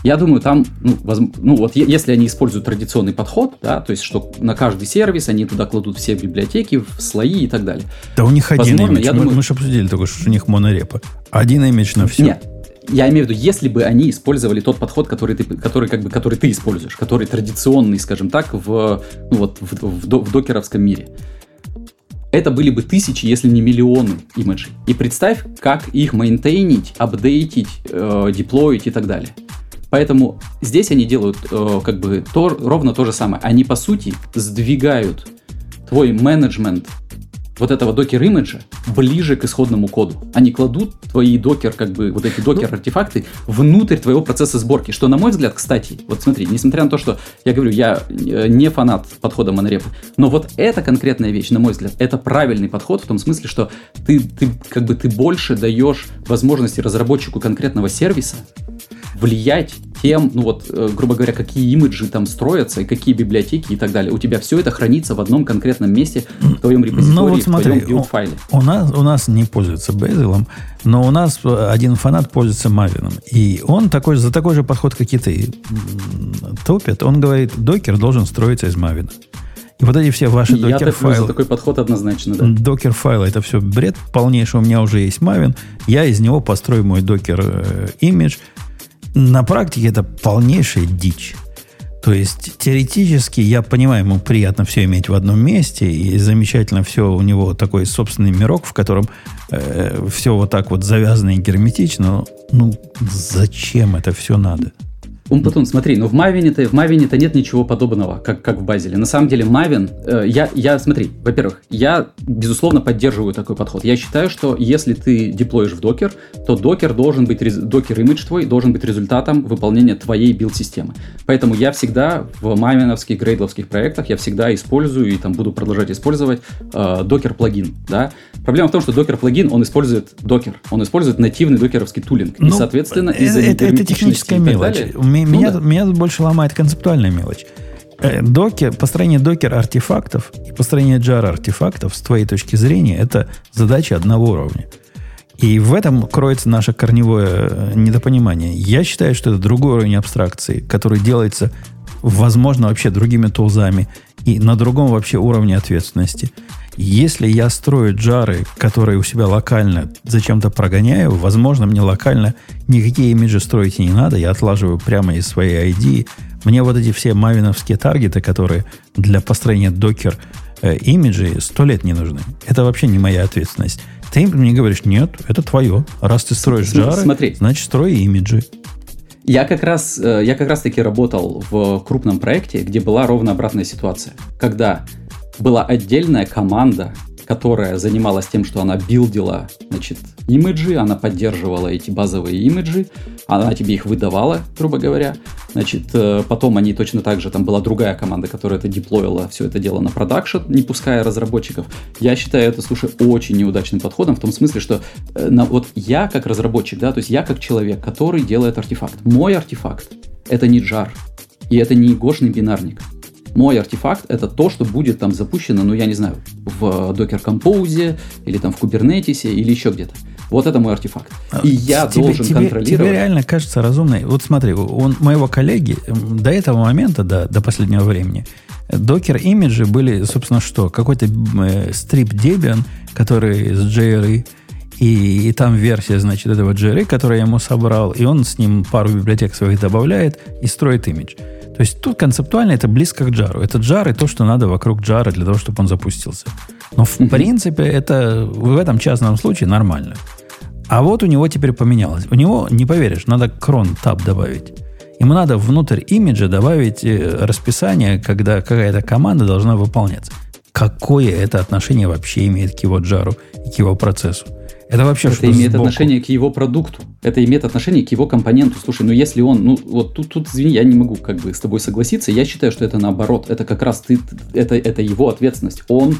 Я думаю, там, ну, воз, ну вот если они используют традиционный подход, да, то есть что на каждый сервис они туда кладут все библиотеки, в слои и так далее. Да у них один Возможно, имидж. Я мы, думаю... мы же обсудили только что у них монорепа. Один имидж на все. Нет, я имею в виду, если бы они использовали тот подход, который ты, который, как бы, который ты используешь, который традиционный, скажем так, в, ну, вот, в, в, в докеровском мире. Это были бы тысячи, если не миллионы имиджей. И представь, как их мейнтейнить, апдейтить, э, деплоить и так далее. Поэтому здесь они делают э, как бы то, ровно то же самое. Они, по сути, сдвигают твой менеджмент вот этого докер-имиджа ближе к исходному коду. Они кладут твои докер, как бы, вот эти докер-артефакты внутрь твоего процесса сборки. Что, на мой взгляд, кстати, вот смотри, несмотря на то, что я говорю, я э, не фанат подхода монорепы, но вот эта конкретная вещь, на мой взгляд, это правильный подход в том смысле, что ты, ты как бы ты больше даешь возможности разработчику конкретного сервиса влиять тем, ну вот, э, грубо говоря, какие имиджи там строятся и какие библиотеки и так далее. У тебя все это хранится в одном конкретном месте в твоем репозитории, ну, вот смотри, в твоем билд-файле. У, у, нас, у нас не пользуется Bazel, но у нас один фанат пользуется Maven. И он такой, за такой же подход, как и ты, топит. Он говорит, докер должен строиться из Maven. И вот эти все ваши докер-файлы... за такой подход однозначно, да. Докер-файлы, это все бред полнейший. У меня уже есть Maven. Я из него построю мой докер-имидж. Э, на практике это полнейшая дичь. То есть теоретически я понимаю, ему приятно все иметь в одном месте, и замечательно все у него такой собственный мирок, в котором э, все вот так вот завязано и герметично. Но, ну, зачем это все надо? Умпутун, смотри, ну в Maven-то, в Maven-то нет ничего подобного, как, как в Базеле. На самом деле Maven, э, я, я, смотри, во-первых, я, безусловно, поддерживаю такой подход. Я считаю, что если ты деплоишь в докер, то докер должен быть, докер имидж твой должен быть результатом выполнения твоей билд-системы. Поэтому я всегда в мавиновских, грейдловских проектах, я всегда использую и там буду продолжать использовать э, докер-плагин, да. Проблема в том, что докер-плагин, он использует докер, он использует нативный докеровский тулинг. Ну, и, соответственно, из-за это, это техническая мелочь. Далее, меня, ну, да. меня больше ломает концептуальная мелочь. Э, докер, построение докер артефактов и построение jar артефактов с твоей точки зрения это задача одного уровня. И в этом кроется наше корневое э, недопонимание. Я считаю, что это другой уровень абстракции, который делается, возможно, вообще другими тулзами и на другом вообще уровне ответственности. Если я строю джары, которые у себя локально зачем-то прогоняю, возможно, мне локально никакие имиджи строить и не надо. Я отлаживаю прямо из своей ID. Мне вот эти все мавиновские таргеты, которые для построения докер э, имиджей сто лет не нужны. Это вообще не моя ответственность. Ты мне говоришь, нет, это твое. Раз ты строишь джары, Смотри. значит, строй имиджи. Я как раз, э, я как раз таки работал в крупном проекте, где была ровно обратная ситуация. Когда была отдельная команда, которая занималась тем, что она билдила, значит, имиджи, она поддерживала эти базовые имиджи, она тебе их выдавала, грубо говоря. Значит, э, потом они точно так же, там была другая команда, которая это деплоила, все это дело на продакшн, не пуская разработчиков. Я считаю это, слушай, очень неудачным подходом, в том смысле, что э, на, вот я как разработчик, да, то есть я как человек, который делает артефакт. Мой артефакт — это не джар, и это не гошный бинарник мой артефакт это то, что будет там запущено, ну я не знаю, в Docker Compose или там в Kubernetes или еще где-то. Вот это мой артефакт. И я тебе, должен тебе, контролировать. Тебе реально кажется разумной. Вот смотри, у моего коллеги до этого момента, до, до последнего времени, докер имиджи были, собственно, что? Какой-то э, стрип Debian, который с JRE, и, и там версия, значит, этого JRE, которую я ему собрал, и он с ним пару библиотек своих добавляет и строит имидж. То есть тут концептуально это близко к джару. Это джар и то, что надо вокруг джара для того, чтобы он запустился. Но в принципе это в этом частном случае нормально. А вот у него теперь поменялось. У него, не поверишь, надо крон таб добавить. Ему надо внутрь имиджа добавить э, расписание, когда какая-то команда должна выполняться. Какое это отношение вообще имеет к его джару и к его процессу? Это вообще Это имеет сбоку? отношение к его продукту. Это имеет отношение к его компоненту. Слушай, ну если он, ну вот тут, тут извини, я не могу как бы с тобой согласиться. Я считаю, что это наоборот. Это как раз ты, это, это его ответственность. Он,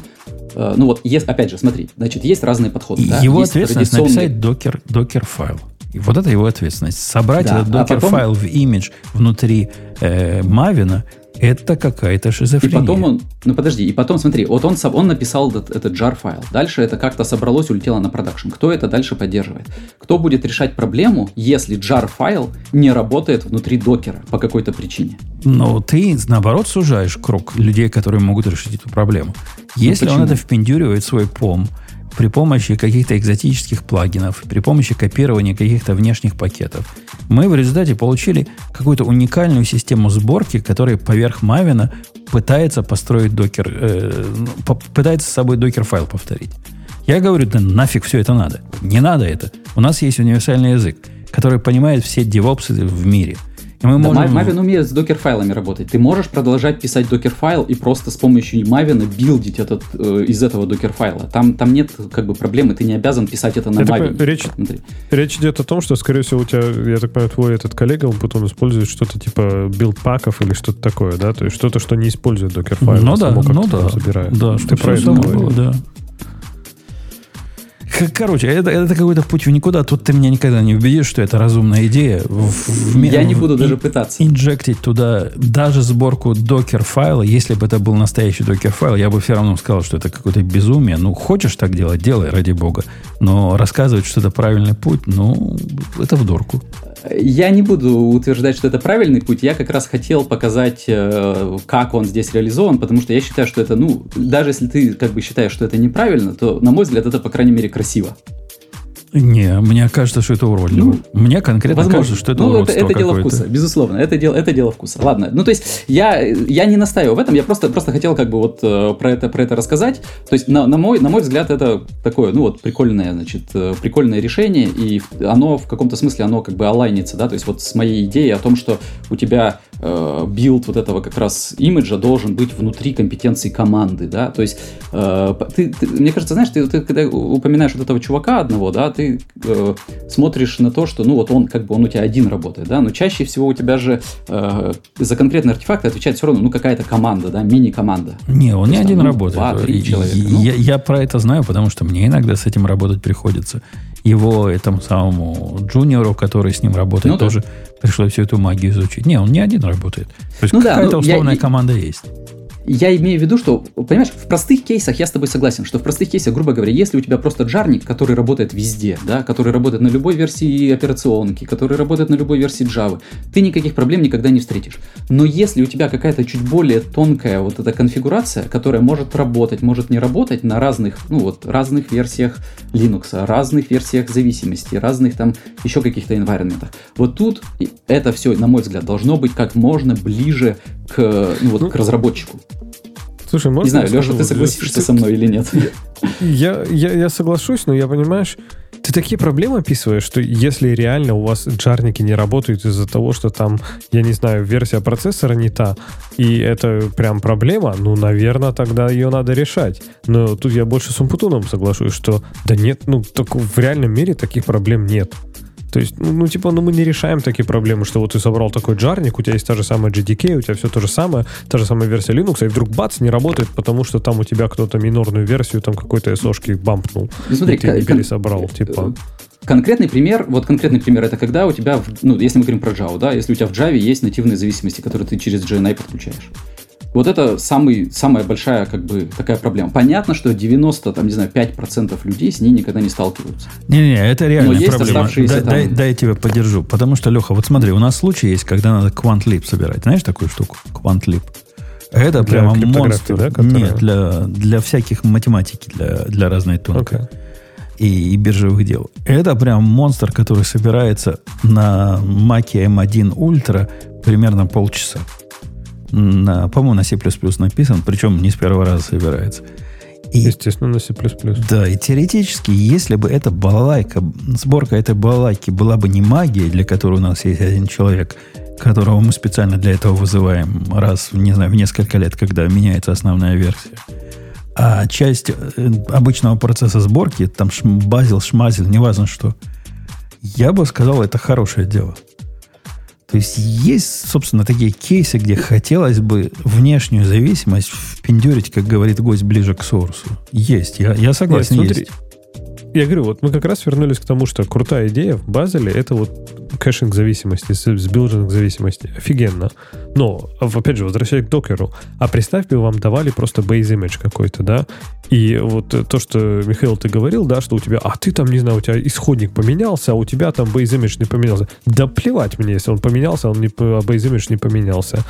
э, ну вот, есть, опять же, смотри, значит, есть разные подходы. Да? Его есть ответственность традиционный... написать докер, докер файл. И вот это его ответственность. Собрать да, этот докер файл а потом... в имидж внутри э, Мавина это какая-то шизофрения. И потом он, ну подожди, и потом смотри, вот он, он написал этот, этот jar файл. Дальше это как-то собралось, улетело на продакшн. Кто это дальше поддерживает? Кто будет решать проблему, если jar файл не работает внутри докера по какой-то причине? Ну, ты наоборот сужаешь круг людей, которые могут решить эту проблему. Ну, если ну, он это впендюривает свой пом, при помощи каких-то экзотических плагинов, при помощи копирования каких-то внешних пакетов, мы в результате получили какую-то уникальную систему сборки, которая поверх Мавина пытается построить докер, э, ну, пытается с собой докер-файл повторить. Я говорю, да нафиг все это надо. Не надо это. У нас есть универсальный язык, который понимает все девопсы в мире. Мы да, можем... Maven умеет с докер-файлами работать. Ты можешь продолжать писать докер-файл и просто с помощью Maven билдить этот, э, из этого докер-файла. Там, там нет как бы проблемы, ты не обязан писать это на я Maven. речь, речь идет о том, что, скорее всего, у тебя, я так понимаю, твой этот коллега, он потом использует что-то типа билд-паков или что-то такое, да? То есть что-то, что не использует докер-файл. Ну а да, ну да. Собирает. Да, ты про это говоришь. Да. Короче, это, это какой-то путь в никуда. Тут ты меня никогда не убедишь, что это разумная идея. В, в, Я не буду даже пытаться. Инжектить туда даже сборку докер-файла. Если бы это был настоящий докер-файл, я бы все равно сказал, что это какое-то безумие. Ну, хочешь так делать, делай, ради бога. Но рассказывать, что это правильный путь, ну, это в дурку. Я не буду утверждать, что это правильный путь. Я как раз хотел показать, э, как он здесь реализован, потому что я считаю, что это, ну, даже если ты как бы считаешь, что это неправильно, то, на мой взгляд, это, по крайней мере, красиво. Не, мне кажется, что это уродливо. Ну, мне конкретно возможно. кажется, что это ну, уродство это, это дело вкуса, безусловно. Это дело, это дело вкуса. Ладно. Ну, то есть, я, я не настаиваю в этом, я просто, просто хотел как бы вот э, про это, про это рассказать. То есть, на, на, мой, на мой взгляд, это такое, ну, вот, прикольное, значит, э, прикольное решение, и оно в каком-то смысле, оно как бы алайнится, да, то есть, вот с моей идеей о том, что у тебя э, билд вот этого как раз имиджа должен быть внутри компетенции команды, да, то есть, э, ты, ты, мне кажется, знаешь, ты, ты когда упоминаешь вот этого чувака одного, да, ты э, смотришь на то, что, ну, вот он как бы, он у тебя один работает, да, но чаще всего у тебя же э, за конкретный артефакт отвечает все равно, ну, какая-то команда, да, мини-команда. Не, он не один там, ну, работает. Два, три человека. Ну. Я, я про это знаю, потому что мне иногда с этим работать приходится. Его этому самому джуниору, который с ним работает, ну, тоже да. пришлось всю эту магию изучить. Не, он не один работает. То есть ну, какая-то да, ну, условная я, команда есть я имею в виду, что, понимаешь, в простых кейсах я с тобой согласен, что в простых кейсах, грубо говоря, если у тебя просто джарник, который работает везде, да, который работает на любой версии операционки, который работает на любой версии Java, ты никаких проблем никогда не встретишь. Но если у тебя какая-то чуть более тонкая вот эта конфигурация, которая может работать, может не работать на разных, ну вот, разных версиях Linux, разных версиях зависимости, разных там еще каких-то environment, вот тут это все, на мой взгляд, должно быть как можно ближе к, ну, вот, ну, к разработчику. Слушай, можно Не знаю, Леша, ты согласишься со мной или нет? Я, я, я соглашусь, но я, понимаешь, ты такие проблемы описываешь, что если реально у вас джарники не работают из-за того, что там, я не знаю, версия процессора не та, и это прям проблема, ну, наверное, тогда ее надо решать. Но тут я больше с Умпутуном соглашусь, что да нет, ну, так в реальном мире таких проблем нет. То есть, ну, ну, типа, ну, мы не решаем такие проблемы, что вот ты собрал такой джарник, у тебя есть та же самая GDK, у тебя все то же самое, та же самая версия Linux, и вдруг бац, не работает, потому что там у тебя кто-то минорную версию там какой-то SO-шки бампнул. Ну, смотри, и ты не пересобрал, типа. Конкретный пример, вот конкретный пример, это когда у тебя, ну, если мы говорим про Java, да, если у тебя в Java есть нативные зависимости, которые ты через GNI подключаешь. Вот это самый, самая большая как бы такая проблема. Понятно, что 90, там, не знаю, 5% людей с ней никогда не сталкиваются. Не-не, это реальная Но проблема. Да, там... дай, дай я тебя поддержу. Потому что, Леха, вот смотри, у нас случай есть, когда надо QuantLib собирать. Знаешь такую штуку? QuantLib. Это для прямо монстр. Да, которая... Нет, для, для всяких математики, для, для разной тонкой. Okay. И, и биржевых дел. Это прям монстр, который собирается на Mac M1 Ultra примерно полчаса на, по-моему, на C++ написан, причем не с первого раза собирается. И, Естественно, на C++. Да, и теоретически, если бы эта балалайка, сборка этой балалайки была бы не магией, для которой у нас есть один человек, которого мы специально для этого вызываем раз, не знаю, в несколько лет, когда меняется основная версия, а часть э, обычного процесса сборки, там Bazel, шмазел, неважно что, я бы сказал, это хорошее дело. То есть есть, собственно, такие кейсы, где хотелось бы внешнюю зависимость впендюрить, как говорит гость, ближе к сорсу. Есть, я, я согласен, Нет, смотри, есть. Я говорю, вот мы как раз вернулись к тому, что крутая идея в Bazel'е это вот caching зависимости, с building зависимости. Офигенно. Но, опять же, возвращаясь к докеру, а представь бы, вам давали просто base image какой-то, да, и вот то, что, Михаил, ты говорил, да, что у тебя, а ты там, не знаю, у тебя исходник поменялся, а у тебя там base image не поменялся. Да плевать мне, если он поменялся, он не, а base image не поменялся.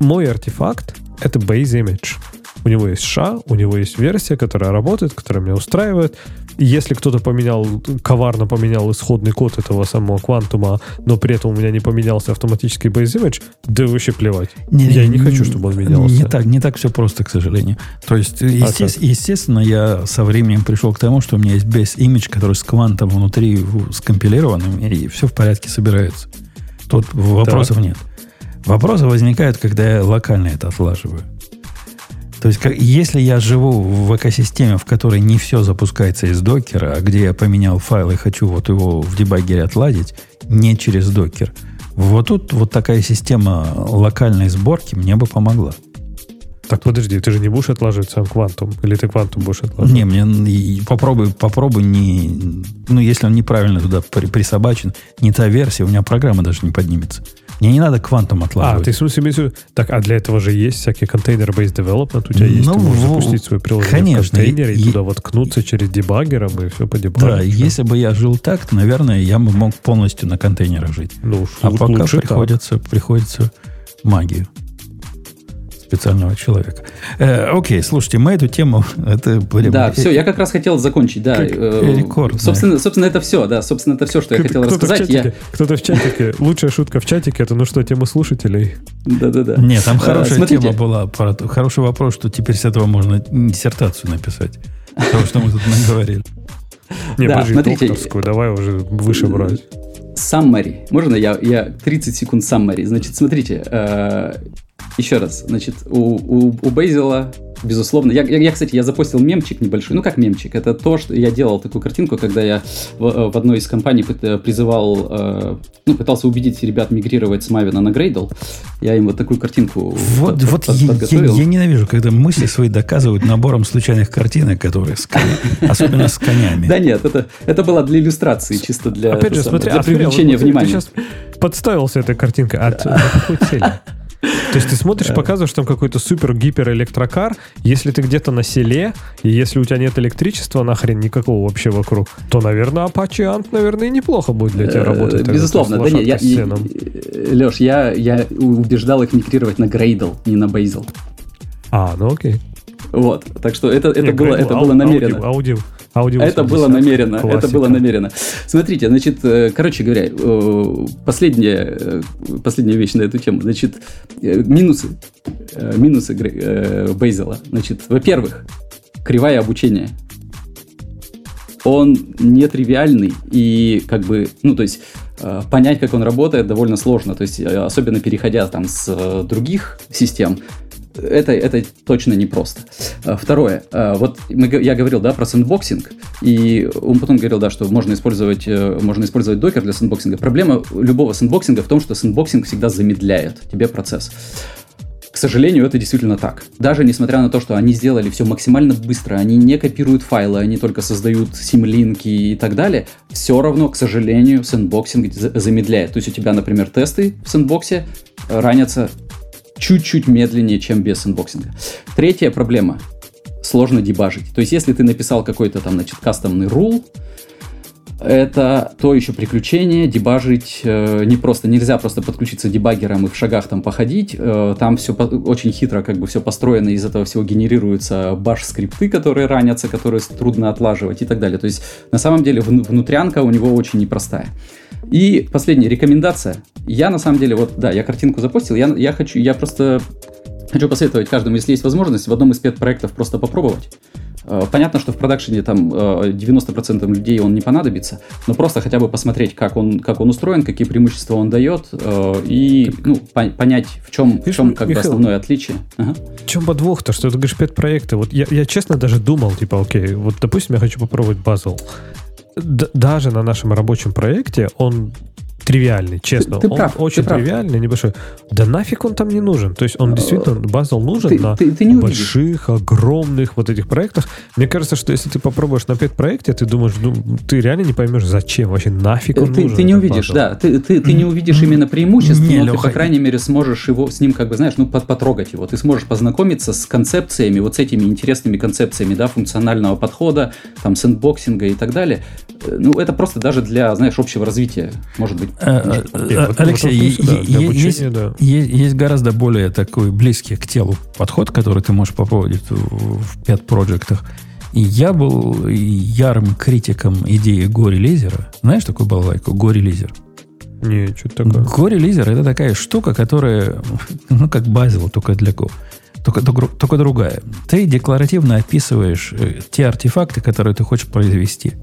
Мой артефакт — это base image. У него есть ша, у него есть версия, которая работает, которая меня устраивает. Если кто-то поменял, коварно поменял исходный код этого самого квантума, но при этом у меня не поменялся автоматический base image, да вообще плевать. Не, я не, не хочу, чтобы он менялся. Не так, не так все просто, к сожалению. То есть, есте, а естественно, я со временем пришел к тому, что у меня есть base image, который с квантом внутри скомпилированным, и все в порядке собирается. Тут вопросов так. нет. Вопросы возникают, когда я локально это отлаживаю. То есть, как, если я живу в экосистеме, в которой не все запускается из докера, а где я поменял файл и хочу вот его в дебаггере отладить, не через докер, вот тут вот такая система локальной сборки мне бы помогла. Так подожди, ты же не будешь отложить сам квантум? Или ты квантум будешь отложить? Не, мне попробуй, попробуй не... Ну, если он неправильно туда присобачен, не та версия, у меня программа даже не поднимется. Мне не надо квантом отлаживать. А, ты в смысле имеешь в. Так, а для этого же есть всякие контейнер-based development у тебя есть. Ну, ты можешь запустить свое приложение конечно, в контейнере и, и туда воткнуться через дебаггером и все по дебаггеру. Да, все. если бы я жил так, то, наверное, я бы мог полностью на контейнерах жить. Ну, а пока приходится, приходится магию специального человека. Э, окей, слушайте, мы эту тему... Это были... Да, все, я как раз хотел закончить, да. Э, рекорд. Собственно, собственно, это все, да, собственно, это все, что я хотел рассказать. Чатике, я... Кто-то в чатике, лучшая шутка в чатике, это ну что, тема слушателей? Да-да-да. Нет, там хорошая а, тема была, про, хороший вопрос, что теперь с этого можно диссертацию написать. Того, что мы тут наговорили. Не, да, подожди, смотрите, докторскую, давай уже выше брать. Summary. Можно я, я 30 секунд summary? Значит, смотрите, э, еще раз, значит, у, у, у Бейзела, безусловно, я, я, кстати, я запустил мемчик небольшой, ну как мемчик, это то, что я делал такую картинку, когда я в, в одной из компаний призывал, э, ну, пытался убедить ребят мигрировать с Мавина на Грейдл, я им вот такую картинку Вот, под, вот под, я, подготовил. Я, я ненавижу, когда мысли свои доказывают набором случайных картинок, которые с особенно с конями. Да нет, это, это было для иллюстрации, чисто для, Опять же, смотри, для а привлечения внимания. Ты сейчас подставился этой картинкой. От какой цели? То есть ты смотришь, показываешь там какой-то супер гипер электрокар, если ты где-то на селе, и если у тебя нет электричества нахрен никакого вообще вокруг, то, наверное, Apache Ant, наверное, неплохо будет для тебя э, работать. Безусловно, да нет, я, я, Леш, я, я убеждал их мигрировать на Gradle, не на Bazel. А, ну окей. Вот, так что это, это, было, это было намеренно. Аудио, аудио. Это было намеренно, Классика. это было намеренно. Смотрите, значит, э, короче говоря, э, последняя, э, последняя вещь на эту тему. Значит, минусы, минусы Бейзела. Значит, во-первых, кривая обучения. Он нетривиальный и как бы, ну, то есть понять, как он работает, довольно сложно. То есть, особенно переходя там с других систем, это, это точно непросто. А, второе. А, вот мы, я говорил, да, про sandboxing, и он потом говорил, да, что можно использовать, э, можно использовать Docker для sandboxing а. Проблема любого sandboxing а в том, что sandboxing всегда замедляет тебе процесс. К сожалению, это действительно так. Даже несмотря на то, что они сделали все максимально быстро, они не копируют файлы, они только создают symlink и и так далее, все равно, к сожалению, sandboxing замедляет. То есть у тебя, например, тесты в sandbox е ранятся чуть-чуть медленнее, чем без sandboxing а. Третья проблема сложно дебажить. То есть, если ты написал какой-то там, значит, кастомный rule, это то еще приключение, дебажить э, не просто, нельзя просто подключиться дебаггером и в шагах там походить, э, там все по, очень хитро как бы все построено, из этого всего генерируются Bash-скрипты, которые ранятся, которые трудно отлаживать и так далее. То есть на самом деле вн- внутрянка у него очень непростая. И последняя рекомендация. Я на самом деле, вот, да, я картинку запустил, я, я хочу, я просто хочу посоветовать каждому, если есть возможность, в одном из пет-проектов просто попробовать. Э, понятно, что в продакшене там 90% э, людей он не понадобится, но просто хотя бы посмотреть, как он, как он устроен, какие преимущества он дает, э, и ну, понять, в чем, Видишь, в чем как Михаил, бы основное отличие. Ага. В чем подвох-то, что ты говоришь пет-проекты? Вот я, я честно даже думал, типа, окей, вот допустим, я хочу попробовать Bazel даже на нашем рабочем проекте он тривиальный, честно. Ты, ты он прав, очень ты тривиальный, прав. небольшой. Да нафиг он там не нужен. То есть он действительно, базал нужен ты, на ты, ты не больших, огромных вот этих проектах. Мне кажется, что если ты попробуешь на пет-проекте, ты думаешь, ну, ты реально не поймешь, зачем вообще нафиг он ты, нужен. Ты не увидишь, базал. да. Ты, ты, ты не увидишь именно преимуществ, не, но Леха, ты, по крайней мере, сможешь его с ним, как бы, знаешь, ну, потрогать его. Ты сможешь познакомиться с концепциями, вот с этими интересными концепциями, да, функционального подхода, там, сэндбоксинга и так далее. Ну, это просто даже для, знаешь, общего развития, может быть, Э, э, Алексей, есть гораздо более такой близкий к телу подход, который ты можешь попробовать в Pet проектах. И я был ярым критиком идеи Гори Лизера. Знаешь такую балалайку? Гори Лизер. Не, что такое? Гори Лизер это такая штука, которая, ну, как базил, только для Go. Только, только, только другая. Ты декларативно описываешь э, те артефакты, которые ты хочешь произвести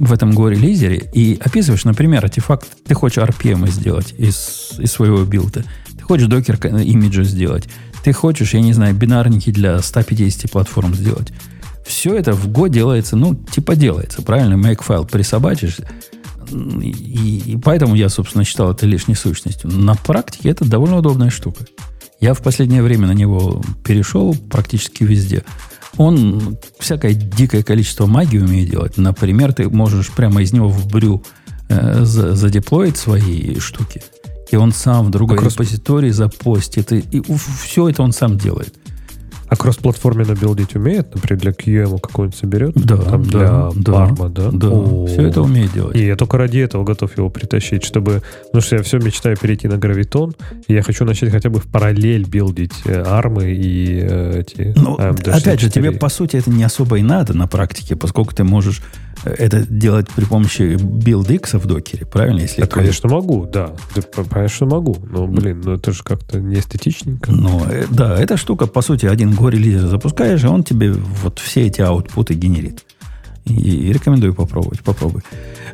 в этом горе-лизере и описываешь, например, артефакт, ты хочешь RPM сделать из, из своего билда. Ты хочешь докер имиджа сделать, ты хочешь, я не знаю, бинарники для 150 платформ сделать. Все это в Go делается, ну, типа делается, правильно? Make-файл присобачишь, и, и поэтому я, собственно, считал это лишней сущностью. На практике это довольно удобная штука. Я в последнее время на него перешел практически везде. Он всякое дикое количество магии умеет делать. Например, ты можешь прямо из него в брю э, задеплоить свои штуки. И он сам в другой как репозитории запостит. И, и все это он сам делает. А кроссплатформенно билдить умеет? Например, для QEM какой-нибудь соберет? Да, Там да, для да, Parma, да? Да, О-о-о. все это умеет делать. И я только ради этого готов его притащить, чтобы... Потому что я все мечтаю перейти на гравитон, и я хочу начать хотя бы в параллель билдить э, армы и э, эти... Ну, опять же, тебе, по сути, это не особо и надо на практике, поскольку ты можешь это делать при помощи BuildX в докере, правильно? Если да, конечно, могу, да. да. Конечно, могу. Но, блин, ну это же как-то не эстетичненько. Ну, э, да, эта штука, по сути, один го-релиз запускаешь, и он тебе вот все эти аутпуты генерит. И, рекомендую попробовать. Попробуй.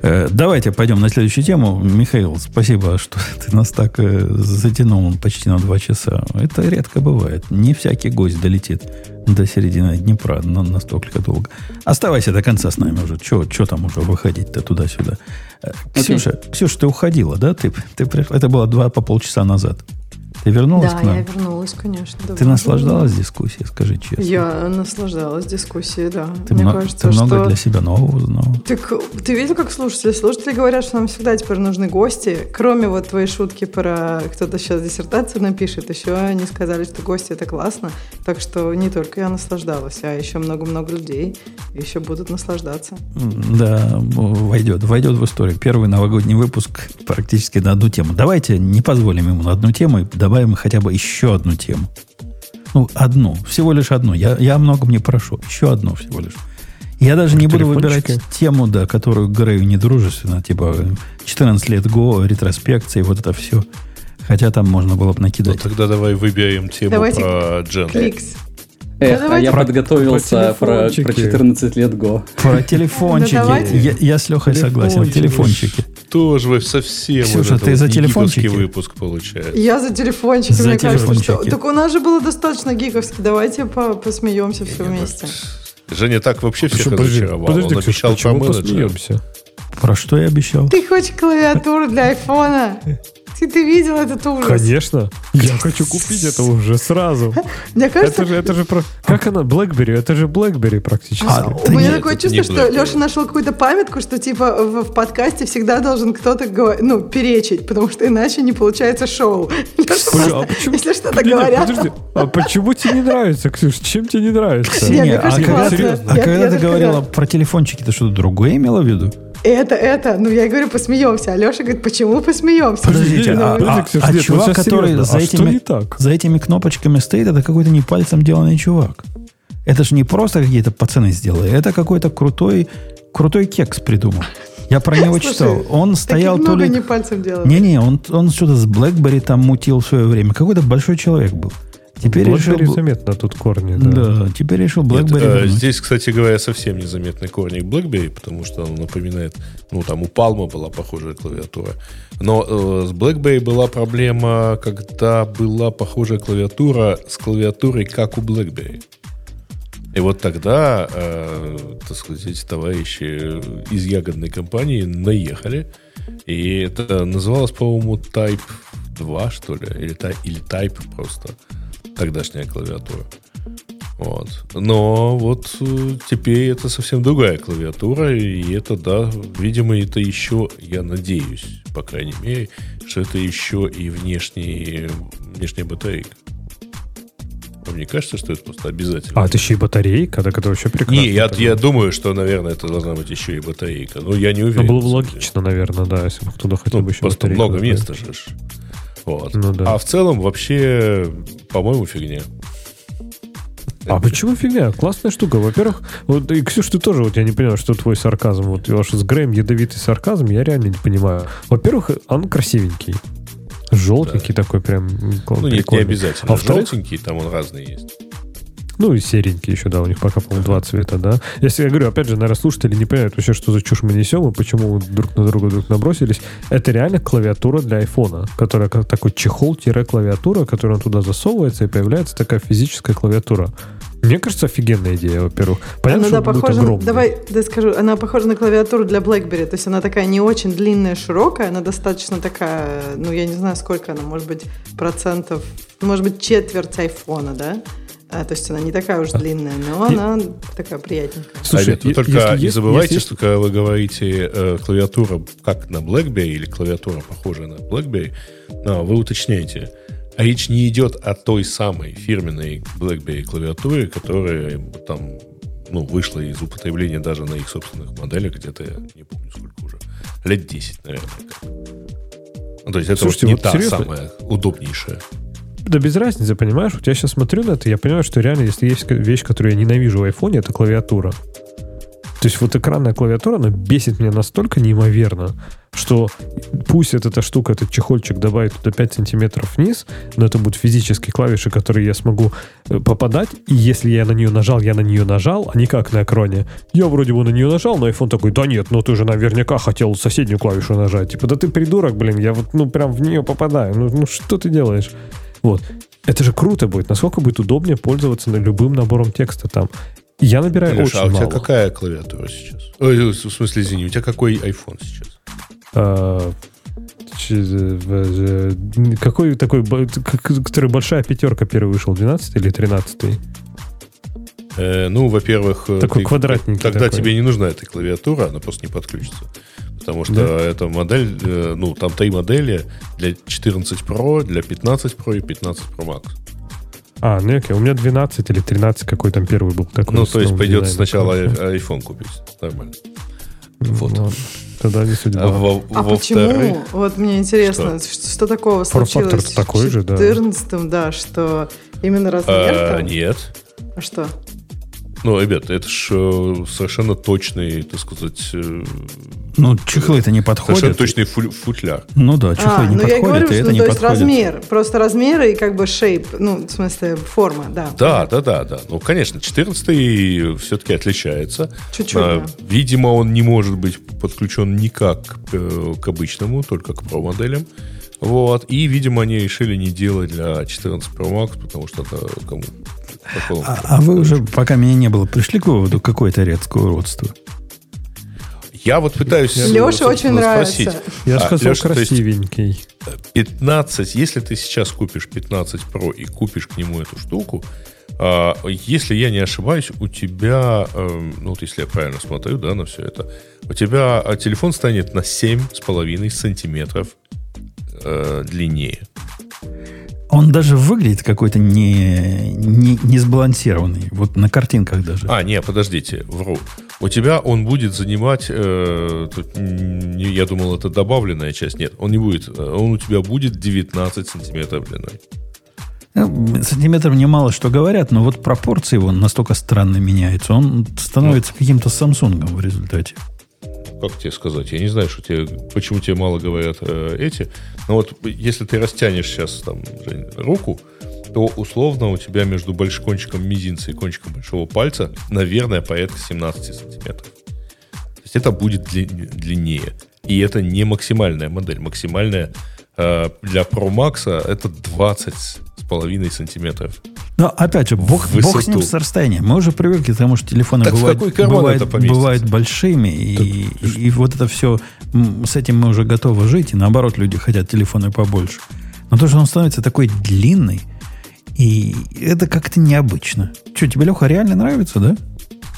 Э, давайте пойдем на следующую тему. Михаил, спасибо, что ты нас так э, затянул почти на два часа. Это редко бывает. Не всякий гость долетит до середины Днепра но настолько долго. Оставайся до конца с нами уже. Что там уже выходить-то туда-сюда? Okay. Э, Ксюша, Ксюша, ты уходила, да? Ты, ты, это было два по полчаса назад. Ты вернулась да, к нам? я вернулась, конечно. Ты наслаждалась дискуссией, скажи честно? Я наслаждалась дискуссией, да. Ты, Мне много, кажется, ты много что... для себя нового узнала. Так ты видел, как слушатели? Слушатели говорят, что нам всегда теперь нужны гости. Кроме вот твоей шутки про кто-то сейчас диссертацию напишет, еще они сказали, что гости это классно. Так что не только я наслаждалась, а еще много-много людей еще будут наслаждаться. Да, войдет, войдет в историю. Первый новогодний выпуск практически на одну тему. Давайте не позволим ему на одну тему и добавим добавим хотя бы еще одну тему. Ну, одну. Всего лишь одну. Я, я много не прошу. Еще одну всего лишь. Я даже не буду выбирать тему, да, которую Грею недружественно, типа 14 лет Го, ретроспекции, вот это все. Хотя там можно было бы накидать. Ну, тогда давай выберем тему Давайте про Джен. Кликс. Эх, а я про, подготовился про, про, про 14 лет Го. Про телефончики. я, я с Лехой согласен. Телефончики. Тоже вы совсем Ксюша, ты за телефончики? выпуск получается. Я за телефончики, за мне телефончики. кажется. Что... Так у нас же было достаточно гиковски. Давайте по посмеемся все вместе. Женя так вообще всех разочаровал. Подожди, Он обещал про менеджера. Про что я обещал? Ты хочешь клавиатуру для айфона? Ты, ты видел этот ужас? Конечно. Я хочу купить это уже сразу. Мне кажется... Это же, это же про... Как она? BlackBerry? Это же BlackBerry практически. А, У меня нет, такое чувство, что Леша нашел какую-то памятку, что типа в, в подкасте всегда должен кто-то ну, перечить, потому что иначе не получается шоу. Леша а почему? Если что-то говорят. Подожди, а почему тебе не нравится, Ксюш? Чем тебе не нравится? Ксения, а когда, ты, а когда ты говорила про телефончики, ты что-то другое имела в виду? Это, это. Ну, я говорю, посмеемся. Алеша говорит, почему посмеемся? Подождите, а, а, а чувак, который за, а этими, за этими кнопочками стоит, это какой-то не пальцем деланный чувак. Это же не просто какие-то пацаны сделали, это какой-то крутой, крутой кекс придумал. Я про него Слушай, читал. Он стоял то ли... не пальцем делал. Не-не, он, он что-то с BlackBerry там мутил в свое время. Какой-то большой человек был. Теперь BlackBerry решил... заметно тут корни, да. Да, теперь решил BlackBerry. Нет, а, здесь, кстати говоря, совсем незаметный корни BlackBerry, потому что он напоминает, ну, там у Palma была похожая клавиатура. Но э, с BlackBerry была проблема, когда была похожая клавиатура с клавиатурой, как у BlackBerry. И вот тогда, э, так сказать, эти товарищи из ягодной компании наехали. И это называлось, по-моему, Type 2, что ли, или, или Type просто тогдашняя клавиатура. Вот. Но вот э, теперь это совсем другая клавиатура, и это, да, видимо, это еще, я надеюсь, по крайней мере, что это еще и внешний, внешняя батарейка. Вам не кажется, что это просто обязательно? А, это еще и батарейка, так это вообще прекрасно. Не, я, я думаю, что, наверное, это должна быть еще и батарейка. Но я не ну, уверен. Ну, было бы логично, наверное, да, если бы кто-то хотел ну, бы еще Просто много места же. Вот. Ну, да. А в целом вообще, по-моему, фигня. А почему фигня? Классная штука. Во-первых, вот, и, Ксюш, ты тоже, вот я не понимаю, что твой сарказм. Вот ваш с Грэем ядовитый сарказм, я реально не понимаю. Во-первых, он красивенький. Желтенький да. такой прям. Ну, нет, не обязательно. А желтенький, там он разный есть. Ну, и серенькие еще, да, у них пока, по-моему, два цвета, да. Если я говорю, опять же, наверное, слушатели не понимают вообще, что за чушь мы несем и почему мы друг на друга друг набросились. Это реально клавиатура для айфона, которая как такой чехол-клавиатура, которая туда засовывается, и появляется такая физическая клавиатура. Мне кажется, офигенная идея, во-первых. Понятно, она что будет похожа, огромный. давай, да скажу, она похожа на клавиатуру для BlackBerry, то есть она такая не очень длинная, широкая, она достаточно такая, ну я не знаю, сколько она, может быть, процентов, может быть, четверть айфона, да? А, то есть она не такая уж длинная, но она такая приятненькая. Слушай, А, вы е- только если не есть- забывайте, если что когда вы говорите э, клавиатура как на BlackBerry или клавиатура похожая на BlackBerry, а, вы уточняете. А речь не идет о той самой фирменной BlackBerry клавиатуре, которая там ну, вышла из употребления даже на их собственных моделях, где-то, я не помню сколько уже, лет 10, наверное. Ну, то есть это Слушайте, вот не вот та серьезно? самая удобнейшая. Да без разницы, понимаешь? Вот я сейчас смотрю на это, я понимаю, что реально, если есть вещь, которую я ненавижу в айфоне, это клавиатура. То есть вот экранная клавиатура, она бесит меня настолько неимоверно, что пусть вот эта штука, этот чехольчик добавит туда 5 сантиметров вниз, но это будут физические клавиши, которые я смогу э, попадать, и если я на нее нажал, я на нее нажал, а не как на экране. Я вроде бы на нее нажал, но iPhone такой, да нет, ну ты же наверняка хотел соседнюю клавишу нажать. Типа, да ты придурок, блин, я вот, ну, прям в нее попадаю. Ну, ну что ты делаешь? Вот. Это же круто будет. Насколько будет удобнее пользоваться на любым набором текста там. Я набираю Леша, очень а у тебя мало. какая клавиатура сейчас? Ой, в смысле, извини, у тебя какой iPhone сейчас? А, в- в- Какой такой, который большая пятерка первый вышел, 12 или 13 Э, ну, во-первых, э, Такой ты- квадратненький тогда такой. тебе не нужна эта клавиатура, она просто не подключится. Потому что Да? эта модель, э, ну, там три модели для 14 Pro, для 15 Pro и 15 Pro Max. А, ну окей, у меня 12 или 13 какой там первый был такой. ну, то есть дизайном. сначала Хорошо. ай- iPhone купить. Нормально. Ну, Вот. ладно. Тогда не судьба. А, во- А во-вторых, почему? Вот мне интересно, что, что такого Форм-фактор случилось такой в же, да. 14 да, что именно размер а, там? нет. А что? Ну, ребят, это ж э, совершенно точный, так сказать, э, Ну, чехлы-то не совершенно подходят. точный фу- футляр. Ну да, чехлы а, не ну я подходят, говорю, и что это ну, не то есть подходит. размер, просто размеры и как бы шейп, ну, в смысле форма, да. Да, да, да, да. Ну, конечно, 14 все-таки отличается. Чуть-чуть, А, да. Видимо, он не может быть подключен никак к, э, к обычному, только к Pro моделям. Вот. И, видимо, они решили не делать для 14 Pro Max, потому что это кому? А, а вы уже, пока меня не было, пришли к выводу, какое это редкое уродство? Я вот пытаюсь... Собственно, очень нравится. спросить. Я А, сказал Леша, красивенький. 15, если ты сейчас купишь 15 Pro и купишь к нему эту штуку, а, если я не ошибаюсь, у тебя, эм, ну вот если я правильно смотрю, да, на все это, у тебя а, телефон станет на 7,5 сантиметров э, длиннее. Он даже выглядит какой-то не, не, не сбалансированный. Вот на картинках даже. А, не, подождите, вру. У тебя он будет занимать, э, тут, не- я думал, это добавленная часть. Нет, он не будет. э, Он у тебя будет 19 сантиметров длиной. Ну, Сантиметров мне мало что говорят, но вот пропорции его настолько странно меняются. Он становится каким-то Самсунгом в результате. Как тебе сказать, я не знаю, что тебе, почему тебе мало говорят э, эти, но вот если ты растянешь сейчас там руку, то условно у тебя между большим кончиком мизинца и кончиком большого пальца, наверное, порядка 17 сантиметров. То есть это будет дли- длиннее. И это не максимальная модель. Максимальная для Pro Max это 20 с половиной сантиметров. Но опять же, бог, бог с ним с расстоянием. Мы уже привыкли к тому, что телефоны Так бывают, бывают, бывают большими, и, и, и вот это все, с этим мы уже готовы жить, и наоборот, люди хотят телефоны побольше. Но то, что он становится такой длинный, и это как-то необычно. Что, тебе, Леха, реально нравится, да?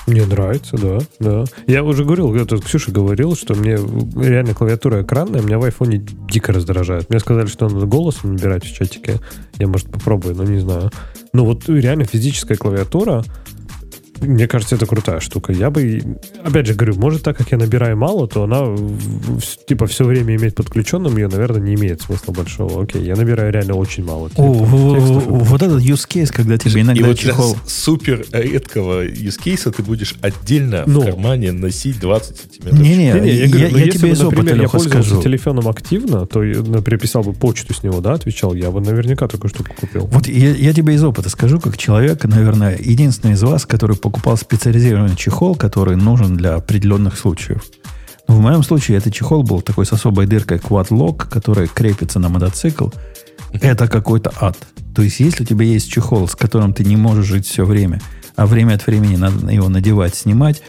Мне нравится, да, да. Я уже говорил, это Ксюша говорил, что мне реально клавиатура экранная меня в айфоне дико раздражает. Мне сказали, что надо голосом набирать в чатике. Я, может, попробую, но не знаю. Ну вот реально физическая клавиатура, Мне кажется, это крутая штука. Я бы, опять же говорю, может так как я набираю мало, то она типа все время иметь подключенным ее, наверное, не имеет смысла большого. Окей, я набираю реально очень мало. О, типа, вот этот use case, когда тебе И иногда вот чехол... супер редкого юзкейса ты будешь отдельно Ну. в кармане носить 20 сантиметров. Не-не, я, говорю, я но если тебе бы, из опыта, например, я пользовался скажу. телефоном активно, то, я, например, писал бы почту с него, да, отвечал, я бы наверняка такую штуку купил. Вот я, я тебе из опыта скажу, как человек, наверное, единственный из вас, который покупал специализированный чехол, который нужен для определенных случаев. Но в моем случае этот чехол был такой с особой дыркой Quad Lock, которая крепится на мотоцикл. Это какой-то ад. То есть, если у тебя есть чехол, с которым ты не можешь жить все время, а время от времени надо его надевать, снимать,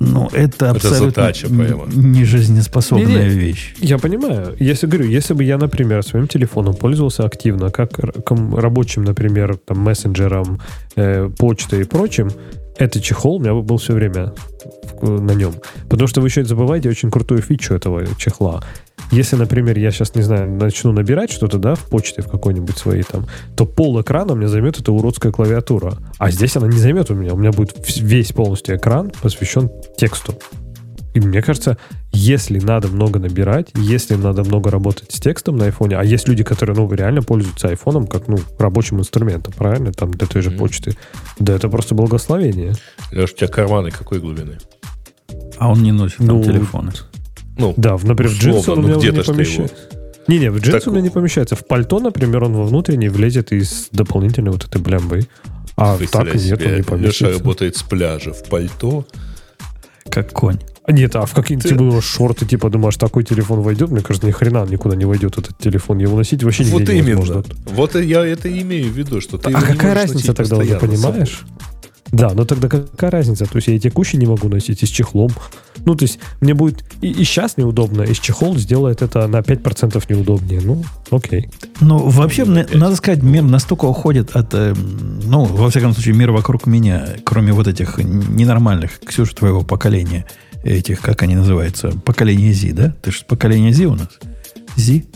ну, это абсолютно задача прямо. н- нежизнеспособная Не-не. вещь. Я понимаю. Если говорю, если бы я, например, своим телефоном пользовался активно, как рабочим, например, там, мессенджером, э, почтой и прочим, этот чехол у меня бы был все время в- на нем. Потому что вы еще забываете очень крутую фичу этого чехла. Если, например, я сейчас, не знаю, начну набирать что-то, да, в почте в какой-нибудь своей там, то пол экрана меня займет эта уродская клавиатура. А здесь она не займет у меня. У меня будет весь полностью экран посвящен тексту. И мне кажется, если надо много набирать, если надо много работать с текстом на айфоне, а есть люди, которые, ну, реально пользуются айфоном как, ну, рабочим инструментом, правильно, там, для той же Мгм. почты, да это просто благословение. Леш, у тебя карманы какой глубины? А он не носит там Ну, телефоны. Ну, Да, в- например, в джинсы он у ну, меня уже не помещается. Не-не, в джинсы Так- у меня не помещается. В пальто, например, он во внутренний влезет из дополнительной вот этой блямбы. А так нет, он не Леша помещается. работает с пляжа в пальто. Как конь. Нет, а в какие-нибудь Ты- типа, шорты, типа, думаешь, такой телефон войдет? Мне кажется, ни хрена никуда не войдет, этот телефон. Его носить вообще Вот нигде именно. невозможно. Вот я это и имею в виду, что ты А не какая разница тогда уже, понимаешь? Да, но тогда какая разница? То есть я и текущий не могу носить, и с чехлом. Ну, то есть мне будет и, и сейчас неудобно, и с чехол сделает это на 5% неудобнее. Ну, окей. Ну, вообще, опять. надо сказать, мир настолько уходит от, э, ну, во всяком случае, мир вокруг меня, кроме вот этих ненормальных, Ксюша, твоего поколения, этих, как они называются, поколение Зи, да? Ты же поколение Зи у нас? Зи?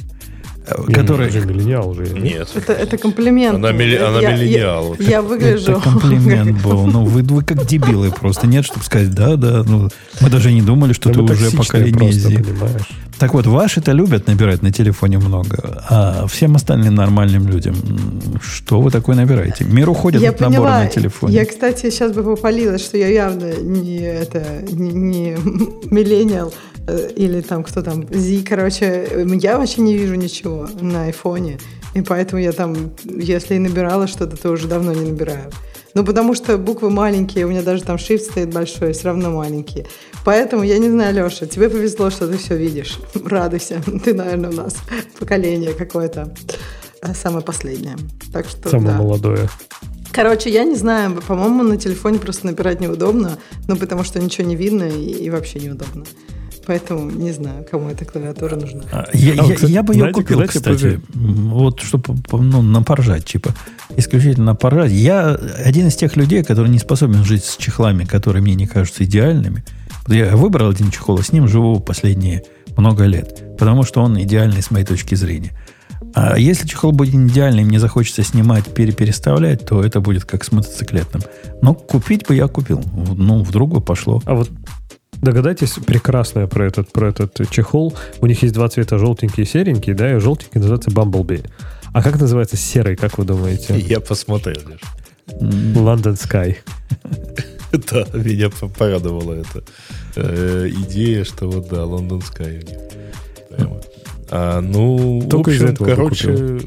Я Который... уже миллениал уже. Нет. Это, это комплимент. Она милли- она Я- я- миллениал. Я, выгляжу... Это комплимент был. Ну, вы, вы как дебилы просто. Нет, чтобы сказать, да, да. Ну, мы даже не думали, что Да ты уже поколение понимаешь? Так вот, ваши-то любят набирать на телефоне много, а всем остальным нормальным людям, что вы такое набираете? Мир уходит Я от набора поняла. на телефоне. Я, кстати, сейчас бы попалилась, что я явно не это не, не миллениал или там кто там Зи, короче, э, я вообще не вижу ничего на айфоне, и поэтому я там, если и набирала что-то, то уже давно не набираю. Ну, потому что буквы маленькие, у меня даже там shift стоит большой, все равно маленькие. Поэтому, я не знаю, Леша, тебе повезло, что ты все видишь. Радуйся. Ты, наверное, у нас поколение какое-то э, самое последнее. Так что, Самое да. молодое. Короче, я не знаю, по-моему, на телефоне просто набирать неудобно, ну, потому что ничего не видно и, и вообще неудобно. Поэтому не знаю, кому эта клавиатура нужна. А, Я, А, я- кстати, я бы ее знаете, купил, кстати. Вот, чтобы ну, на поржать, типа. Исключительно поржать. Я один из тех людей, который не способен жить с чехлами, которые мне не кажутся идеальными. Я выбрал один чехол, и с ним живу последние много лет. Потому что он идеальный с моей точки зрения. А если чехол будет идеальный, мне захочется снимать, перепереставлять, то это будет как с мотоциклетным. Но купить бы я купил. Ну, вдруг бы пошло. А вот догадайтесь прекрасное про этот, про этот чехол. У них есть два цвета, желтенький и серенький, да, и желтенький называется Bumblebee. А как называется серый, как вы думаете? Я посмотрел. London Sky. Да, меня по- порадовала эта э, идея, что вот да, Лондон Скай у них. Прямо. А, ну, Только в общем, короче,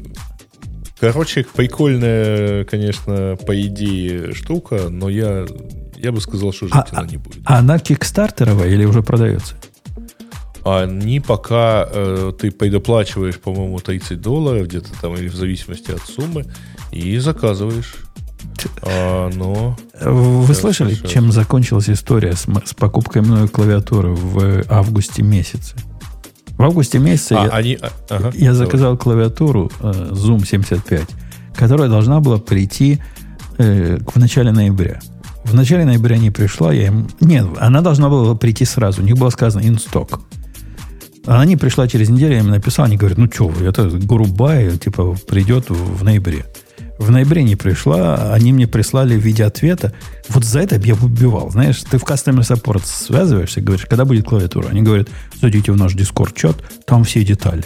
короче, прикольная, конечно, по идее штука, но я, я бы сказал, что жить А- она не будет. А она кикстартеровая или уже продается? Они пока э, ты предоплачиваешь, по-моему, 30 долларов где-то там, или в зависимости от суммы, и заказываешь. А, но Вы слышали, сейчас. чем закончилась история с, с покупкой мною клавиатуры в августе месяце? В августе месяце а, я, они, а, ага, я давай. заказал клавиатуру э, Zoom 75, которая должна была прийти э, в начале ноября. В начале ноября не пришла, я им... Нет, она должна была прийти сразу. У них было сказано stock. Она не пришла через неделю, я им написал, они говорят, ну что вы, это грубая, типа, придет в, ноябре. В ноябре не пришла, они мне прислали в виде ответа. Вот за это я убивал. Знаешь, ты в Customer Support связываешься, говоришь, когда будет клавиатура? Они говорят, зайдите в наш Discord-чат, там все детали.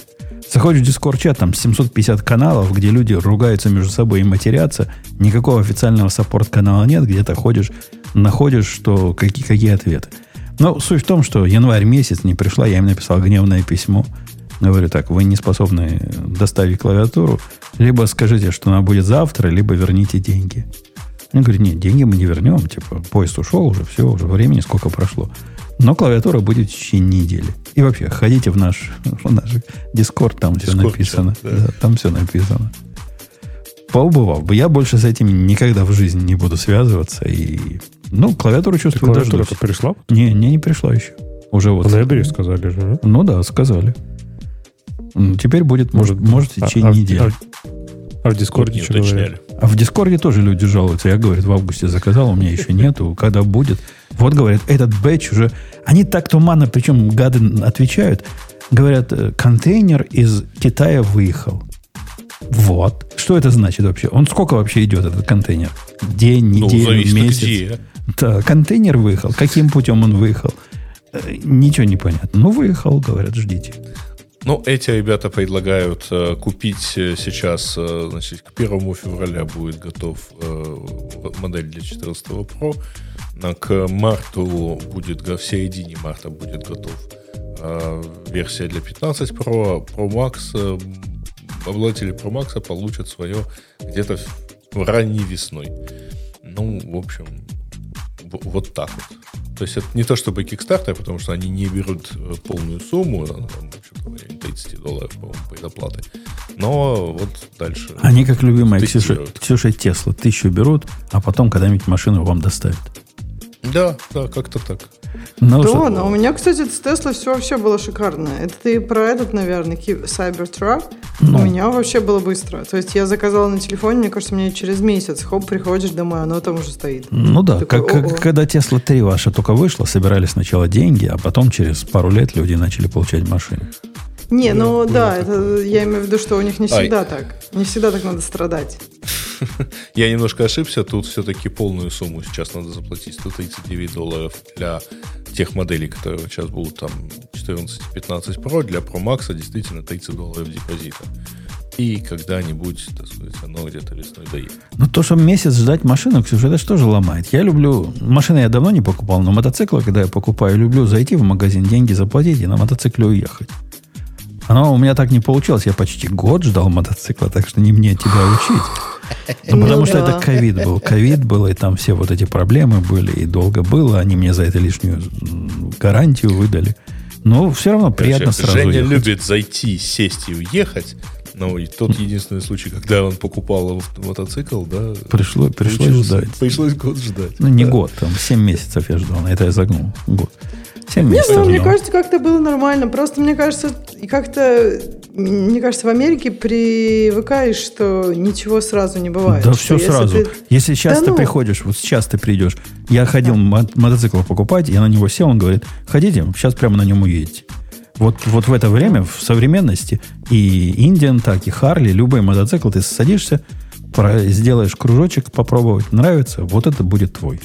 Заходишь в Discord-чат, там 750 каналов, где люди ругаются между собой и матерятся. Никакого официального саппорт-канала нет, где ты ходишь, находишь, что какие, какие ответы. Но суть в том, что январь месяц не пришла, я им написал гневное письмо. Говорю так, вы не способны доставить клавиатуру, либо скажите, что она будет завтра, либо верните деньги. Они говорят, нет, деньги мы не вернем, типа, поезд ушел уже, все, уже времени сколько прошло. Но клавиатура будет в течение недели. И вообще, ходите в наш, в наш Discord, там все Discord, написано. да. Да, там все написано. Поубывал бы. Я больше с этим никогда в жизни не буду связываться. И, ну, клавиатуру чувствую Клавиатура дождусь. пришла? Не, не, не пришла еще. Уже вот. В ноябре сказали же, да? Ну да, сказали. Ну, Теперь будет, может, может, в А- течение а в- недели. А, а в Discord е что говорят? уточняли. А в Discord е тоже люди жалуются. Я, говорит, в августе заказал, у меня еще нету. Когда будет? Вот, говорят, этот batch уже... Они так туманно, причем гады отвечают. Говорят, э, контейнер из Китая выехал. Вот. Что это значит вообще? Он сколько вообще идет, этот контейнер? День, Ну, неделю, зависит месяц? где. Да, контейнер выехал. Каким путем он выехал? Э, Ничего не понятно. Ну, выехал, говорят, ждите. Ну, эти ребята предлагают э, купить э, сейчас, э, значит, к 1 февраля будет готов э, модель для 14 Pro, к марту будет, в середине марта будет готов э, версия для 15 Pro, Pro Max, э, обладатели Pro Max получат свое где-то ранней весной. Ну, в общем, вот так вот. То есть это не то чтобы Kickstarter, потому что они не берут э, полную сумму, она там, в общем-то, в районе 30 долларов, по-моему, предоплаты. Но вот дальше. Они, как любимая Ксюша. Ксюша Тесла, тысячу берут, а потом когда-нибудь машину вам доставят. Да, да, как-то так. Ну, Да, что- но у меня, кстати, с Тесла все вообще было шикарно. Это ты про этот, наверное, Cybertruck. Ну. У меня вообще было быстро. То есть я заказала на телефоне, мне кажется, мне через месяц, хоп, приходишь домой, оно там уже стоит. Ну да, Такой, как, когда Тесла 3 ваша только вышла, собирали сначала деньги, а потом через пару лет люди начали получать машины. Не, ну да, это я имею в виду, что у них не Ай. всегда так. Не всегда так надо страдать. Я немножко ошибся, тут все-таки полную сумму сейчас надо заплатить, 139 долларов для тех моделей, которые сейчас будут там 14 и 15 Pro, для Pro Max действительно 30 долларов депозита. И когда-нибудь, так сказать, оно где-то весной доедет. Ну то, что месяц ждать машину, Ксюша, это что же ломает? Я люблю... Машины я давно не покупал, но мотоциклы, когда я покупаю, люблю зайти в магазин, деньги заплатить и на мотоцикле уехать. Оно у меня так не получилось. Я почти год ждал мотоцикла, так что не мне тебя учить. Ну, Ну потому что это ковид был. Ковид был, и там все вот эти проблемы были, и долго было. Они мне за это лишнюю гарантию выдали. Но все равно приятно Короче, сразу Женя ехать. любит зайти, сесть и уехать. Ну, и тот единственный случай, когда он покупал мо- мотоцикл, да. Пришло, пришлось ждать. Пришлось год ждать. Ну, не Да. год, там 7 месяцев я ждал. Это я загнул. Год. 7 Не месяцев знаю, мне кажется, как-то было нормально. Просто мне кажется, как-то, мне кажется, в Америке привыкаешь, что ничего сразу не бывает. Да все если сразу. ты- Если сейчас Да ты ну. приходишь, вот сейчас ты придешь. Я ходил мо- мотоцикл покупать, я на него сел, он говорит, ходите, сейчас прямо на нем уедете. Вот, вот в это время, в современности, и Индиан, так и Харли, любой мотоцикл, ты садишься, про- сделаешь кружочек, попробовать, нравится, вот это будет твой.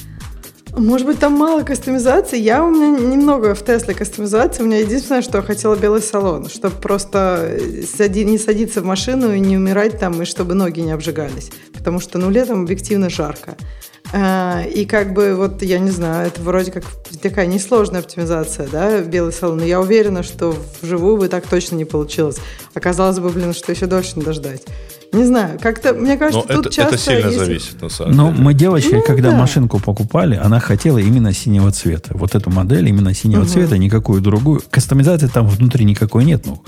Может быть, там мало кастомизации. Я у меня немного в Тесле кастомизации. У меня единственное, что я хотела белый салон, чтобы просто э, сади- не садиться в машину и не умирать там, и чтобы ноги не обжигались. Потому что, ну, летом объективно жарко. А, И как бы, вот, я не знаю, это вроде как такая несложная оптимизация, да, белый салон. Я уверена, что вживую бы так точно не получилось. Оказалось бы, блин, что еще дольше надо ждать. Не знаю, как-то, мне Но кажется, тут это, часто... это сильно если- зависит, на самом Но деле. мы девочкой, Ну, когда да. машинку покупали, она хотела именно синего цвета. Вот эту модель именно синего Мгм. цвета, никакую другую. Кастомизации там внутри никакой нет, ну,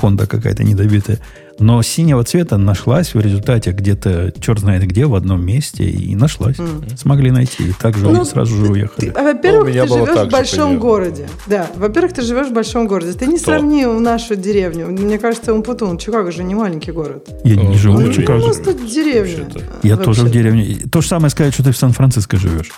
Honda какая-то недобитая. Но синего цвета нашлась в результате где-то, черт знает где, в одном месте, и нашлась. Мгм. Смогли найти. И так же Ну, сразу же Ты- уехали. а, Во-первых, Ну, ты живешь в же большом городе. Да, во-первых, ты живешь в большом городе. Ты не Кто? сравни нашу деревню. Мне кажется, Умпутун, Чикаго же не маленький город. Я не Ну, живу ну, в я Чикаго. живу. просто деревня. Вообще-то. Я Вообще. тоже в деревне. То же самое сказать, что ты в Сан-Франциско живешь.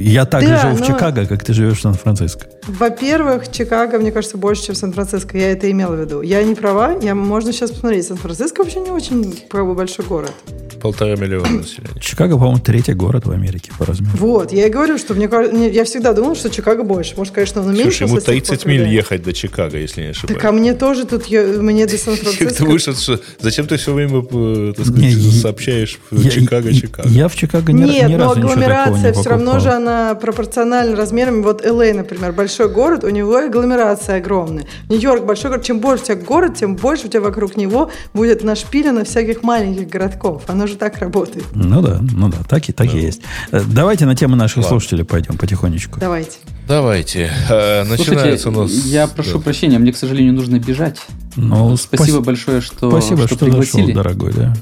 Я так же Да, живу в но- Чикаго, как ты живешь в Сан-Франциско. Во-первых, Чикаго, мне кажется, больше, чем Сан-Франциско. Я это имела в виду. Я не права. Я, можно сейчас посмотреть. Сан-Франциско вообще не очень правда, большой город. Полтора миллиона населения. Чикаго, по-моему, третий город в Америке по размеру. Вот, я и говорю, что мне, кажется- я всегда думала, что Чикаго больше. Может, конечно, он Слушай, ему уменьшился. с тех 30 пор, миль ехать до Чикаго, если не ошибаюсь. Так а мне тоже тут, я- мне до Как ты Сан-Франциско. вышел, что- зачем ты все время, э, так сказать, Не, я- сообщаешь в Я- Чикаго, я- Чикаго? Я в Чикаго ни, Нет, ни но разу ничего такого агломерация не все равно же она пропорциональна размерам. Вот Л.А., например, большой город, у него агломерация огромная. Нью-Йорк большой город. Чем больше у тебя город, тем больше у тебя вокруг него будет нашпилено всяких маленьких городков. Оно же так работает. Ну да, ну да, так и, так и есть. Э, Давайте на тему наших Ладно. слушателей пойдем потихонечку. Давайте. Давайте. Э, Начинается Слушайте, у нас... я прошу Да. прощения, мне, к сожалению, нужно бежать. Ну, Спасибо спас- большое, что, Спасибо, что, пригласили. зашел, дорогой, да.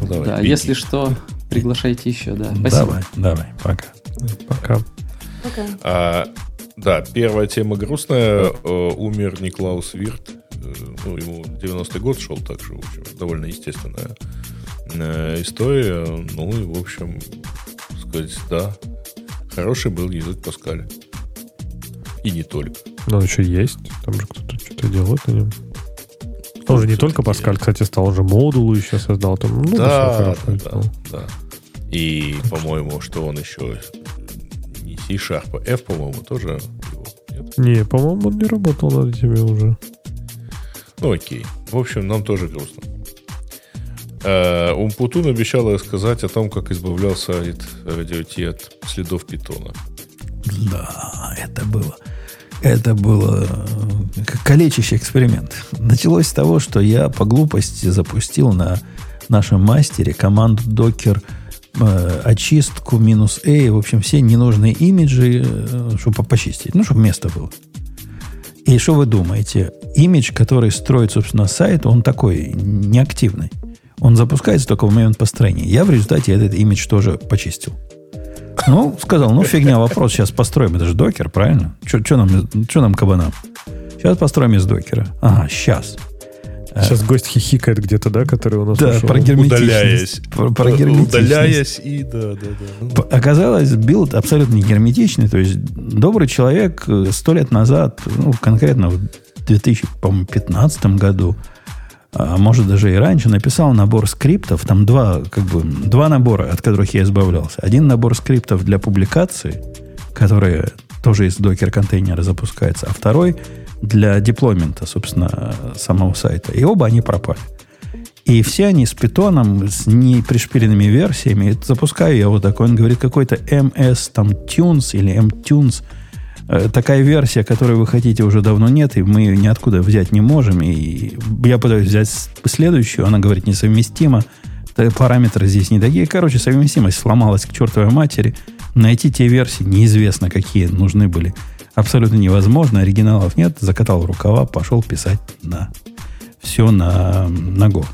Ну, давай, Да, беги. если что, приглашайте еще, да. Спасибо. Давай, давай, пока. Пока. Пока. А, да, первая тема грустная. Э, Умер Никлаус Вирт. Э, Ну, ему 90-й год шел, так что, в общем, довольно естественная э, история. Ну, и, в общем, сказать, да, хороший был язык Паскаля. И не только. Но он еще есть. Там же кто-то что-то делает на нем. Он же не только Паскаль, кстати, стал, он же модулу еще создал. Там, ну, да, да, да, да. И, по-моему, что он еще C-Sharp, F, по-моему, тоже его. Нет? Не, по-моему, он не работал над этими уже. Ну, окей. В общем, нам тоже грустно. Э, Умпутун обещал рассказать о том, как избавлялся от радиоти от следов питона. Да, это было. Это было э, как калечащий эксперимент. Началось с того, что я по глупости запустил на нашем мастере команду docker э, очистку минус A, в общем, все ненужные имиджи, э, чтобы почистить, ну, чтобы место было. И что вы думаете? Имидж, который строит, собственно, сайт, он такой неактивный. Он запускается только в момент построения. Я в результате этот имидж тоже почистил. Ну, сказал, ну фигня, вопрос, сейчас построим. Это же докер, правильно? Что нам, чё нам кабанам? Сейчас построим из докера. Ага, сейчас. Сейчас гость хихикает где-то, да, который у нас Да, ушел. про герметичность. Удаляясь. Про, про герметичность. Удаляясь и да, да, да. П- Оказалось, build абсолютно не герметичный. То есть добрый человек э, сто лет назад, ну, конкретно в 2015 году, а может даже и раньше, написал набор скриптов. Там два, как бы, два набора, от которых я избавлялся. Один набор скриптов для публикации, которые тоже из Docker-контейнера запускается, а второй для deployment а, собственно, самого сайта. И оба они пропали. И все они с питоном, с непришпиленными версиями. Это Запускаю я вот такой, он говорит, какой-то MS там Tunes или M-Tunes. Э, Такая версия, которую вы хотите, уже давно нет, и мы ее ниоткуда взять не можем. И я пытаюсь взять следующую, она говорит, несовместимо. Т- Параметры здесь не такие. Короче, совместимость сломалась к чертовой матери. Найти те версии неизвестно, какие нужны были. Абсолютно невозможно. Оригиналов нет. Закатал рукава, пошел писать на все на, на Go.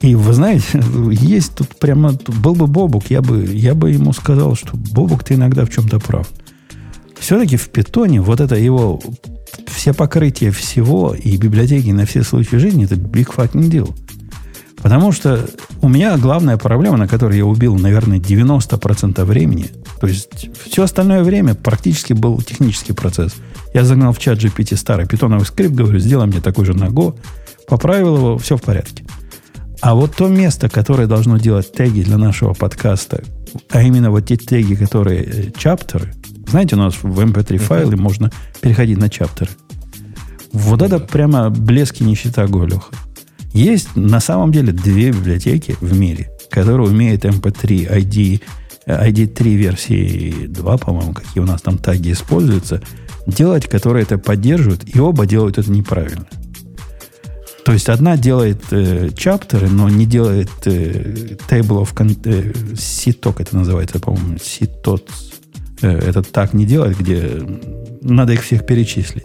И вы знаете, есть тут прямо, был бы Бобук, я бы, я бы ему сказал, что Бобук, ты иногда в чем-то прав. Все-таки в питоне вот это его все покрытия всего и библиотеки на все случаи жизни, это big fucking deal. Потому что у меня главная проблема, на которой я убил, наверное, 90% времени, то есть все остальное время практически был технический процесс. Я загнал в чат GPT старый питоновый скрипт, говорю, сделай мне такой же на Go, поправил его, все в порядке. А вот то место, которое должно делать теги для нашего подкаста, а именно вот те теги, которые э, чаптеры, знаете, у нас в MP3 файле можно переходить на чаптеры. Вот это прямо блески нищета Голюха. Есть на самом деле две библиотеки в мире, которые умеют MP3 ID, э, ID3 версии 2, по-моему, какие у нас там таги используются, делать, которые это поддерживают, и оба делают это неправильно. То есть одна делает э, чаптеры, но не делает э, table of э, ситок, это называется, по-моему, ситот. Э, этот так не делает, где надо их всех перечислить.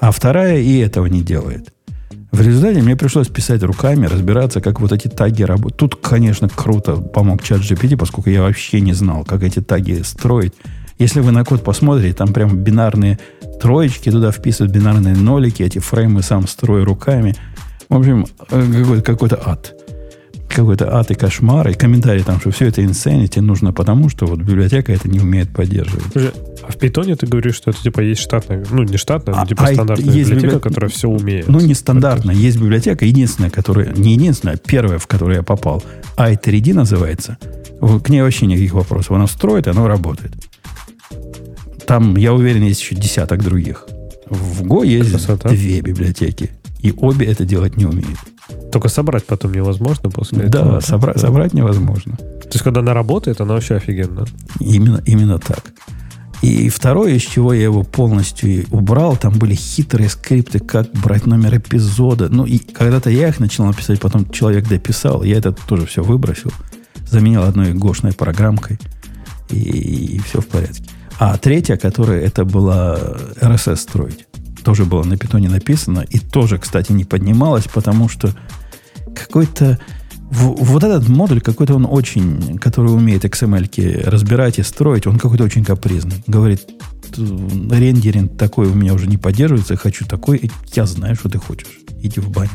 А вторая и этого не делает. В результате мне пришлось писать руками, разбираться, как вот эти таги работают. Тут, конечно, круто помог чат GPT, поскольку я вообще не знал, как эти таги строить. Если вы на код посмотрите, там прям бинарные троечки, туда вписывают бинарные нолики, эти фреймы сам строю руками. В общем, э, какой-то, ад. Какой-то ад и кошмар, и комментарий там, что все это insanity нужно потому, что вот библиотека это не умеет поддерживать. А в питоне ты говоришь, что это типа есть штатная, ну не штатная, А- но типа а стандартная есть библиотека, библи- которая все умеет. Ну, не стандартно. Есть библиотека, единственная, которая... Не единственная, а первая, в которую я попал. i3D называется. К ней вообще никаких вопросов. Она строит, оно работает. Там, я уверен, есть еще десяток других. В Go есть Красота. две библиотеки. И обе это делать не умеют. Только собрать потом невозможно после Да, этого. собра- собрать невозможно. То есть, когда она работает, она вообще офигенно. Именно, именно так. И второе, из чего я его полностью убрал, там были хитрые скрипты, как брать номер эпизода. Ну, и когда-то я их начинал писать, потом человек дописал, я это тоже все выбросил, заменил одной гошной программкой, и, и все в порядке. А третья, которая это была RSS строить, тоже было на питоне написано, и тоже, кстати, не поднималась, потому что какой-то вот этот модуль какой-то он очень, который умеет XML разбирать и строить, он какой-то очень капризный. Говорит, «Т- рендеринг такой у меня уже не поддерживается, хочу такой, и я знаю, что ты хочешь. Иди в баню.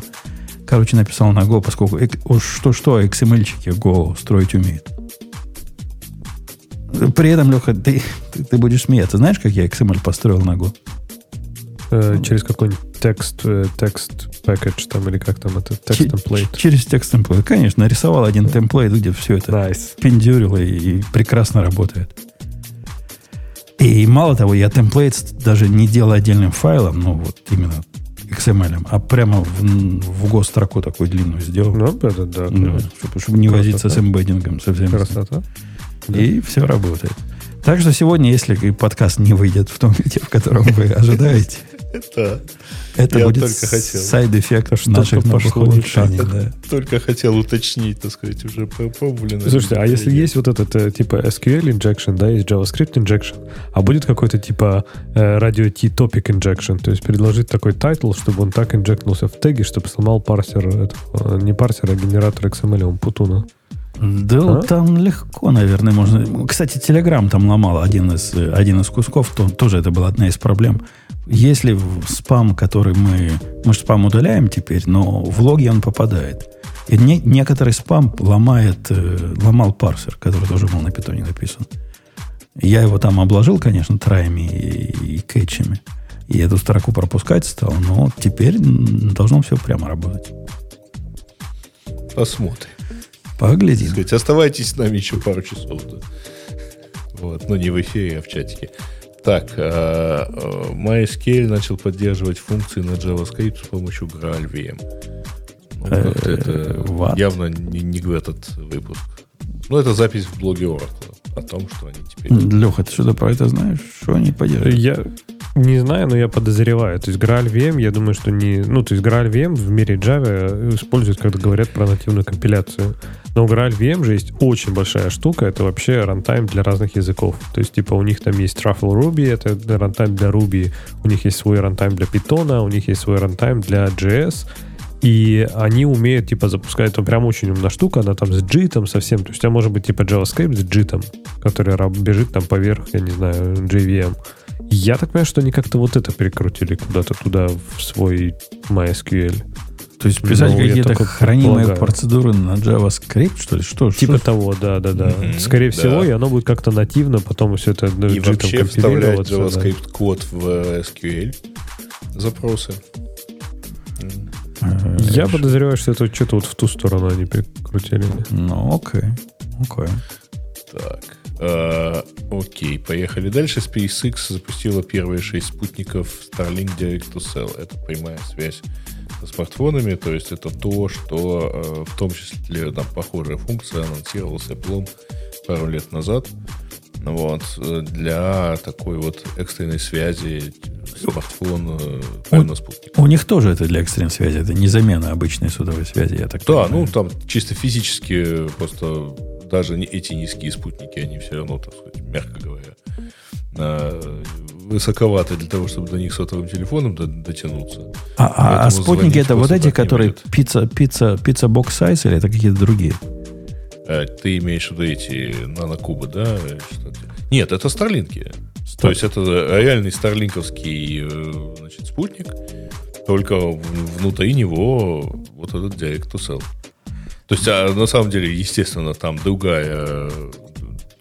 Короче, написал на Go, поскольку что-что, XML-чики Go строить умеет. При этом, Леха, ты, ты, ты будешь смеяться. Знаешь, как я XML построил на Go? Э, через какой-нибудь текст, э, text package там, или как там это, text template. Через text template. Конечно, нарисовал один template, где все это Nice. пендюрило и, и прекрасно работает. И мало того, я template даже не делал отдельным файлом, ну вот именно XML, а прямо в, в Go строку такую длинную сделал. Ну, это да. Да, чтобы, чтобы не возиться с Красота. embedding ом совсем. Красота. И все работает. Так что сегодня, если подкаст не выйдет в том виде, в котором вы ожидаете, Это это Я будет только хотел. side effect Что-то наших новых улучшений. да. только хотел уточнить, так сказать, уже попробовали. Слушайте, а если есть вот этот э, типа SQL injection, да, есть JavaScript injection, а будет какой-то типа э, Radio-T topic injection, то есть предложить такой title, чтобы он так inject нулся в теги, чтобы сломал парсер, этого, э, не парсер, а генератор XML, он путуна. Да, А? там легко, наверное, можно. Кстати, Telegram там ломал один из, один из кусков, то, тоже это была одна из проблем. Если в спам, который мы... Мы же спам удаляем теперь, но в логи он попадает. И не- некоторый спам ломает, э, ломал парсер, который тоже был на питоне написан. Я его там обложил, конечно, траями и, и кэтчами. И эту строку пропускать стал, но теперь должно все прямо работать. Посмотрим. Поглядим. Сказать, оставайтесь с нами еще пару часов. да. Вот, но не в эфире, а в чатике. Так, э, э, MySQL начал поддерживать функции на JavaScript с помощью GraalVM. Ну, как-то это what? явно не, не в этот выпуск. Ну, это запись в блоге Oracle о том, что они теперь... Леха, ты что-то про это знаешь? Что они поддерживают? Я не знаю, но я подозреваю. То есть GraalVM, я думаю, что не... Ну, то есть GraalVM в мире Java используют, когда говорят про нативную компиляцию. Но у GraalVM же есть очень большая штука. Это вообще runtime для разных языков. То есть, типа, у них там есть Truffle Ruby, это runtime для Ruby. У них есть свой runtime для Python, у них есть свой runtime для JS. И они умеют, типа, запускать, это прям очень умная штука, она там с JIT совсем, то есть у тебя может быть, типа, JavaScript с JIT, который бежит там поверх, я не знаю, JVM. Я так понимаю, что они как-то вот это перекрутили куда-то туда в свой MySQL. То есть писать Ну, какие-то хранимые предполагаю. процедуры на JavaScript, что ли? Что? Типа что? того, да, да, да. Мгм, Скорее да. всего, и оно будет как-то нативно, потом все это ну, И вообще вставлять компилироваться, да. В э, SQL запросы. Э, Я подозреваю, что это что-то вот в ту сторону они перекрутили. Ну, окей. Окей. Так. э, окей, поехали дальше. SpaceX запустила первые шесть спутников Starlink Direct to Cell. Это прямая связь со смартфонами, то есть это то, что э, в том числе там, похожая функция анонсировалась Apple пару лет назад. Вот, для такой вот экстренной связи смартфон э, на спутник. У них тоже это для экстренной связи. Это не замена обычной сотовой связи, я так Да, понимаю. ну там чисто физически просто даже эти низкие спутники, они все равно, так сказать, мягко говоря, э, высоковаты для того, чтобы до них сотовым телефоном до- дотянуться. А, а- а спутники это вот эти, которые пицца, пицца, пицца бокс сайз или это какие-то другие? Э, Ты имеешь в виду эти нанокубы, да? Нет, это Старлинки. То есть это реальный старлинковский э, значит, спутник, только внутри него вот этот Direct to Cell. То есть, а на самом деле, естественно, там другая,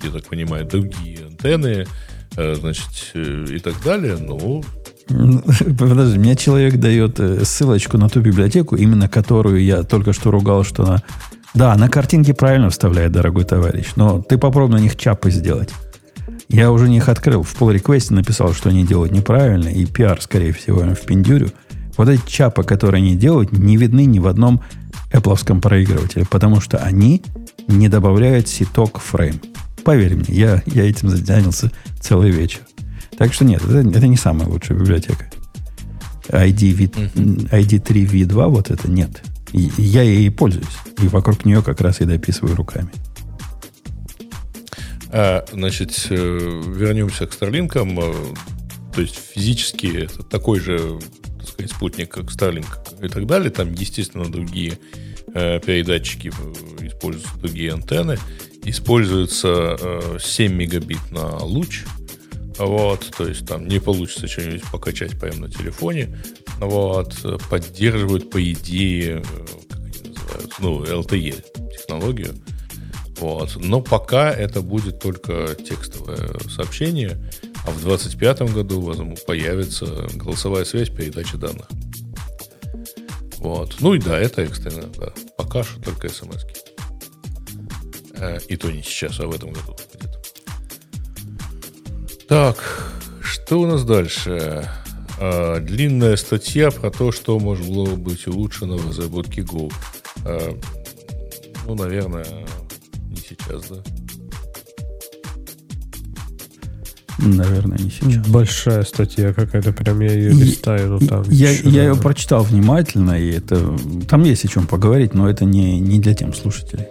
я так понимаю, другие антенны, э, значит, э, и так далее, но Подожди, мне человек дает э, ссылочку на ту библиотеку, именно которую я только что ругал, что она... Да, на картинке правильно вставляет, дорогой товарищ, но ты попробуй на них чапы сделать. Я уже них открыл. В pull реквесте написал, что они делают неправильно, и пиар, скорее всего, им в пиндюрю. Вот эти чапы, которые они делают, не видны ни в одном Apple проигрывателе, потому что они не добавляют ситок фрейм. Поверь мне, я, я этим занялся целый вечер. Так что нет, это, это не самая лучшая библиотека. ID, v, ID3 V2 вот это нет. И, я ей пользуюсь. И вокруг нее как раз и дописываю руками. А, значит, э, вернемся к Старлинкам. Э, то есть физически это такой же так сказать, спутник, как Starlink и так далее. Там, естественно, другие э, передатчики используются, другие антенны. Используется э, 7 мегабит на луч. Вот, то есть там не получится что-нибудь покачать прямо на телефоне. Вот, поддерживают, по идее, как они называют, ну, LTE технологию. Вот. Но пока это будет только текстовое сообщение, а в 2025 году возможно, появится голосовая связь передачи данных. Вот. Ну и да, это экстренно, да. Пока что только смс э, И то не сейчас, а в этом году. Так, что у нас дальше? А, длинная статья про то, что могло быть улучшено в разработке Go. А, ну, наверное, сейчас, да? Наверное, не сейчас. Большая статья какая-то, прям я ее листаю, но там... Я, я ее прочитал внимательно, и это... Там есть о чем поговорить, но это не, не для тем слушателей.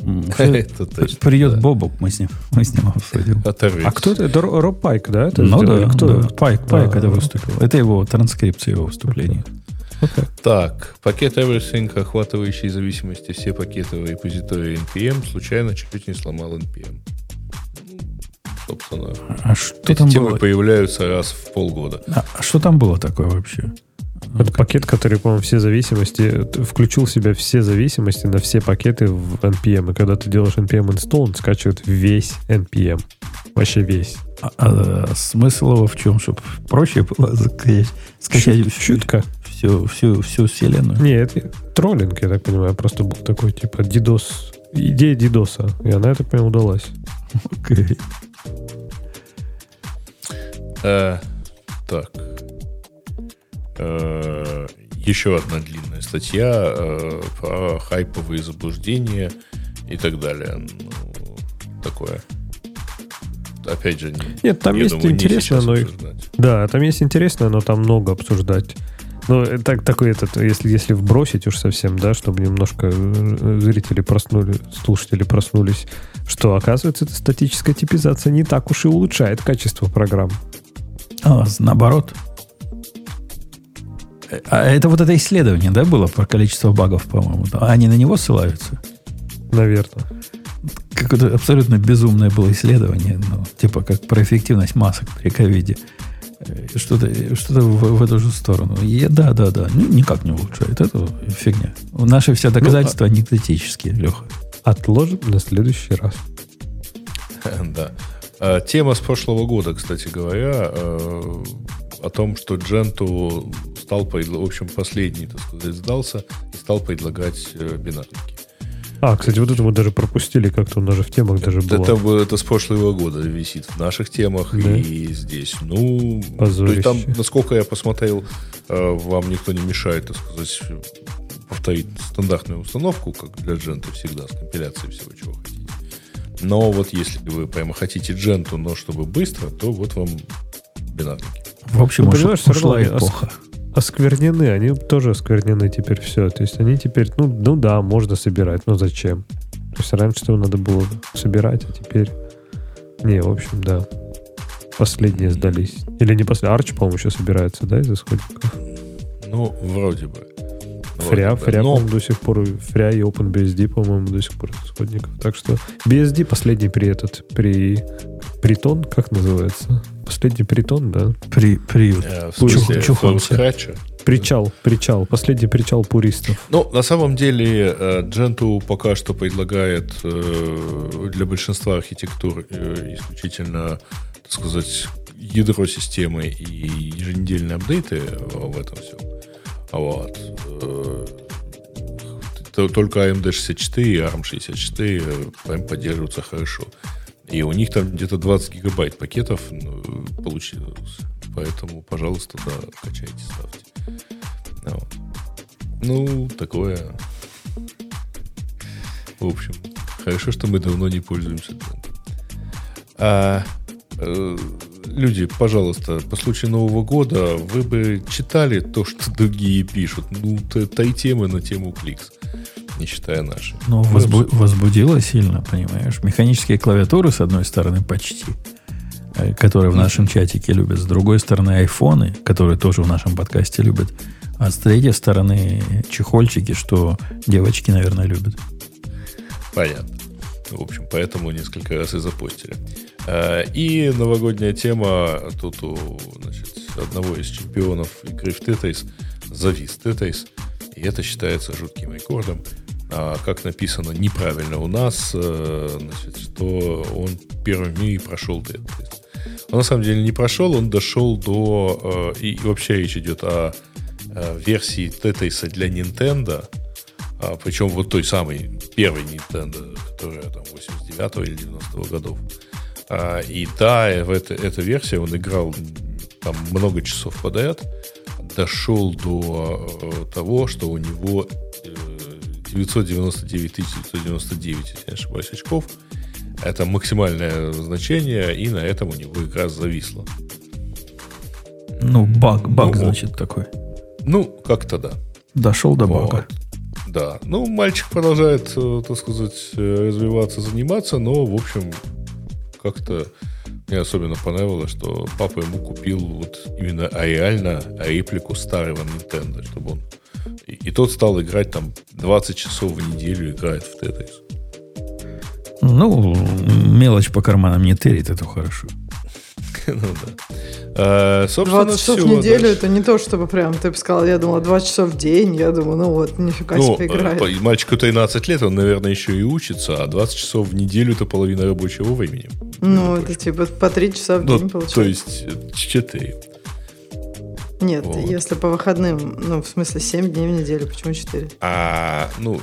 Это точно, Придет да. Бобок, мы с ним, мы с ним обсудим. А кто это? Это Роб Пайк, да? Это ну да, кто? да, Пайк, Пайк а, это выступил. Это его транскрипция его выступления. Okay. Так, пакет Everything, охватывающий зависимости все пакеты в репозитории NPM, случайно чуть не сломал NPM. Собственно, а что эти там темы было? появляются раз в полгода. А, а что там было такое вообще? Это пакет, который, по-моему, все зависимости, включил в себя все зависимости на все пакеты в NPM. И когда ты делаешь NPM install, он скачивает весь NPM. Вообще весь. А, а смысл его в чем? Чтобы проще было скачать, скачать Чутко всю, всю, всю вселенную. Не, это троллинг, я так понимаю. Просто был такой, типа, дидос, идея дидоса. И она, я так понимаю, удалась. Окей. Okay. Э, так. Э, еще одна длинная статья э, про хайповые заблуждения и так далее. Ну, такое. Опять же, нет, там есть думаю, интересно, но да, там есть интересно, но там много обсуждать. Ну, так, такой этот, если, если вбросить уж совсем, да, чтобы немножко э, зрители проснули, слушатели проснулись, что, оказывается, эта статическая типизация не так уж и улучшает качество программ. А, наоборот. А это вот это исследование, да, было про количество багов, по-моему? Они на него ссылаются? Наверное. Какое-то абсолютно безумное было исследование, ну, типа как про эффективность масок при ковиде. Что-то что в, в эту же сторону. И, да, да, да. Ну, никак не улучшает. Это фигня. Наши все доказательства ну, а... анекдотические, Леха. Отложим на следующий раз. Да. А, тема с прошлого года, кстати говоря, э, о том, что Дженту стал, в общем, последний, так сказать, сдался и стал предлагать э, бинарники. А, кстати, вот это мы даже пропустили как-то, у нас же в темах даже было. Это, это с прошлого года висит в наших темах да. и здесь. Ну, Позорище. то есть там, насколько я посмотрел, э, вам никто не мешает, так сказать, повторить стандартную установку, как для джента всегда, с компиляцией всего, чего хотите. Но вот если вы прямо хотите дженту, но чтобы быстро, то вот вам бинарники. В общем, ну, понимаешь, ушла эпоха осквернены, они тоже осквернены теперь все. То есть они теперь, ну, ну да, можно собирать, но зачем? То есть раньше его надо было собирать, а теперь... Не, в общем, да. Последние сдались. Или не последние. Арч, по-моему, еще собирается, да, из исходников? Ну, вроде бы. Фря, вроде Фря, но... по-моему, до сих пор, Фря и OpenBSD, по-моему, до сих пор исходников. Так что BSD последний при этот, при притон, как называется? Последний притон, да? При, при э, в смысле, чух, Причал, причал, последний причал пуристов. Ну, на самом деле, э, Gentoo пока что предлагает э, для большинства архитектур э, исключительно, так сказать, ядро системы и еженедельные апдейты в этом всем. Вот. Только AMD 64 и ARM 64 прям поддерживаются хорошо. И у них там где-то 20 гигабайт пакетов ну, получилось. Поэтому, пожалуйста, да, качайте, ставьте. Ну, ну, такое. В общем, хорошо, что мы давно не пользуемся А, э, люди, пожалуйста, по случаю Нового года вы бы читали то, что другие пишут. Ну, той темы на тему Кликс, не считая наши. Ну, возбу- возбудило сильно, понимаешь. Механические клавиатуры, с одной стороны, почти э, которые в нашем чатике любят. С другой стороны, айфоны, которые тоже в нашем подкасте любят. А с третьей стороны чехольчики, что девочки, наверное, любят. Понятно. В общем, поэтому несколько раз и запостили. А, и новогодняя тема тут у значит, одного из чемпионов игры в Tetris завис Tetris. И это считается жутким рекордом. А как написано неправильно у нас, э, значит, что он первым в мире прошел Tetris. Он на самом деле не прошел, он дошел до... Э, и вообще речь идет о версии Tetris для Nintendo, а, причем вот той самой первой Nintendo, которая там 89 или 90 годов. А, и да, в это, эта версия он играл там много часов подряд, дошел до э, того, что у него 999 999, если я не ошибаюсь, очков. Это максимальное значение, и на этом у него игра зависла. Ну, баг, баг, ну, значит, такой. Ну, как-то да. Дошел до вот. бога. Да. Ну, мальчик продолжает, э, так сказать, э, развиваться, заниматься, но, в общем, как-то мне особенно понравилось, что папа ему купил вот именно а реально реплику старого Nintendo, чтобы он... И, и тот стал играть там 20 часов в неделю играет в Tetris. Ну, мелочь по карманам не тырит, это хорошо. ну да. А, собственно, 20 часов все, в неделю дальше. это не то, чтобы прям, ты бы сказал, я думала, 20 часов в день, я думаю, ну вот, нифига ну, себе играет. Э, мальчику 13 лет, он, наверное, еще и учится, а 20 часов в неделю это половина рабочего времени. Ну, это типа по 3 часа в ну, день получается. То есть 4. Нет, вот. если по выходным, ну, в смысле, 7 дней в неделю, почему 4? А, ну,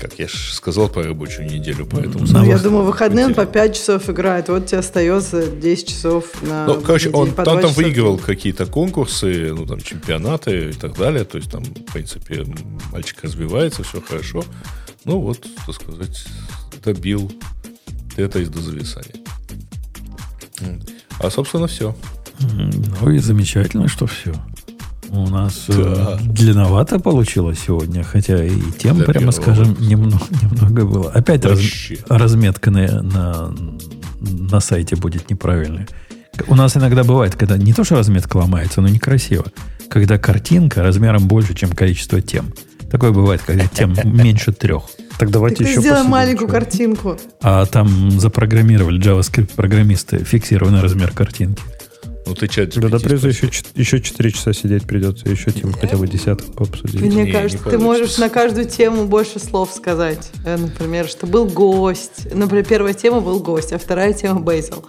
как я же сказал, по рабочую неделю, поэтому... Ну, я думаю, выходные он по 5 часов играет, вот тебе остается 10 часов на Ну, короче, он там, там выигрывал какие-то конкурсы, ну, там, чемпионаты и так далее, то есть там, в принципе, мальчик развивается, все хорошо. Ну, вот, так сказать, добил это из до зависания. А, собственно, все. Ну и замечательно, что все. У нас э, да. длинновато получилось сегодня, хотя и тем, Для прямо скажем, немного, немного было. Опять раз, разметка на, на, на сайте будет неправильная. У нас иногда бывает, когда не то, что разметка ломается, но некрасиво. Когда картинка размером больше, чем количество тем. Такое бывает, когда тем меньше трех. Так давайте так еще сделаем маленькую картинку. А там запрограммировали JavaScript программисты фиксированный размер картинки. Ну ты чат Да до приза еще, еще 4 часа сидеть придется, еще тему хотя бы десятку обсудить. Мне не, кажется, не ты можешь на каждую тему больше слов сказать. Э, например, что был гость. Например, первая тема был гость, а вторая тема Бейзел.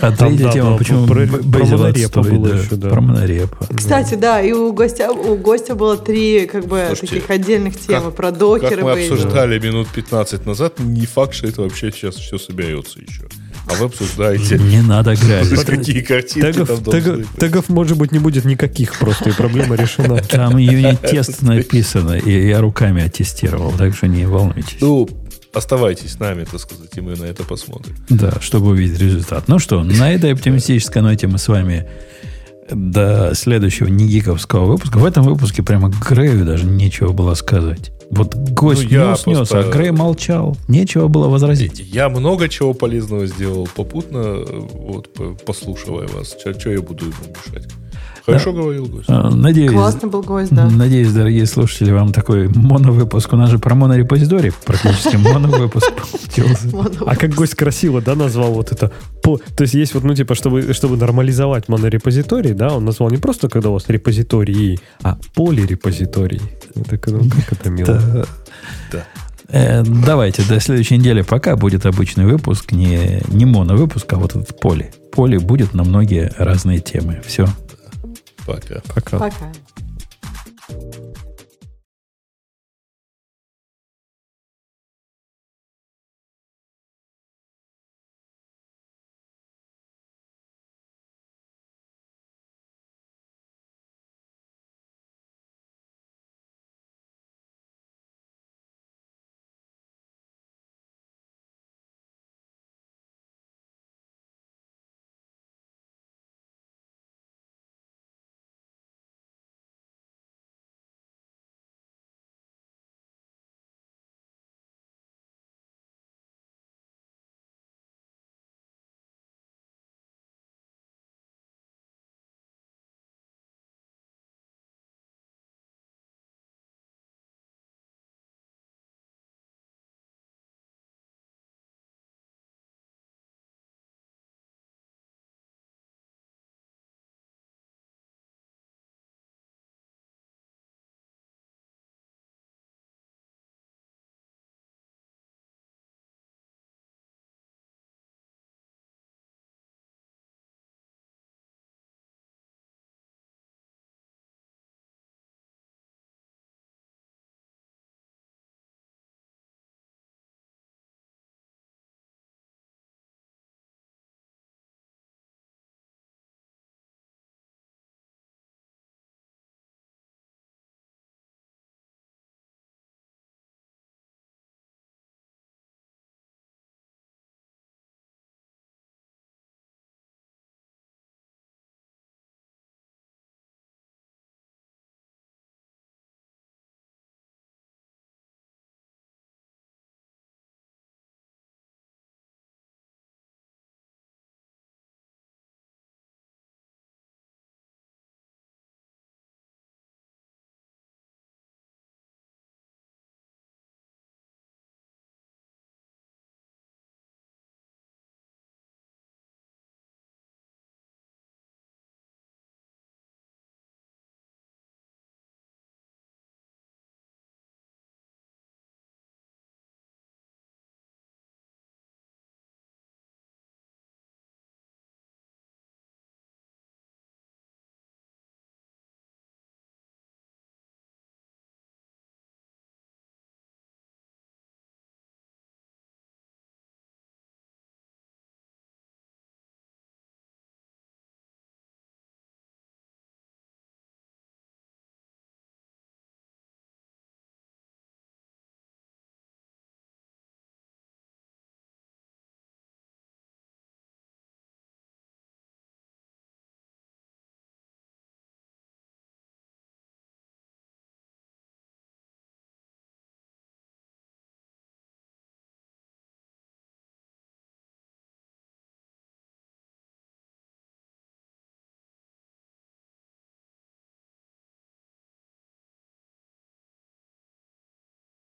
А третья тема, почему про, Бейзел отстоит, было да, еще, да. Про монорепа. Кстати, да, и у гостя, у гостя было три как бы Слушайте, таких отдельных темы про докеры. Как мы обсуждали минут 15 назад, не факт, что это вообще сейчас все соберется еще а вы обсуждаете. Не надо грабить. Какие картинки тегов, там тегов, тегов, может быть, не будет никаких просто, и проблема решена. Там юнит-тест написано, и я руками оттестировал, так что не волнуйтесь. Ну, оставайтесь с нами, так сказать, и мы на это посмотрим. Да, чтобы увидеть результат. Ну что, на этой оптимистической ноте мы с вами до следующего негиковского выпуска. В этом выпуске прямо Грею даже нечего было сказать. Вот гость ну, нес, нес, а Грей молчал. Нечего было возразить. Я много чего полезного сделал попутно, вот, послушивая вас. Что я буду ему мешать? Хорошо говорил гость. А, Надеюсь, Классный был гость, да. Надеюсь, дорогие слушатели, вам такой моновыпуск. У нас же про монорепозиторий практически моновыпуск получился. А как гость красиво, да, назвал вот это. По, то есть есть вот, ну, типа, чтобы, чтобы нормализовать монорепозиторий, да, он назвал не просто, когда у вас репозитории, а полирепозиторий. Это как, ну, как это мило. Да. Да. Э, давайте до следующей недели. Пока будет обычный выпуск, не, не моновыпуск, а вот этот поле. Поле будет на многие разные темы. Все. Volker. Volker. Volker.